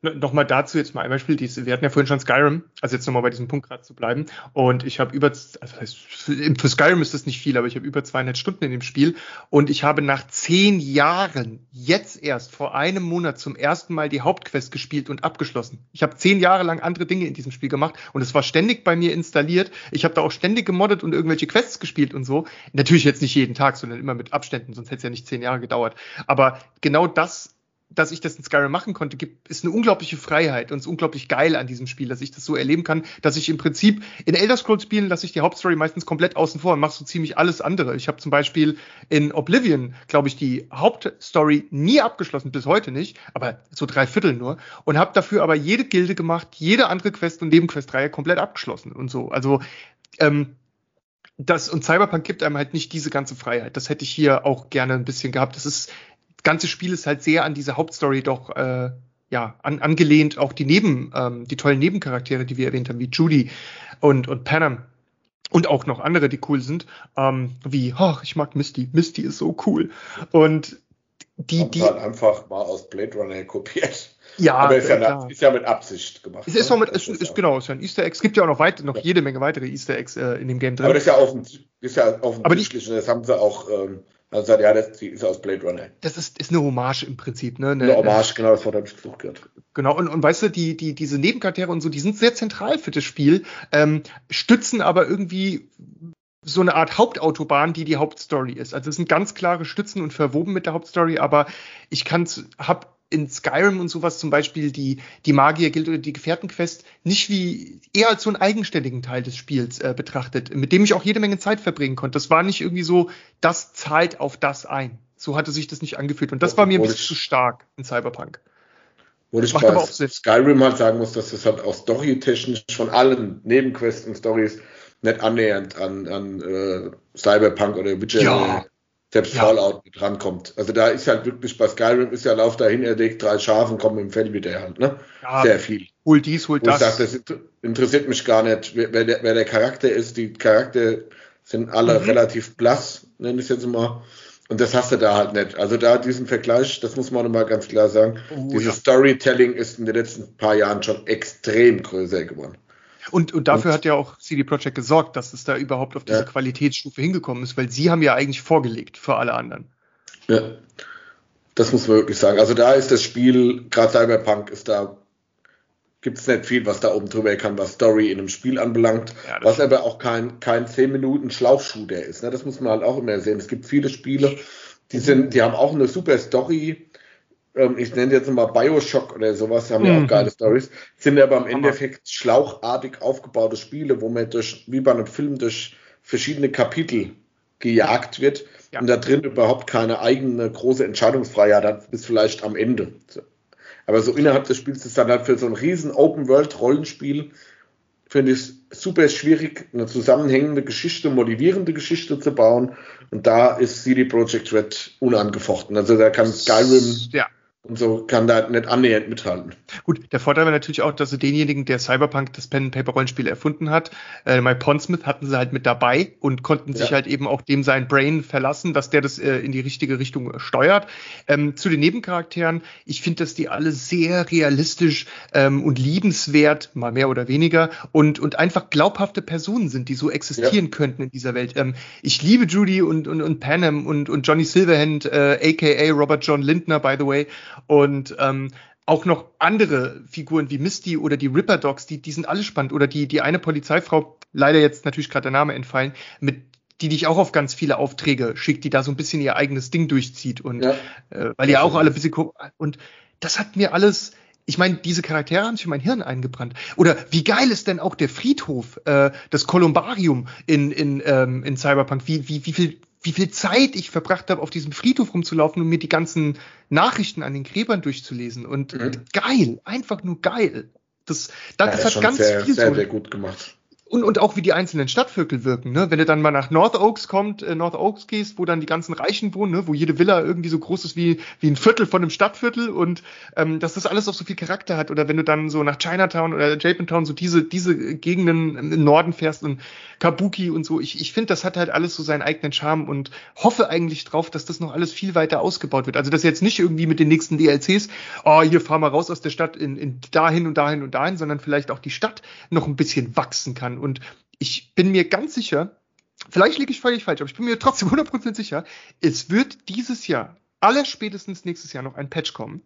Nochmal dazu jetzt mal ein Beispiel. Wir hatten ja vorhin schon Skyrim, also jetzt nochmal bei diesem Punkt gerade zu bleiben. Und ich habe über, also für Skyrim ist das nicht viel, aber ich habe über 200 Stunden in dem Spiel. Und ich habe nach zehn Jahren, jetzt erst vor einem Monat zum ersten Mal die Hauptquest gespielt und abgeschlossen. Ich habe zehn Jahre lang andere Dinge in diesem Spiel gemacht und es war ständig bei mir installiert. Ich habe da auch ständig gemoddet und irgendwelche Quests gespielt und so. Natürlich jetzt nicht jeden Tag, sondern immer mit Abständen, sonst hätte es ja nicht zehn Jahre gedauert. Aber genau das dass ich das in Skyrim machen konnte, gibt, ist eine unglaubliche Freiheit und ist unglaublich geil an diesem Spiel, dass ich das so erleben kann, dass ich im Prinzip in Elder Scrolls Spielen lasse ich die Hauptstory meistens komplett außen vor und mache so ziemlich alles andere. Ich habe zum Beispiel in Oblivion, glaube ich, die Hauptstory nie abgeschlossen, bis heute nicht, aber so drei Viertel nur und habe dafür aber jede Gilde gemacht, jede andere Quest und Nebenquestreihe komplett abgeschlossen und so. Also ähm, das und Cyberpunk gibt einem halt nicht diese ganze Freiheit. Das hätte ich hier auch gerne ein bisschen gehabt. Das ist ganze Spiel ist halt sehr an diese Hauptstory doch äh, ja an, angelehnt. Auch die Neben, ähm, die tollen Nebencharaktere, die wir erwähnt haben, wie Judy und und Panam und auch noch andere, die cool sind, ähm, wie, ach, ich mag Misty. Misty ist so cool. Und die, die halt einfach mal aus Blade Runner kopiert. Ja, aber ist ja, ist ja, mit Absicht gemacht. Es ist, ne? mit, ist, ist, genau, ist ja ein Easter Egg. Es gibt ja auch noch, weit, noch jede Menge weitere Easter Eggs äh, in dem Game drin. Aber das ist ja, offen, ist ja offensichtlich und das haben sie auch ähm, also sagt, ja, das ist aus Blade Runner. Das ist, ist eine Hommage im Prinzip, ne? Eine, eine Hommage, genau, das Wort habe ich gesucht gehört. Genau, und, und weißt du, die, die, diese Nebencharaktere und so, die sind sehr zentral für das Spiel, ähm, stützen aber irgendwie so eine Art Hauptautobahn, die die Hauptstory ist. Also es sind ganz klare Stützen und verwoben mit der Hauptstory, aber ich kann's, hab in Skyrim und sowas zum Beispiel die, die Magier gilt oder die Gefährtenquest nicht wie eher als so einen eigenständigen Teil des Spiels äh, betrachtet, mit dem ich auch jede Menge Zeit verbringen konnte. Das war nicht irgendwie so, das zahlt auf das ein. So hatte sich das nicht angefühlt. Und das war mir ein bisschen zu stark in Cyberpunk. Wo ich bei Skyrim halt sagen muss, dass das halt auch storytechnisch von allen Nebenquests und Stories nicht annähernd an, an äh, Cyberpunk oder Witcher ja selbst ja. Fallout mit rankommt. Also da ist halt wirklich bei Skyrim ist ja Lauf dahin, er legt drei Schafen, kommen im Fell wieder halt, ne? Ja, Sehr viel. Hol dies, hol das. Ich sag, das interessiert mich gar nicht, wer, der, wer der Charakter ist. Die Charakter sind alle mhm. relativ blass, nenne ich es jetzt mal. Und das hast du da halt nicht. Also da diesen Vergleich, das muss man mal ganz klar sagen. Oh, Dieses ja. Storytelling ist in den letzten paar Jahren schon extrem größer geworden. Und, und dafür und, hat ja auch CD Projekt gesorgt, dass es da überhaupt auf diese ja. Qualitätsstufe hingekommen ist, weil sie haben ja eigentlich vorgelegt für alle anderen. Ja, das muss man wirklich sagen. Also da ist das Spiel, gerade Cyberpunk ist da, gibt es nicht viel, was da oben drüber kann, was Story in einem Spiel anbelangt, ja, was aber auch kein, kein 10 Minuten Schlauchshooter ist. Ne? Das muss man halt auch immer sehen. Es gibt viele Spiele, die sind, die haben auch eine super Story, ähm, ich nenne jetzt mal Bioshock oder sowas, haben ja auch mhm. geile Stories, sind aber im Endeffekt schlauchartig aufgebaute Spiele, wo man durch, wie bei einem Film durch verschiedene Kapitel gejagt wird ja. und da drin überhaupt keine eigene große Entscheidungsfreiheit hat, bis vielleicht am Ende. Aber so innerhalb des Spiels ist dann halt für so ein riesen Open-World-Rollenspiel, finde ich es super schwierig, eine zusammenhängende Geschichte, motivierende Geschichte zu bauen. Und da ist CD Projekt Red unangefochten. Also da kann Skyrim ja und so kann da nicht annähernd mithalten. Gut, der Vorteil war natürlich auch, dass sie denjenigen, der Cyberpunk das Pen-Paper-Rollenspiel erfunden hat, äh, Mike Pondsmith, hatten sie halt mit dabei und konnten sich halt eben auch dem sein Brain verlassen, dass der das äh, in die richtige Richtung steuert. Ähm, zu den Nebencharakteren, ich finde, dass die alle sehr realistisch ähm, und liebenswert, mal mehr oder weniger, und, und einfach glaubhafte Personen sind, die so existieren ja. könnten in dieser Welt. Ähm, ich liebe Judy und, und, und Panem und, und Johnny Silverhand, äh, aka Robert John Lindner, by the way und ähm, auch noch andere Figuren wie Misty oder die Ripper Dogs, die, die sind alle spannend. Oder die, die eine Polizeifrau, leider jetzt natürlich gerade der Name entfallen, mit die dich auch auf ganz viele Aufträge schickt, die da so ein bisschen ihr eigenes Ding durchzieht und ja. äh, weil ja auch alle ein bisschen und das hat mir alles, ich meine, diese Charaktere haben sich in mein Hirn eingebrannt. Oder wie geil ist denn auch der Friedhof, äh, das Kolumbarium in, in, ähm, in Cyberpunk? Wie, wie, wie viel wie viel Zeit ich verbracht habe, auf diesem Friedhof rumzulaufen und mir die ganzen Nachrichten an den Gräbern durchzulesen. Und mhm. geil, einfach nur geil. Das, das, ja, das hat ganz sehr, viel sehr, so, sehr gut gemacht. Und, und auch wie die einzelnen Stadtviertel wirken, ne? Wenn du dann mal nach North Oaks kommt, äh, North Oaks gehst, wo dann die ganzen Reichen wohnen, ne? wo jede Villa irgendwie so groß ist wie, wie ein Viertel von einem Stadtviertel und ähm, dass das alles auch so viel Charakter hat. Oder wenn du dann so nach Chinatown oder Japantown so diese, diese Gegenden im Norden fährst und Kabuki und so, ich, ich finde, das hat halt alles so seinen eigenen Charme und hoffe eigentlich drauf, dass das noch alles viel weiter ausgebaut wird. Also dass jetzt nicht irgendwie mit den nächsten DLCs, oh, hier fahr mal raus aus der Stadt in, in dahin und dahin und dahin, sondern vielleicht auch die Stadt noch ein bisschen wachsen kann. Und ich bin mir ganz sicher, vielleicht liege ich völlig falsch, aber ich bin mir trotzdem 100% sicher, es wird dieses Jahr, allerspätestens nächstes Jahr noch ein Patch kommen.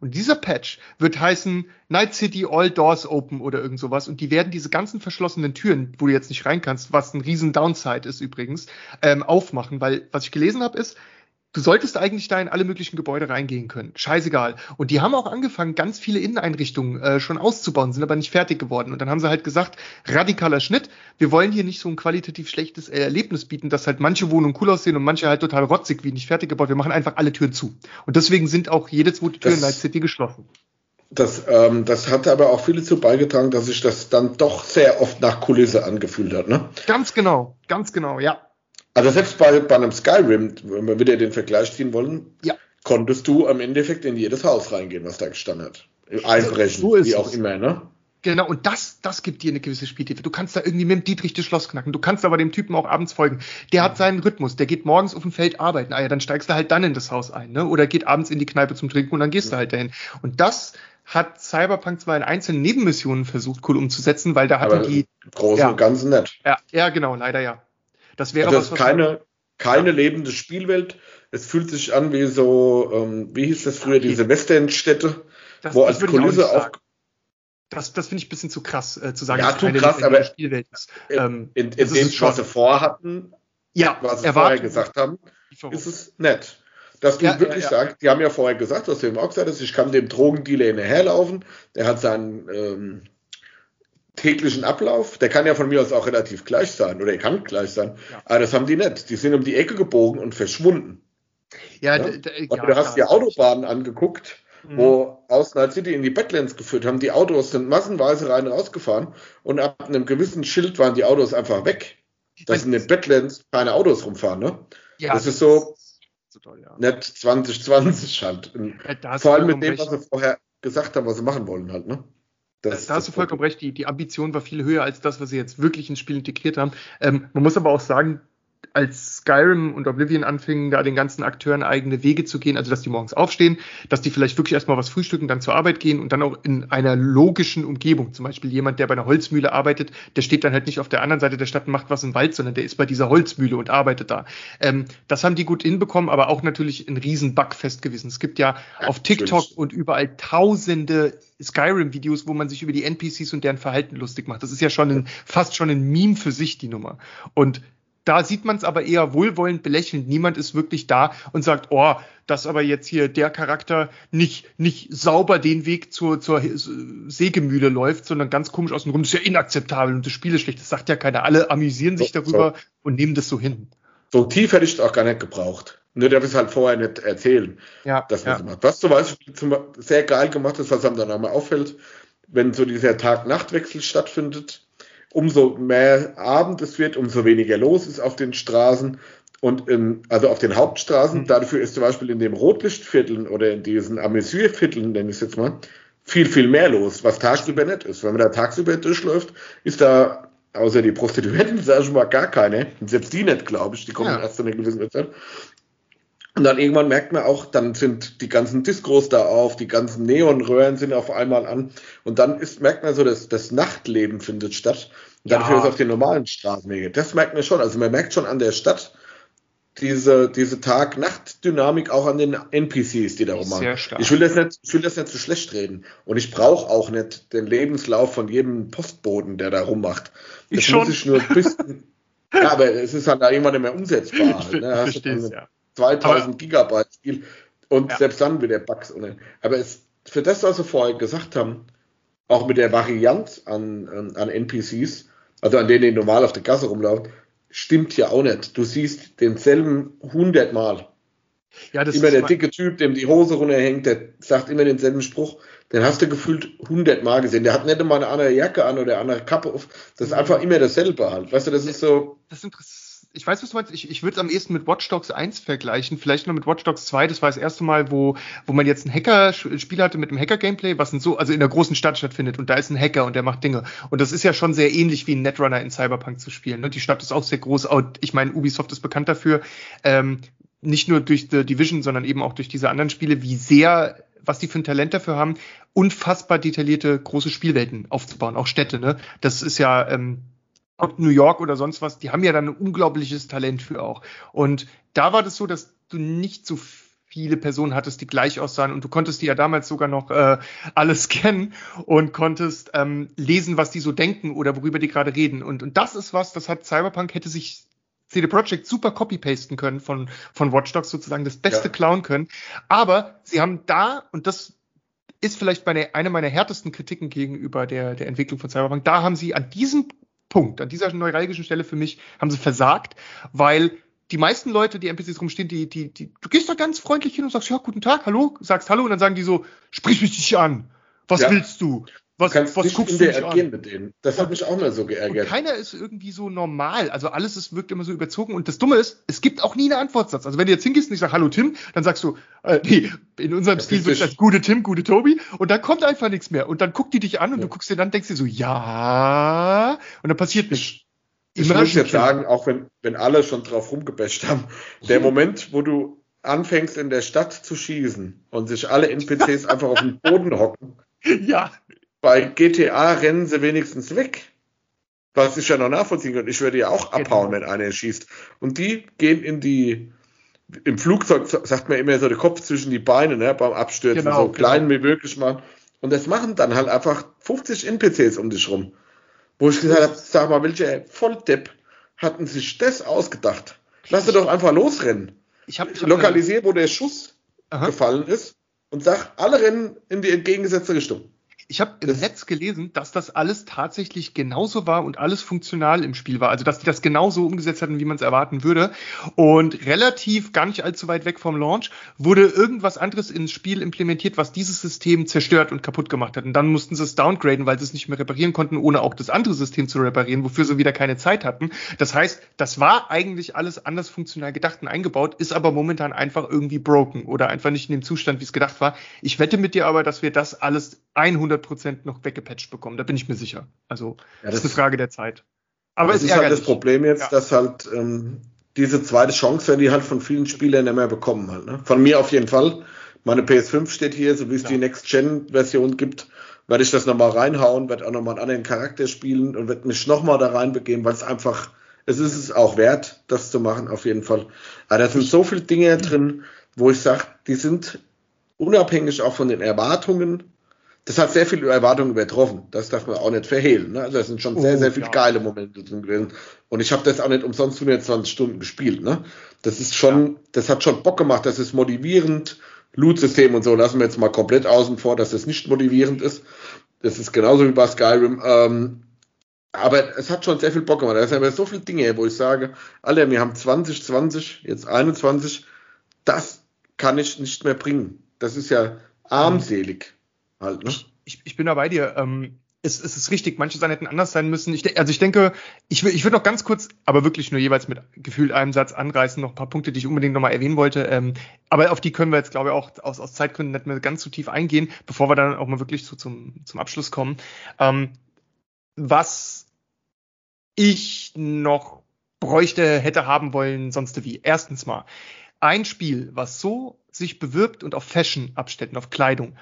Und dieser Patch wird heißen Night City All Doors Open oder irgend sowas. Und die werden diese ganzen verschlossenen Türen, wo du jetzt nicht rein kannst, was ein riesen Downside ist übrigens, ähm, aufmachen. Weil was ich gelesen habe, ist, Du solltest eigentlich da in alle möglichen Gebäude reingehen können. Scheißegal. Und die haben auch angefangen, ganz viele Inneneinrichtungen äh, schon auszubauen, sind aber nicht fertig geworden. Und dann haben sie halt gesagt, radikaler Schnitt. Wir wollen hier nicht so ein qualitativ schlechtes Erlebnis bieten, dass halt manche Wohnungen cool aussehen und manche halt total rotzig, wie nicht fertig gebaut. Wir machen einfach alle Türen zu. Und deswegen sind auch jede zweite Tür das, in Night City geschlossen. Das, ähm, das hat aber auch viele zu beigetragen, dass sich das dann doch sehr oft nach Kulisse angefühlt hat, ne? Ganz genau, ganz genau, ja. Also selbst bei, bei einem Skyrim, wenn wir wieder den Vergleich ziehen wollen, ja. konntest du am Endeffekt in jedes Haus reingehen, was da gestanden hat. Einbrechen, so wie auch es. immer, ne? Genau, und das, das gibt dir eine gewisse Spieltiefe. Du kannst da irgendwie mit dem Dietrich das Schloss knacken. Du kannst aber dem Typen auch abends folgen. Der hat seinen Rhythmus. Der geht morgens auf dem Feld arbeiten. Ah ja, dann steigst du halt dann in das Haus ein, ne? Oder geht abends in die Kneipe zum Trinken und dann gehst ja. du halt dahin. Und das hat Cyberpunk zwar in einzelnen Nebenmissionen versucht, cool umzusetzen, weil da hatten die. Großen ja, und Ganzen nett. Ja, ja, genau, leider ja. Das wäre also was, was keine, keine lebende Spielwelt. Es fühlt sich an wie so, ähm, wie hieß das früher, okay. diese Westernstädte, das, wo als Kulisse auf. Das, das finde ich ein bisschen zu krass äh, zu sagen, ja, dass zu keine krass, aber Spielwelt ist. Ähm, in, in, in dem, was sie vorhatten, ja, was sie vorher gesagt haben, ist es nett. Dass du ja, wirklich ja, sagst, die haben ja vorher gesagt, was du eben auch gesagt hast, ich kann dem Drogendealer hinterherlaufen, der hat seinen ähm, täglichen Ablauf, der kann ja von mir aus auch relativ gleich sein oder er kann gleich sein, ja. aber das haben die nicht. Die sind um die Ecke gebogen und verschwunden. Ja, ja? Und du hast die Autobahnen angeguckt, mhm. wo aus Night City in die Badlands geführt haben. Die Autos sind massenweise rein rausgefahren und ab einem gewissen Schild waren die Autos einfach weg. Dass in den Badlands keine Autos rumfahren, ne? Ja, das, das ist so, so toll, ja. nicht 2020 halt. Vor allem mit dem, was sie vorher gesagt haben, was sie machen wollen halt, ne? Das, da hast du vollkommen recht, die, die Ambition war viel höher als das, was sie jetzt wirklich ins Spiel integriert haben. Ähm, man muss aber auch sagen, als Skyrim und Oblivion anfingen, da den ganzen Akteuren eigene Wege zu gehen, also dass die morgens aufstehen, dass die vielleicht wirklich erstmal was frühstücken, dann zur Arbeit gehen und dann auch in einer logischen Umgebung. Zum Beispiel jemand, der bei einer Holzmühle arbeitet, der steht dann halt nicht auf der anderen Seite der Stadt und macht was im Wald, sondern der ist bei dieser Holzmühle und arbeitet da. Ähm, das haben die gut hinbekommen, aber auch natürlich ein riesen Bugfest gewesen. Es gibt ja, ja auf TikTok natürlich. und überall tausende Skyrim-Videos, wo man sich über die NPCs und deren Verhalten lustig macht. Das ist ja schon ein, fast schon ein Meme für sich, die Nummer. Und da sieht man es aber eher wohlwollend belächelnd. Niemand ist wirklich da und sagt, oh, dass aber jetzt hier der Charakter nicht, nicht sauber den Weg zur, zur Sägemühle läuft, sondern ganz komisch aus dem. Das ist ja inakzeptabel und das Spiel ist schlecht. Das sagt ja keiner. Alle amüsieren sich darüber so. und nehmen das so hin. So tief hätte ich es auch gar nicht gebraucht. Nur darf ich es halt vorher nicht erzählen. Ja, dass ja. Macht. Was zum Beispiel sehr geil gemacht ist, was einem dann einmal auffällt, wenn so dieser Tag-Nacht-Wechsel stattfindet, umso mehr Abend es wird, umso weniger los ist auf den Straßen und in, also auf den Hauptstraßen. Mhm. Dafür ist zum Beispiel in dem Rotlichtvierteln oder in diesen Amüsiervierteln, nenne ich es jetzt mal, viel, viel mehr los, was tagsüber nicht ist. Wenn man da tagsüber durchläuft, ist da außer die Prostituierten, sag ich mal, gar keine. Selbst die nicht, glaube ich. Die kommen ja. erst zu einer gewissen Zeit. Und dann irgendwann merkt man auch, dann sind die ganzen Discos da auf, die ganzen Neonröhren sind auf einmal an. Und dann ist, merkt man so, dass das Nachtleben findet statt. Und ja. dafür ist auf den normalen Straßen weniger. Das merkt man schon. Also man merkt schon an der Stadt diese, diese Tag-Nacht-Dynamik auch an den NPCs, die da rummachen. Ich will das nicht, ich will das nicht zu schlecht reden. Und ich brauche auch nicht den Lebenslauf von jedem Postboden, der da rummacht. Das ich schon. muss ich nur ein bisschen, ja, aber es ist halt da irgendwann nicht mehr umsetzbar. Ich, ne? verstehe ja. 2000 aber, Gigabyte Spiel und ja. selbst dann wieder Bugs. Ohne. Aber es, für das, was wir vorher gesagt haben, auch mit der Varianz an, an, an NPCs, also an denen die normal auf der Gasse rumlaufen, stimmt ja auch nicht. Du siehst denselben hundertmal. Ja, das immer der dicke Typ, dem die Hose runterhängt, der sagt immer denselben Spruch. Den hast du gefühlt hundertmal gesehen. Der hat nicht immer eine andere Jacke an oder eine andere Kappe auf. Das ist einfach immer dasselbe halt. Weißt du, das ist so. Das ist ich weiß, was du meinst. Ich, ich würde es am ehesten mit Watch Dogs 1 vergleichen, vielleicht noch mit Watch Dogs 2. Das war das erste Mal, wo, wo man jetzt ein Hacker-Spiel hatte mit einem Hacker-Gameplay, was in so, also in der großen Stadt stattfindet und da ist ein Hacker und der macht Dinge. Und das ist ja schon sehr ähnlich wie ein Netrunner in Cyberpunk zu spielen. Ne? Die Stadt ist auch sehr groß. Ich meine, Ubisoft ist bekannt dafür, ähm, nicht nur durch The Division, sondern eben auch durch diese anderen Spiele, wie sehr was die für ein Talent dafür haben, unfassbar detaillierte große Spielwelten aufzubauen, auch Städte. Ne? Das ist ja ähm, ob New York oder sonst was, die haben ja dann ein unglaubliches Talent für auch. Und da war das so, dass du nicht so viele Personen hattest, die gleich aussahen und du konntest die ja damals sogar noch äh, alles kennen und konntest ähm, lesen, was die so denken oder worüber die gerade reden. Und, und das ist was, das hat Cyberpunk hätte sich CD Projekt super copy-pasten können von, von Watch Dogs sozusagen das Beste ja. klauen können. Aber sie haben da, und das ist vielleicht meine, eine meiner härtesten Kritiken gegenüber der, der Entwicklung von Cyberpunk, da haben sie an diesem Punkt. An dieser neuralgischen Stelle für mich haben sie versagt, weil die meisten Leute, die NPCs rumstehen, die, die, die, du gehst da ganz freundlich hin und sagst, ja, guten Tag, hallo, sagst hallo und dann sagen die so, sprich mich nicht an. Was ja. willst du? Was, du was guckst du mich an? mit denen. Das hat mich auch mal so geärgert. Und keiner ist irgendwie so normal. Also alles ist, wirkt immer so überzogen. Und das Dumme ist, es gibt auch nie einen Antwortsatz. Also wenn du jetzt hingehst und ich sag Hallo Tim, dann sagst du, äh, nee, in unserem das Stil wird das gute Tim, gute Tobi. Und dann kommt einfach nichts mehr. Und dann guckt die dich an und ja. du guckst dir dann, denkst dir so, ja. Und dann passiert nichts. Ich muss jetzt sagen, auch wenn, wenn alle schon drauf rumgebasht haben, der Moment, wo du anfängst in der Stadt zu schießen und sich alle NPCs einfach auf den Boden hocken. Ja bei GTA rennen sie wenigstens weg. Was ich ja noch nachvollziehen kann. Ich würde ja auch genau. abhauen, genau. wenn einer schießt. Und die gehen in die, im Flugzeug sagt man immer so der Kopf zwischen die Beine, ne, beim Abstürzen, genau, so klein genau. wie möglich machen. Und das machen dann halt einfach 50 NPCs um dich rum. Wo ich gesagt habe, sag mal, welcher Volldepp hatten sich das ausgedacht? Lass sie doch einfach losrennen. Ich habe hab lokalisiert, wo der Schuss Aha. gefallen ist und sag, alle rennen in die entgegengesetzte Richtung. Ich habe im Netz gelesen, dass das alles tatsächlich genauso war und alles funktional im Spiel war. Also dass die das genauso umgesetzt hatten, wie man es erwarten würde. Und relativ gar nicht allzu weit weg vom Launch wurde irgendwas anderes ins Spiel implementiert, was dieses System zerstört und kaputt gemacht hat. Und dann mussten sie es downgraden, weil sie es nicht mehr reparieren konnten, ohne auch das andere System zu reparieren, wofür sie wieder keine Zeit hatten. Das heißt, das war eigentlich alles anders funktional gedacht und eingebaut, ist aber momentan einfach irgendwie broken oder einfach nicht in dem Zustand, wie es gedacht war. Ich wette mit dir aber, dass wir das alles 100 100% noch weggepatcht bekommen. Da bin ich mir sicher. Also, ja, das, ist eine Frage der Zeit. Aber das ist, ist halt das Problem jetzt, ja. dass halt ähm, diese zweite Chance werden die halt von vielen Spielern nicht mehr bekommen halt. Ne? Von mir auf jeden Fall. Meine PS5 steht hier, so wie es ja. die Next-Gen-Version gibt, werde ich das nochmal reinhauen, werde auch nochmal einen anderen Charakter spielen und werde mich nochmal da reinbegeben, weil es einfach, es ist es auch wert, das zu machen, auf jeden Fall. Aber da sind so viele Dinge drin, wo ich sage, die sind unabhängig auch von den Erwartungen das hat sehr viele Erwartungen übertroffen. Das darf man auch nicht verhehlen. Ne? Also das sind schon sehr, oh, sehr viele ja. geile Momente drin gewesen. Und ich habe das auch nicht umsonst 120 Stunden gespielt. Ne? Das ist schon, ja. das hat schon Bock gemacht. Das ist motivierend. Loot-System und so lassen wir jetzt mal komplett außen vor, dass das nicht motivierend ist. Das ist genauso wie bei Skyrim. Ähm, aber es hat schon sehr viel Bock gemacht. Da sind aber so viele Dinge, wo ich sage, alle, wir haben 2020, jetzt 21, das kann ich nicht mehr bringen. Das ist ja armselig. Halt, ne? ich, ich, ich bin da bei dir. Ähm, es, es ist richtig, manche Sachen hätten anders sein müssen. Ich, also ich denke, ich, ich würde noch ganz kurz, aber wirklich nur jeweils mit gefühlt einem Satz anreißen, noch ein paar Punkte, die ich unbedingt nochmal erwähnen wollte. Ähm, aber auf die können wir jetzt, glaube ich, auch aus, aus Zeitgründen nicht mehr ganz so tief eingehen, bevor wir dann auch mal wirklich so zum, zum Abschluss kommen. Ähm, was ich noch bräuchte, hätte haben wollen, sonst wie. Erstens mal, ein Spiel, was so sich bewirbt und auf Fashion abstellt und auf Kleidung,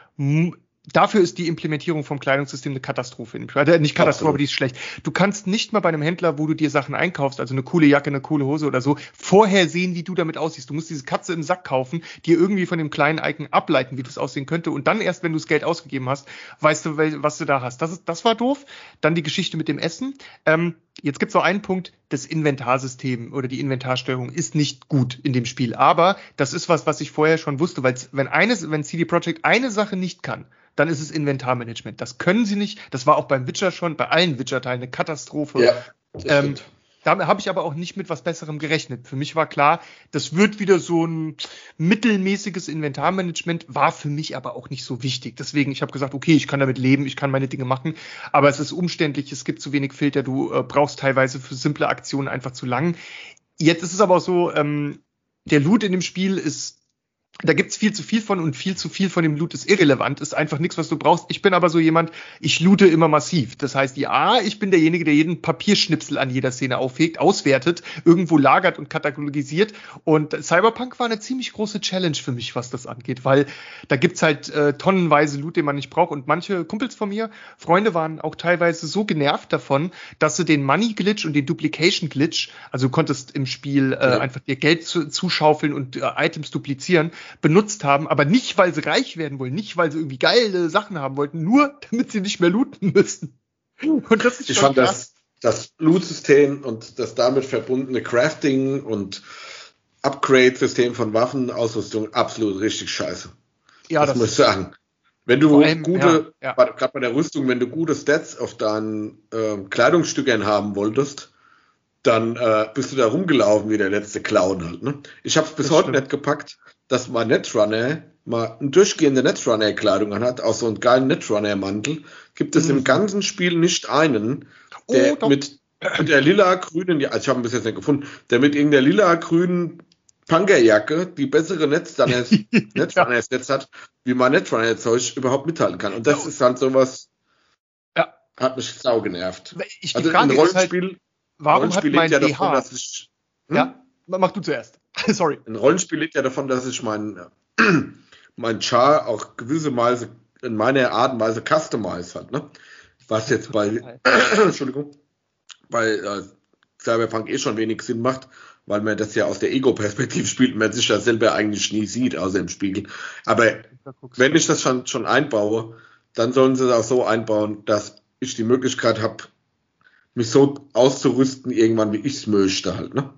dafür ist die Implementierung vom Kleidungssystem eine Katastrophe. Also nicht Katastrophe, Absolut. aber die ist schlecht. Du kannst nicht mal bei einem Händler, wo du dir Sachen einkaufst, also eine coole Jacke, eine coole Hose oder so, vorher sehen, wie du damit aussiehst. Du musst diese Katze im Sack kaufen, dir irgendwie von dem kleinen Icon ableiten, wie das aussehen könnte. Und dann erst, wenn du das Geld ausgegeben hast, weißt du, was du da hast. Das, ist, das war doof. Dann die Geschichte mit dem Essen. Ähm, jetzt gibt es noch einen Punkt, das Inventarsystem oder die Inventarsteuerung ist nicht gut in dem Spiel. Aber das ist was, was ich vorher schon wusste, weil wenn eines, wenn CD Projekt eine Sache nicht kann, dann ist es Inventarmanagement. Das können sie nicht. Das war auch beim Witcher schon, bei allen Witcher-Teilen eine Katastrophe. Ja, ähm, Da habe ich aber auch nicht mit was Besserem gerechnet. Für mich war klar, das wird wieder so ein mittelmäßiges Inventarmanagement, war für mich aber auch nicht so wichtig. Deswegen, ich habe gesagt, okay, ich kann damit leben, ich kann meine Dinge machen, aber es ist umständlich, es gibt zu wenig Filter, du äh, brauchst teilweise für simple Aktionen einfach zu lang. Jetzt ist es aber auch so, ähm, der Loot in dem Spiel ist da gibt's viel zu viel von und viel zu viel von dem Loot ist irrelevant, ist einfach nichts, was du brauchst. Ich bin aber so jemand, ich loote immer massiv. Das heißt, ja, ich bin derjenige, der jeden Papierschnipsel an jeder Szene aufhegt, auswertet, irgendwo lagert und katalogisiert. Und Cyberpunk war eine ziemlich große Challenge für mich, was das angeht, weil da gibt's halt äh, tonnenweise Loot, den man nicht braucht. Und manche Kumpels von mir, Freunde waren auch teilweise so genervt davon, dass sie den Money-Glitch und den Duplication-Glitch, also du konntest im Spiel äh, ja. einfach dir Geld zu, zuschaufeln und äh, Items duplizieren, benutzt haben, aber nicht, weil sie reich werden wollen, nicht, weil sie irgendwie geile Sachen haben wollten, nur damit sie nicht mehr looten müssen. Und das ist ich fand krass. das, das Loot-System und das damit verbundene Crafting und Upgrade-System von Waffenausrüstung absolut richtig scheiße. Ja, das, das muss ich sagen. Wenn du allem, gute, ja, ja. gerade bei der Rüstung, wenn du gute Stats auf deinen äh, Kleidungsstücken haben wolltest, dann äh, bist du da rumgelaufen wie der letzte Clown halt. Ne? Ich habe es bis das heute stimmt. nicht gepackt, dass mein Netrunner mal eine durchgehende Netrunner-Kleidung anhat, auch so einen geilen Netrunner-Mantel, gibt es mhm. im ganzen Spiel nicht einen, der oh, mit, mit der lila-grünen, ja, also ich habe ihn bis jetzt nicht gefunden, der mit irgendeiner lila-grünen Punkerjacke, die bessere Netrunner Netrunner Netz hat, wie mein Netrunner-Zeug überhaupt mithalten kann. Und das ist halt sowas, ja. hat mich sau genervt. Ich, also ein Rollenspiel, halt, warum Rollenspiel hat mein ja davon, dass ich, hm? Ja, mach du zuerst. Sorry. Ein Rollenspiel lebt ja davon, dass ich mein, mein Char auch gewisse Weise in meiner Art und Weise customize hat, ne? Was jetzt bei, Entschuldigung, bei äh, Cyberpunk eh schon wenig Sinn macht, weil man das ja aus der Ego-Perspektive spielt und man sich das selber eigentlich nie sieht, außer im Spiegel. Aber wenn ich das schon, schon einbaue, dann sollen sie das auch so einbauen, dass ich die Möglichkeit habe, mich so auszurüsten, irgendwann wie ich es möchte halt, ne?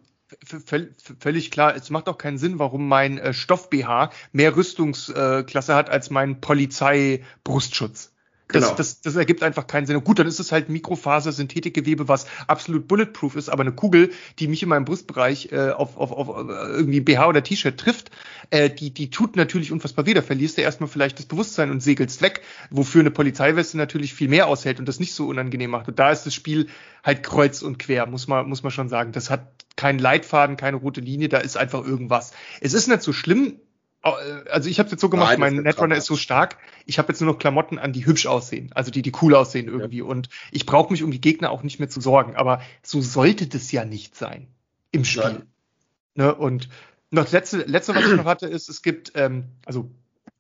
völlig klar. Es macht auch keinen Sinn, warum mein äh, Stoff-BH mehr Rüstungsklasse äh, hat als mein Polizei-Brustschutz. Das, genau. das, das ergibt einfach keinen Sinn. Und gut, dann ist es halt Mikrofaser-Synthetikgewebe, was absolut bulletproof ist, aber eine Kugel, die mich in meinem Brustbereich äh, auf, auf, auf irgendwie BH oder T-Shirt trifft, äh, die, die tut natürlich unfassbar weh. Da verlierst du erstmal vielleicht das Bewusstsein und segelst weg, wofür eine Polizeiweste natürlich viel mehr aushält und das nicht so unangenehm macht. Und da ist das Spiel halt kreuz und quer, muss man, muss man schon sagen. Das hat keinen Leitfaden, keine rote Linie, da ist einfach irgendwas. Es ist nicht so schlimm, äh, also ich habe jetzt so gemacht, Nein, mein Netrunner ist so stark, ich habe jetzt nur noch Klamotten an, die hübsch aussehen, also die, die cool aussehen irgendwie. Ja. Und ich brauche mich um die Gegner auch nicht mehr zu sorgen. Aber so sollte das ja nicht sein im Spiel. Ne? Und noch das letzte, letzte, was ich noch hatte, ist, es gibt, ähm, also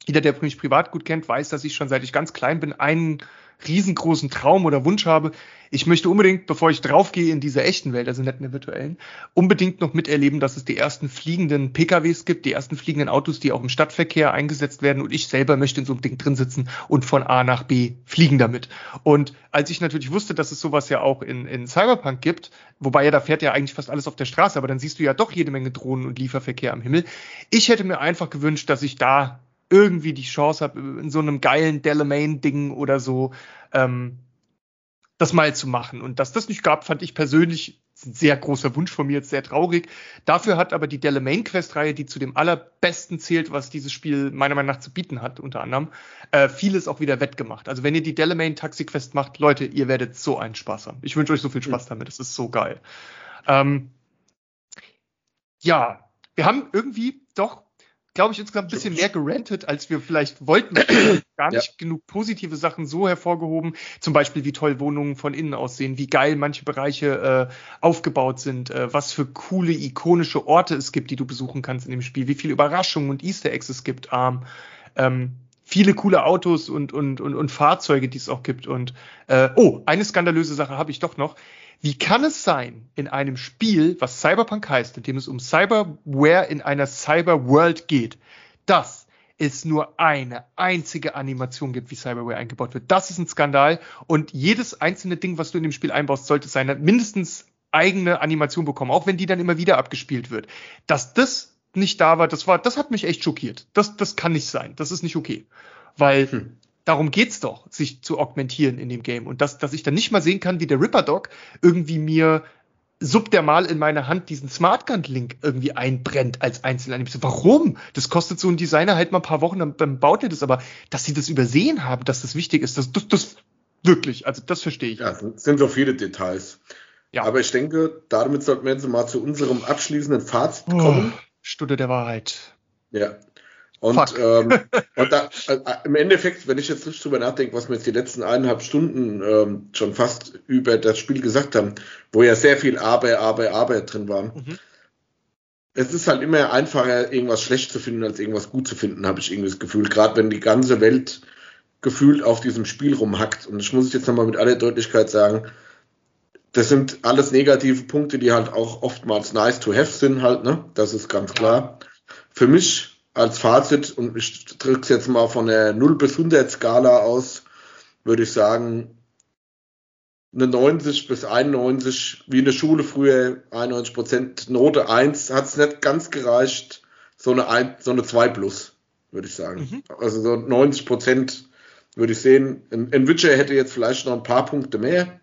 jeder, der mich privat gut kennt, weiß, dass ich schon seit ich ganz klein bin, einen riesengroßen Traum oder Wunsch habe. Ich möchte unbedingt, bevor ich draufgehe in diese echten Welt, also nicht in der virtuellen, unbedingt noch miterleben, dass es die ersten fliegenden PKWs gibt, die ersten fliegenden Autos, die auch im Stadtverkehr eingesetzt werden und ich selber möchte in so einem Ding drin sitzen und von A nach B fliegen damit. Und als ich natürlich wusste, dass es sowas ja auch in, in Cyberpunk gibt, wobei ja da fährt ja eigentlich fast alles auf der Straße, aber dann siehst du ja doch jede Menge Drohnen und Lieferverkehr am Himmel. Ich hätte mir einfach gewünscht, dass ich da irgendwie die Chance habe, in so einem geilen Delamain-Ding oder so, ähm, das mal zu machen. Und dass das nicht gab, fand ich persönlich ein sehr großer Wunsch von mir, jetzt sehr traurig. Dafür hat aber die Delamain Quest-Reihe, die zu dem allerbesten zählt, was dieses Spiel meiner Meinung nach zu bieten hat, unter anderem, äh, vieles auch wieder wettgemacht. Also wenn ihr die Delamain Taxi Quest macht, Leute, ihr werdet so einen Spaß haben. Ich wünsche euch so viel Spaß damit. Das ist so geil. Ähm, ja, wir haben irgendwie doch glaube ich, insgesamt ein bisschen mehr gerantet, als wir vielleicht wollten. Gar nicht ja. genug positive Sachen so hervorgehoben. Zum Beispiel, wie toll Wohnungen von innen aussehen, wie geil manche Bereiche äh, aufgebaut sind, äh, was für coole, ikonische Orte es gibt, die du besuchen kannst in dem Spiel, wie viele Überraschungen und Easter Eggs es gibt. Ähm, ähm, viele coole Autos und, und, und, und Fahrzeuge, die es auch gibt. Und äh, oh, eine skandalöse Sache habe ich doch noch. Wie kann es sein, in einem Spiel, was Cyberpunk heißt, in dem es um Cyberware in einer Cyberworld geht, dass es nur eine einzige Animation gibt, wie Cyberware eingebaut wird? Das ist ein Skandal. Und jedes einzelne Ding, was du in dem Spiel einbaust, sollte seine mindestens eigene Animation bekommen, auch wenn die dann immer wieder abgespielt wird. Dass das nicht da war, das war, das hat mich echt schockiert. Das, das kann nicht sein. Das ist nicht okay. Weil hm darum geht's doch, sich zu augmentieren in dem Game. Und dass, dass ich dann nicht mal sehen kann, wie der Ripper Dog irgendwie mir subdermal in meiner Hand diesen Smart Gun Link irgendwie einbrennt als Einzelanime. So, warum? Das kostet so ein Designer halt mal ein paar Wochen, dann, dann baut er das, aber dass sie das übersehen haben, dass das wichtig ist, das, das, das wirklich, also das verstehe ich. Ja, es sind so viele Details. Ja. Aber ich denke, damit sollten wir jetzt mal zu unserem abschließenden Fazit kommen. Oh, Stunde der Wahrheit. Ja. Und, ähm, und da, äh, im Endeffekt, wenn ich jetzt nicht drüber nachdenke, was wir jetzt die letzten eineinhalb Stunden ähm, schon fast über das Spiel gesagt haben, wo ja sehr viel Aber, Aber, Aber drin war. Mhm. Es ist halt immer einfacher, irgendwas schlecht zu finden, als irgendwas gut zu finden, habe ich irgendwie das Gefühl. Gerade wenn die ganze Welt gefühlt auf diesem Spiel rumhackt. Und ich muss jetzt nochmal mit aller Deutlichkeit sagen, das sind alles negative Punkte, die halt auch oftmals nice to have sind halt, ne? Das ist ganz klar. Für mich als Fazit, und ich drücke es jetzt mal von der 0 bis 100 Skala aus, würde ich sagen, eine 90 bis 91, wie in der Schule früher, 91 Prozent, Note 1, hat es nicht ganz gereicht, so eine, 1, so eine 2 plus, würde ich sagen. Mhm. Also so 90 Prozent würde ich sehen. Ein, ein Witcher hätte jetzt vielleicht noch ein paar Punkte mehr.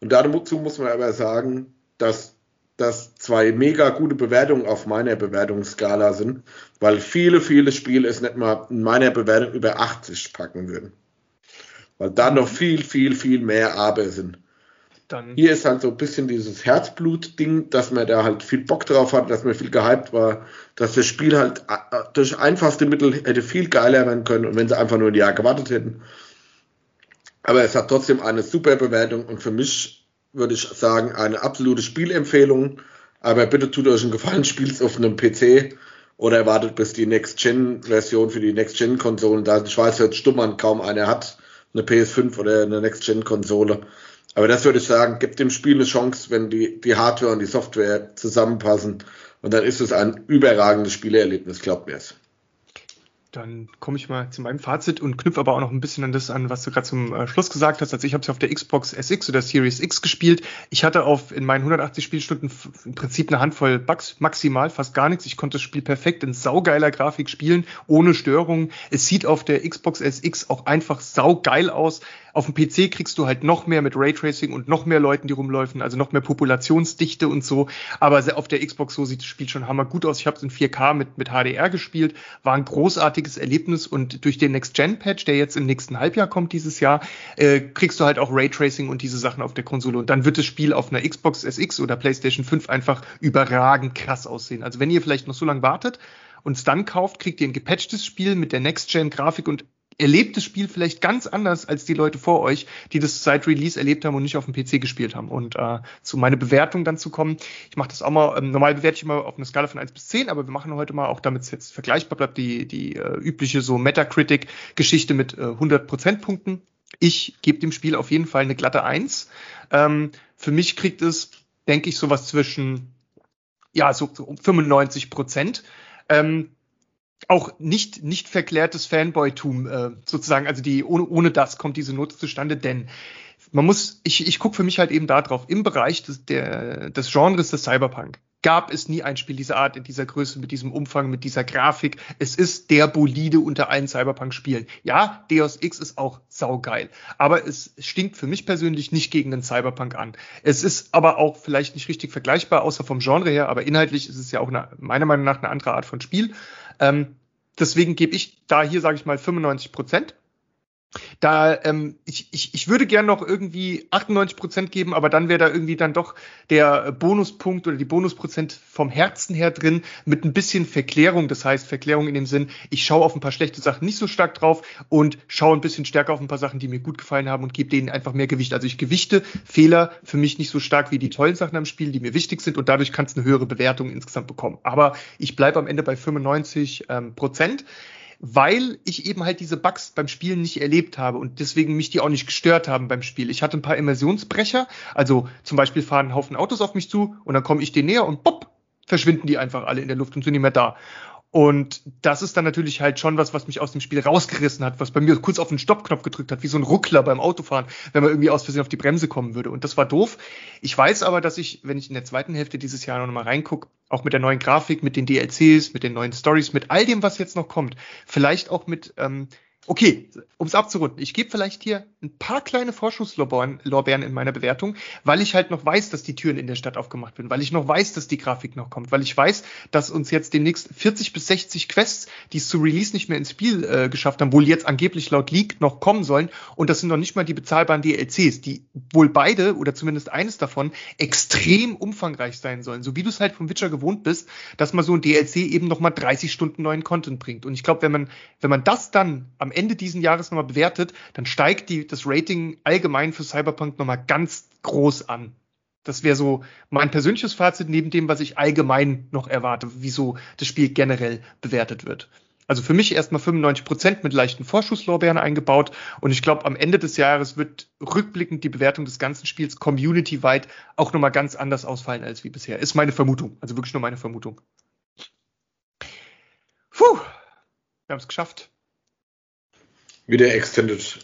Und dazu muss man aber sagen, dass das zwei mega gute Bewertungen auf meiner Bewertungsskala sind, weil viele, viele Spiele es nicht mal in meiner Bewertung über 80 packen würden. Weil da noch viel, viel, viel mehr Aber sind. Dann Hier ist halt so ein bisschen dieses Herzblut-Ding, dass man da halt viel Bock drauf hat, dass man viel gehypt war, dass das Spiel halt äh, durch einfachste Mittel hätte viel geiler werden können und wenn sie einfach nur ein Jahr gewartet hätten. Aber es hat trotzdem eine super Bewertung und für mich würde ich sagen, eine absolute Spielempfehlung. Aber bitte tut euch einen Gefallen, spielt es auf einem PC oder erwartet bis die Next-Gen-Version für die Next-Gen-Konsolen da. Ich weiß, hört stumm an, kaum einer hat eine PS5 oder eine Next-Gen-Konsole. Aber das würde ich sagen, gibt dem Spiel eine Chance, wenn die, die Hardware und die Software zusammenpassen. Und dann ist es ein überragendes Spielerlebnis, glaubt mir es dann komme ich mal zu meinem Fazit und knüpfe aber auch noch ein bisschen an das an, was du gerade zum äh, Schluss gesagt hast. Also ich habe es auf der Xbox SX oder Series X gespielt. Ich hatte auf in meinen 180 Spielstunden im Prinzip eine Handvoll Bugs, maximal, fast gar nichts. Ich konnte das Spiel perfekt in saugeiler Grafik spielen, ohne Störungen. Es sieht auf der Xbox SX auch einfach saugeil aus. Auf dem PC kriegst du halt noch mehr mit Raytracing und noch mehr Leuten, die rumläufen, also noch mehr Populationsdichte und so. Aber auf der Xbox so sieht das Spiel schon hammer gut aus. Ich habe es in 4K mit, mit HDR gespielt, war ein großartiges Erlebnis und durch den Next-Gen-Patch, der jetzt im nächsten Halbjahr kommt dieses Jahr, äh, kriegst du halt auch Raytracing und diese Sachen auf der Konsole. Und dann wird das Spiel auf einer Xbox SX oder PlayStation 5 einfach überragend krass aussehen. Also wenn ihr vielleicht noch so lange wartet, und es dann kauft, kriegt ihr ein gepatchtes Spiel mit der Next-Gen-Grafik und erlebt das Spiel vielleicht ganz anders als die Leute vor euch, die das seit Release erlebt haben und nicht auf dem PC gespielt haben. Und äh, zu meiner Bewertung dann zu kommen, ich mache das auch mal, ähm, normal bewerte ich immer auf einer Skala von 1 bis 10, aber wir machen heute mal, auch damit es jetzt vergleichbar bleibt, die, die äh, übliche so Metacritic-Geschichte mit äh, 100 Prozentpunkten. Ich gebe dem Spiel auf jeden Fall eine glatte 1. Ähm, für mich kriegt es, denke ich, sowas zwischen, ja, so, so um 95 Prozent. Ähm, auch nicht, nicht verklärtes Fanboytum äh, sozusagen, also die ohne, ohne das kommt diese Note zustande, denn man muss, ich, ich gucke für mich halt eben da drauf, im Bereich des, der, des Genres des Cyberpunk gab es nie ein Spiel dieser Art, in dieser Größe, mit diesem Umfang, mit dieser Grafik. Es ist der Bolide unter allen Cyberpunk-Spielen. Ja, Deus Ex ist auch saugeil, aber es stinkt für mich persönlich nicht gegen den Cyberpunk an. Es ist aber auch vielleicht nicht richtig vergleichbar, außer vom Genre her, aber inhaltlich ist es ja auch eine, meiner Meinung nach eine andere Art von Spiel. Ähm, deswegen gebe ich da hier, sage ich mal, 95 Prozent. Da, ähm, ich, ich, ich würde gern noch irgendwie 98 Prozent geben, aber dann wäre da irgendwie dann doch der Bonuspunkt oder die Bonusprozent vom Herzen her drin mit ein bisschen Verklärung. Das heißt, Verklärung in dem Sinn, ich schaue auf ein paar schlechte Sachen nicht so stark drauf und schaue ein bisschen stärker auf ein paar Sachen, die mir gut gefallen haben und gebe denen einfach mehr Gewicht. Also ich gewichte Fehler für mich nicht so stark wie die tollen Sachen am Spiel, die mir wichtig sind und dadurch kannst du eine höhere Bewertung insgesamt bekommen. Aber ich bleibe am Ende bei 95 ähm, Prozent weil ich eben halt diese Bugs beim Spielen nicht erlebt habe und deswegen mich die auch nicht gestört haben beim Spiel. Ich hatte ein paar Immersionsbrecher, also zum Beispiel fahren ein Haufen Autos auf mich zu und dann komme ich denen näher und pop, verschwinden die einfach alle in der Luft und sind nicht mehr da. Und das ist dann natürlich halt schon was, was mich aus dem Spiel rausgerissen hat, was bei mir kurz auf den Stoppknopf gedrückt hat, wie so ein Ruckler beim Autofahren, wenn man irgendwie aus Versehen auf die Bremse kommen würde. Und das war doof. Ich weiß aber, dass ich, wenn ich in der zweiten Hälfte dieses Jahr noch mal reingucke, auch mit der neuen Grafik, mit den DLCs, mit den neuen Stories, mit all dem, was jetzt noch kommt, vielleicht auch mit, ähm, okay, um es abzurunden, ich gebe vielleicht hier ein paar kleine Vorschusslorbeeren in meiner Bewertung, weil ich halt noch weiß, dass die Türen in der Stadt aufgemacht werden, weil ich noch weiß, dass die Grafik noch kommt, weil ich weiß, dass uns jetzt demnächst 40 bis 60 Quests, die es zu Release nicht mehr ins Spiel äh, geschafft haben, wohl jetzt angeblich laut Leak noch kommen sollen. Und das sind noch nicht mal die bezahlbaren DLCs, die wohl beide oder zumindest eines davon extrem umfangreich sein sollen. So wie du es halt vom Witcher gewohnt bist, dass man so ein DLC eben noch mal 30 Stunden neuen Content bringt. Und ich glaube, wenn man, wenn man das dann am Ende diesen Jahres nochmal bewertet, dann steigt die, das Rating allgemein für Cyberpunk nochmal ganz groß an. Das wäre so mein persönliches Fazit neben dem, was ich allgemein noch erwarte, wieso das Spiel generell bewertet wird. Also für mich erstmal 95 Prozent mit leichten Vorschusslorbeeren eingebaut und ich glaube, am Ende des Jahres wird rückblickend die Bewertung des ganzen Spiels community-weit auch nochmal ganz anders ausfallen als wie bisher. Ist meine Vermutung. Also wirklich nur meine Vermutung. Puh, wir haben es geschafft. Wieder Extended,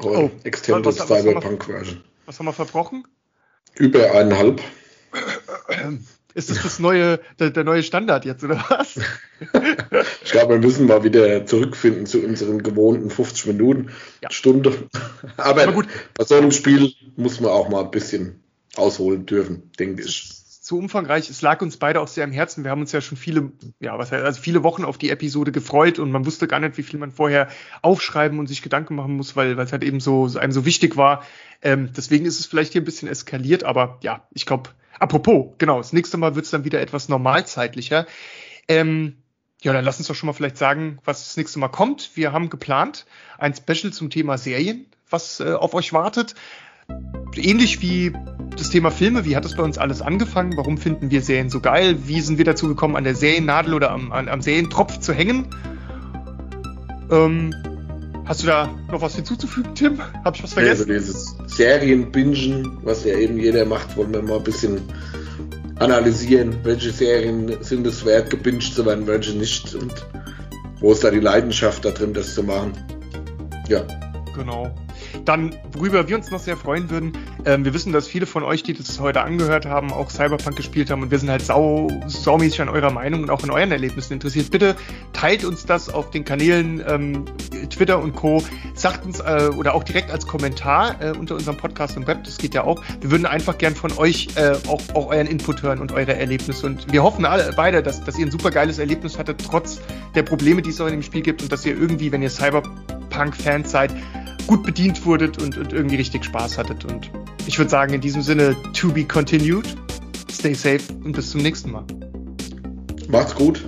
oh, Extended was, Cyberpunk Version. Was haben wir verbrochen? Über eineinhalb. Ist das das neue, der, der neue Standard jetzt, oder was? ich glaube, wir müssen mal wieder zurückfinden zu unseren gewohnten 50 Minuten, ja. Stunde. Aber, Aber gut. bei so einem Spiel muss man auch mal ein bisschen ausholen dürfen, denke ich zu umfangreich. Es lag uns beide auch sehr am Herzen. Wir haben uns ja schon viele, ja, was heißt, also viele Wochen auf die Episode gefreut und man wusste gar nicht, wie viel man vorher aufschreiben und sich Gedanken machen muss, weil, weil es halt eben so, einem so wichtig war. Ähm, deswegen ist es vielleicht hier ein bisschen eskaliert, aber ja, ich glaube, apropos, genau, das nächste Mal wird es dann wieder etwas normalzeitlicher. Ähm, ja, dann lass uns doch schon mal vielleicht sagen, was das nächste Mal kommt. Wir haben geplant ein Special zum Thema Serien, was äh, auf euch wartet ähnlich wie das Thema Filme, wie hat das bei uns alles angefangen? Warum finden wir Serien so geil? Wie sind wir dazu gekommen, an der Seriennadel oder am, am, am Serientropf zu hängen? Ähm, hast du da noch was hinzuzufügen, Tim? Hab ich was vergessen? Ja, also dieses Serienbingen, was ja eben jeder macht, wollen wir mal ein bisschen analysieren. Welche Serien sind es wert, gebinged zu werden, welche nicht? Und wo ist da die Leidenschaft da drin, das zu machen? Ja. Genau. Dann, worüber wir uns noch sehr freuen würden, ähm, wir wissen, dass viele von euch, die das heute angehört haben, auch Cyberpunk gespielt haben und wir sind halt sau, saumäßig an eurer Meinung und auch an euren Erlebnissen interessiert. Bitte teilt uns das auf den Kanälen ähm, Twitter und Co. Sagt uns äh, oder auch direkt als Kommentar äh, unter unserem Podcast im Web, das geht ja auch. Wir würden einfach gern von euch äh, auch, auch euren Input hören und eure Erlebnisse und wir hoffen alle beide, dass, dass ihr ein super geiles Erlebnis hattet, trotz der Probleme, die es auch in dem Spiel gibt und dass ihr irgendwie, wenn ihr Cyberpunk-Fans seid, gut bedient wurdet und, und irgendwie richtig Spaß hattet. Und ich würde sagen, in diesem Sinne, to be continued. Stay safe und bis zum nächsten Mal. Macht's gut.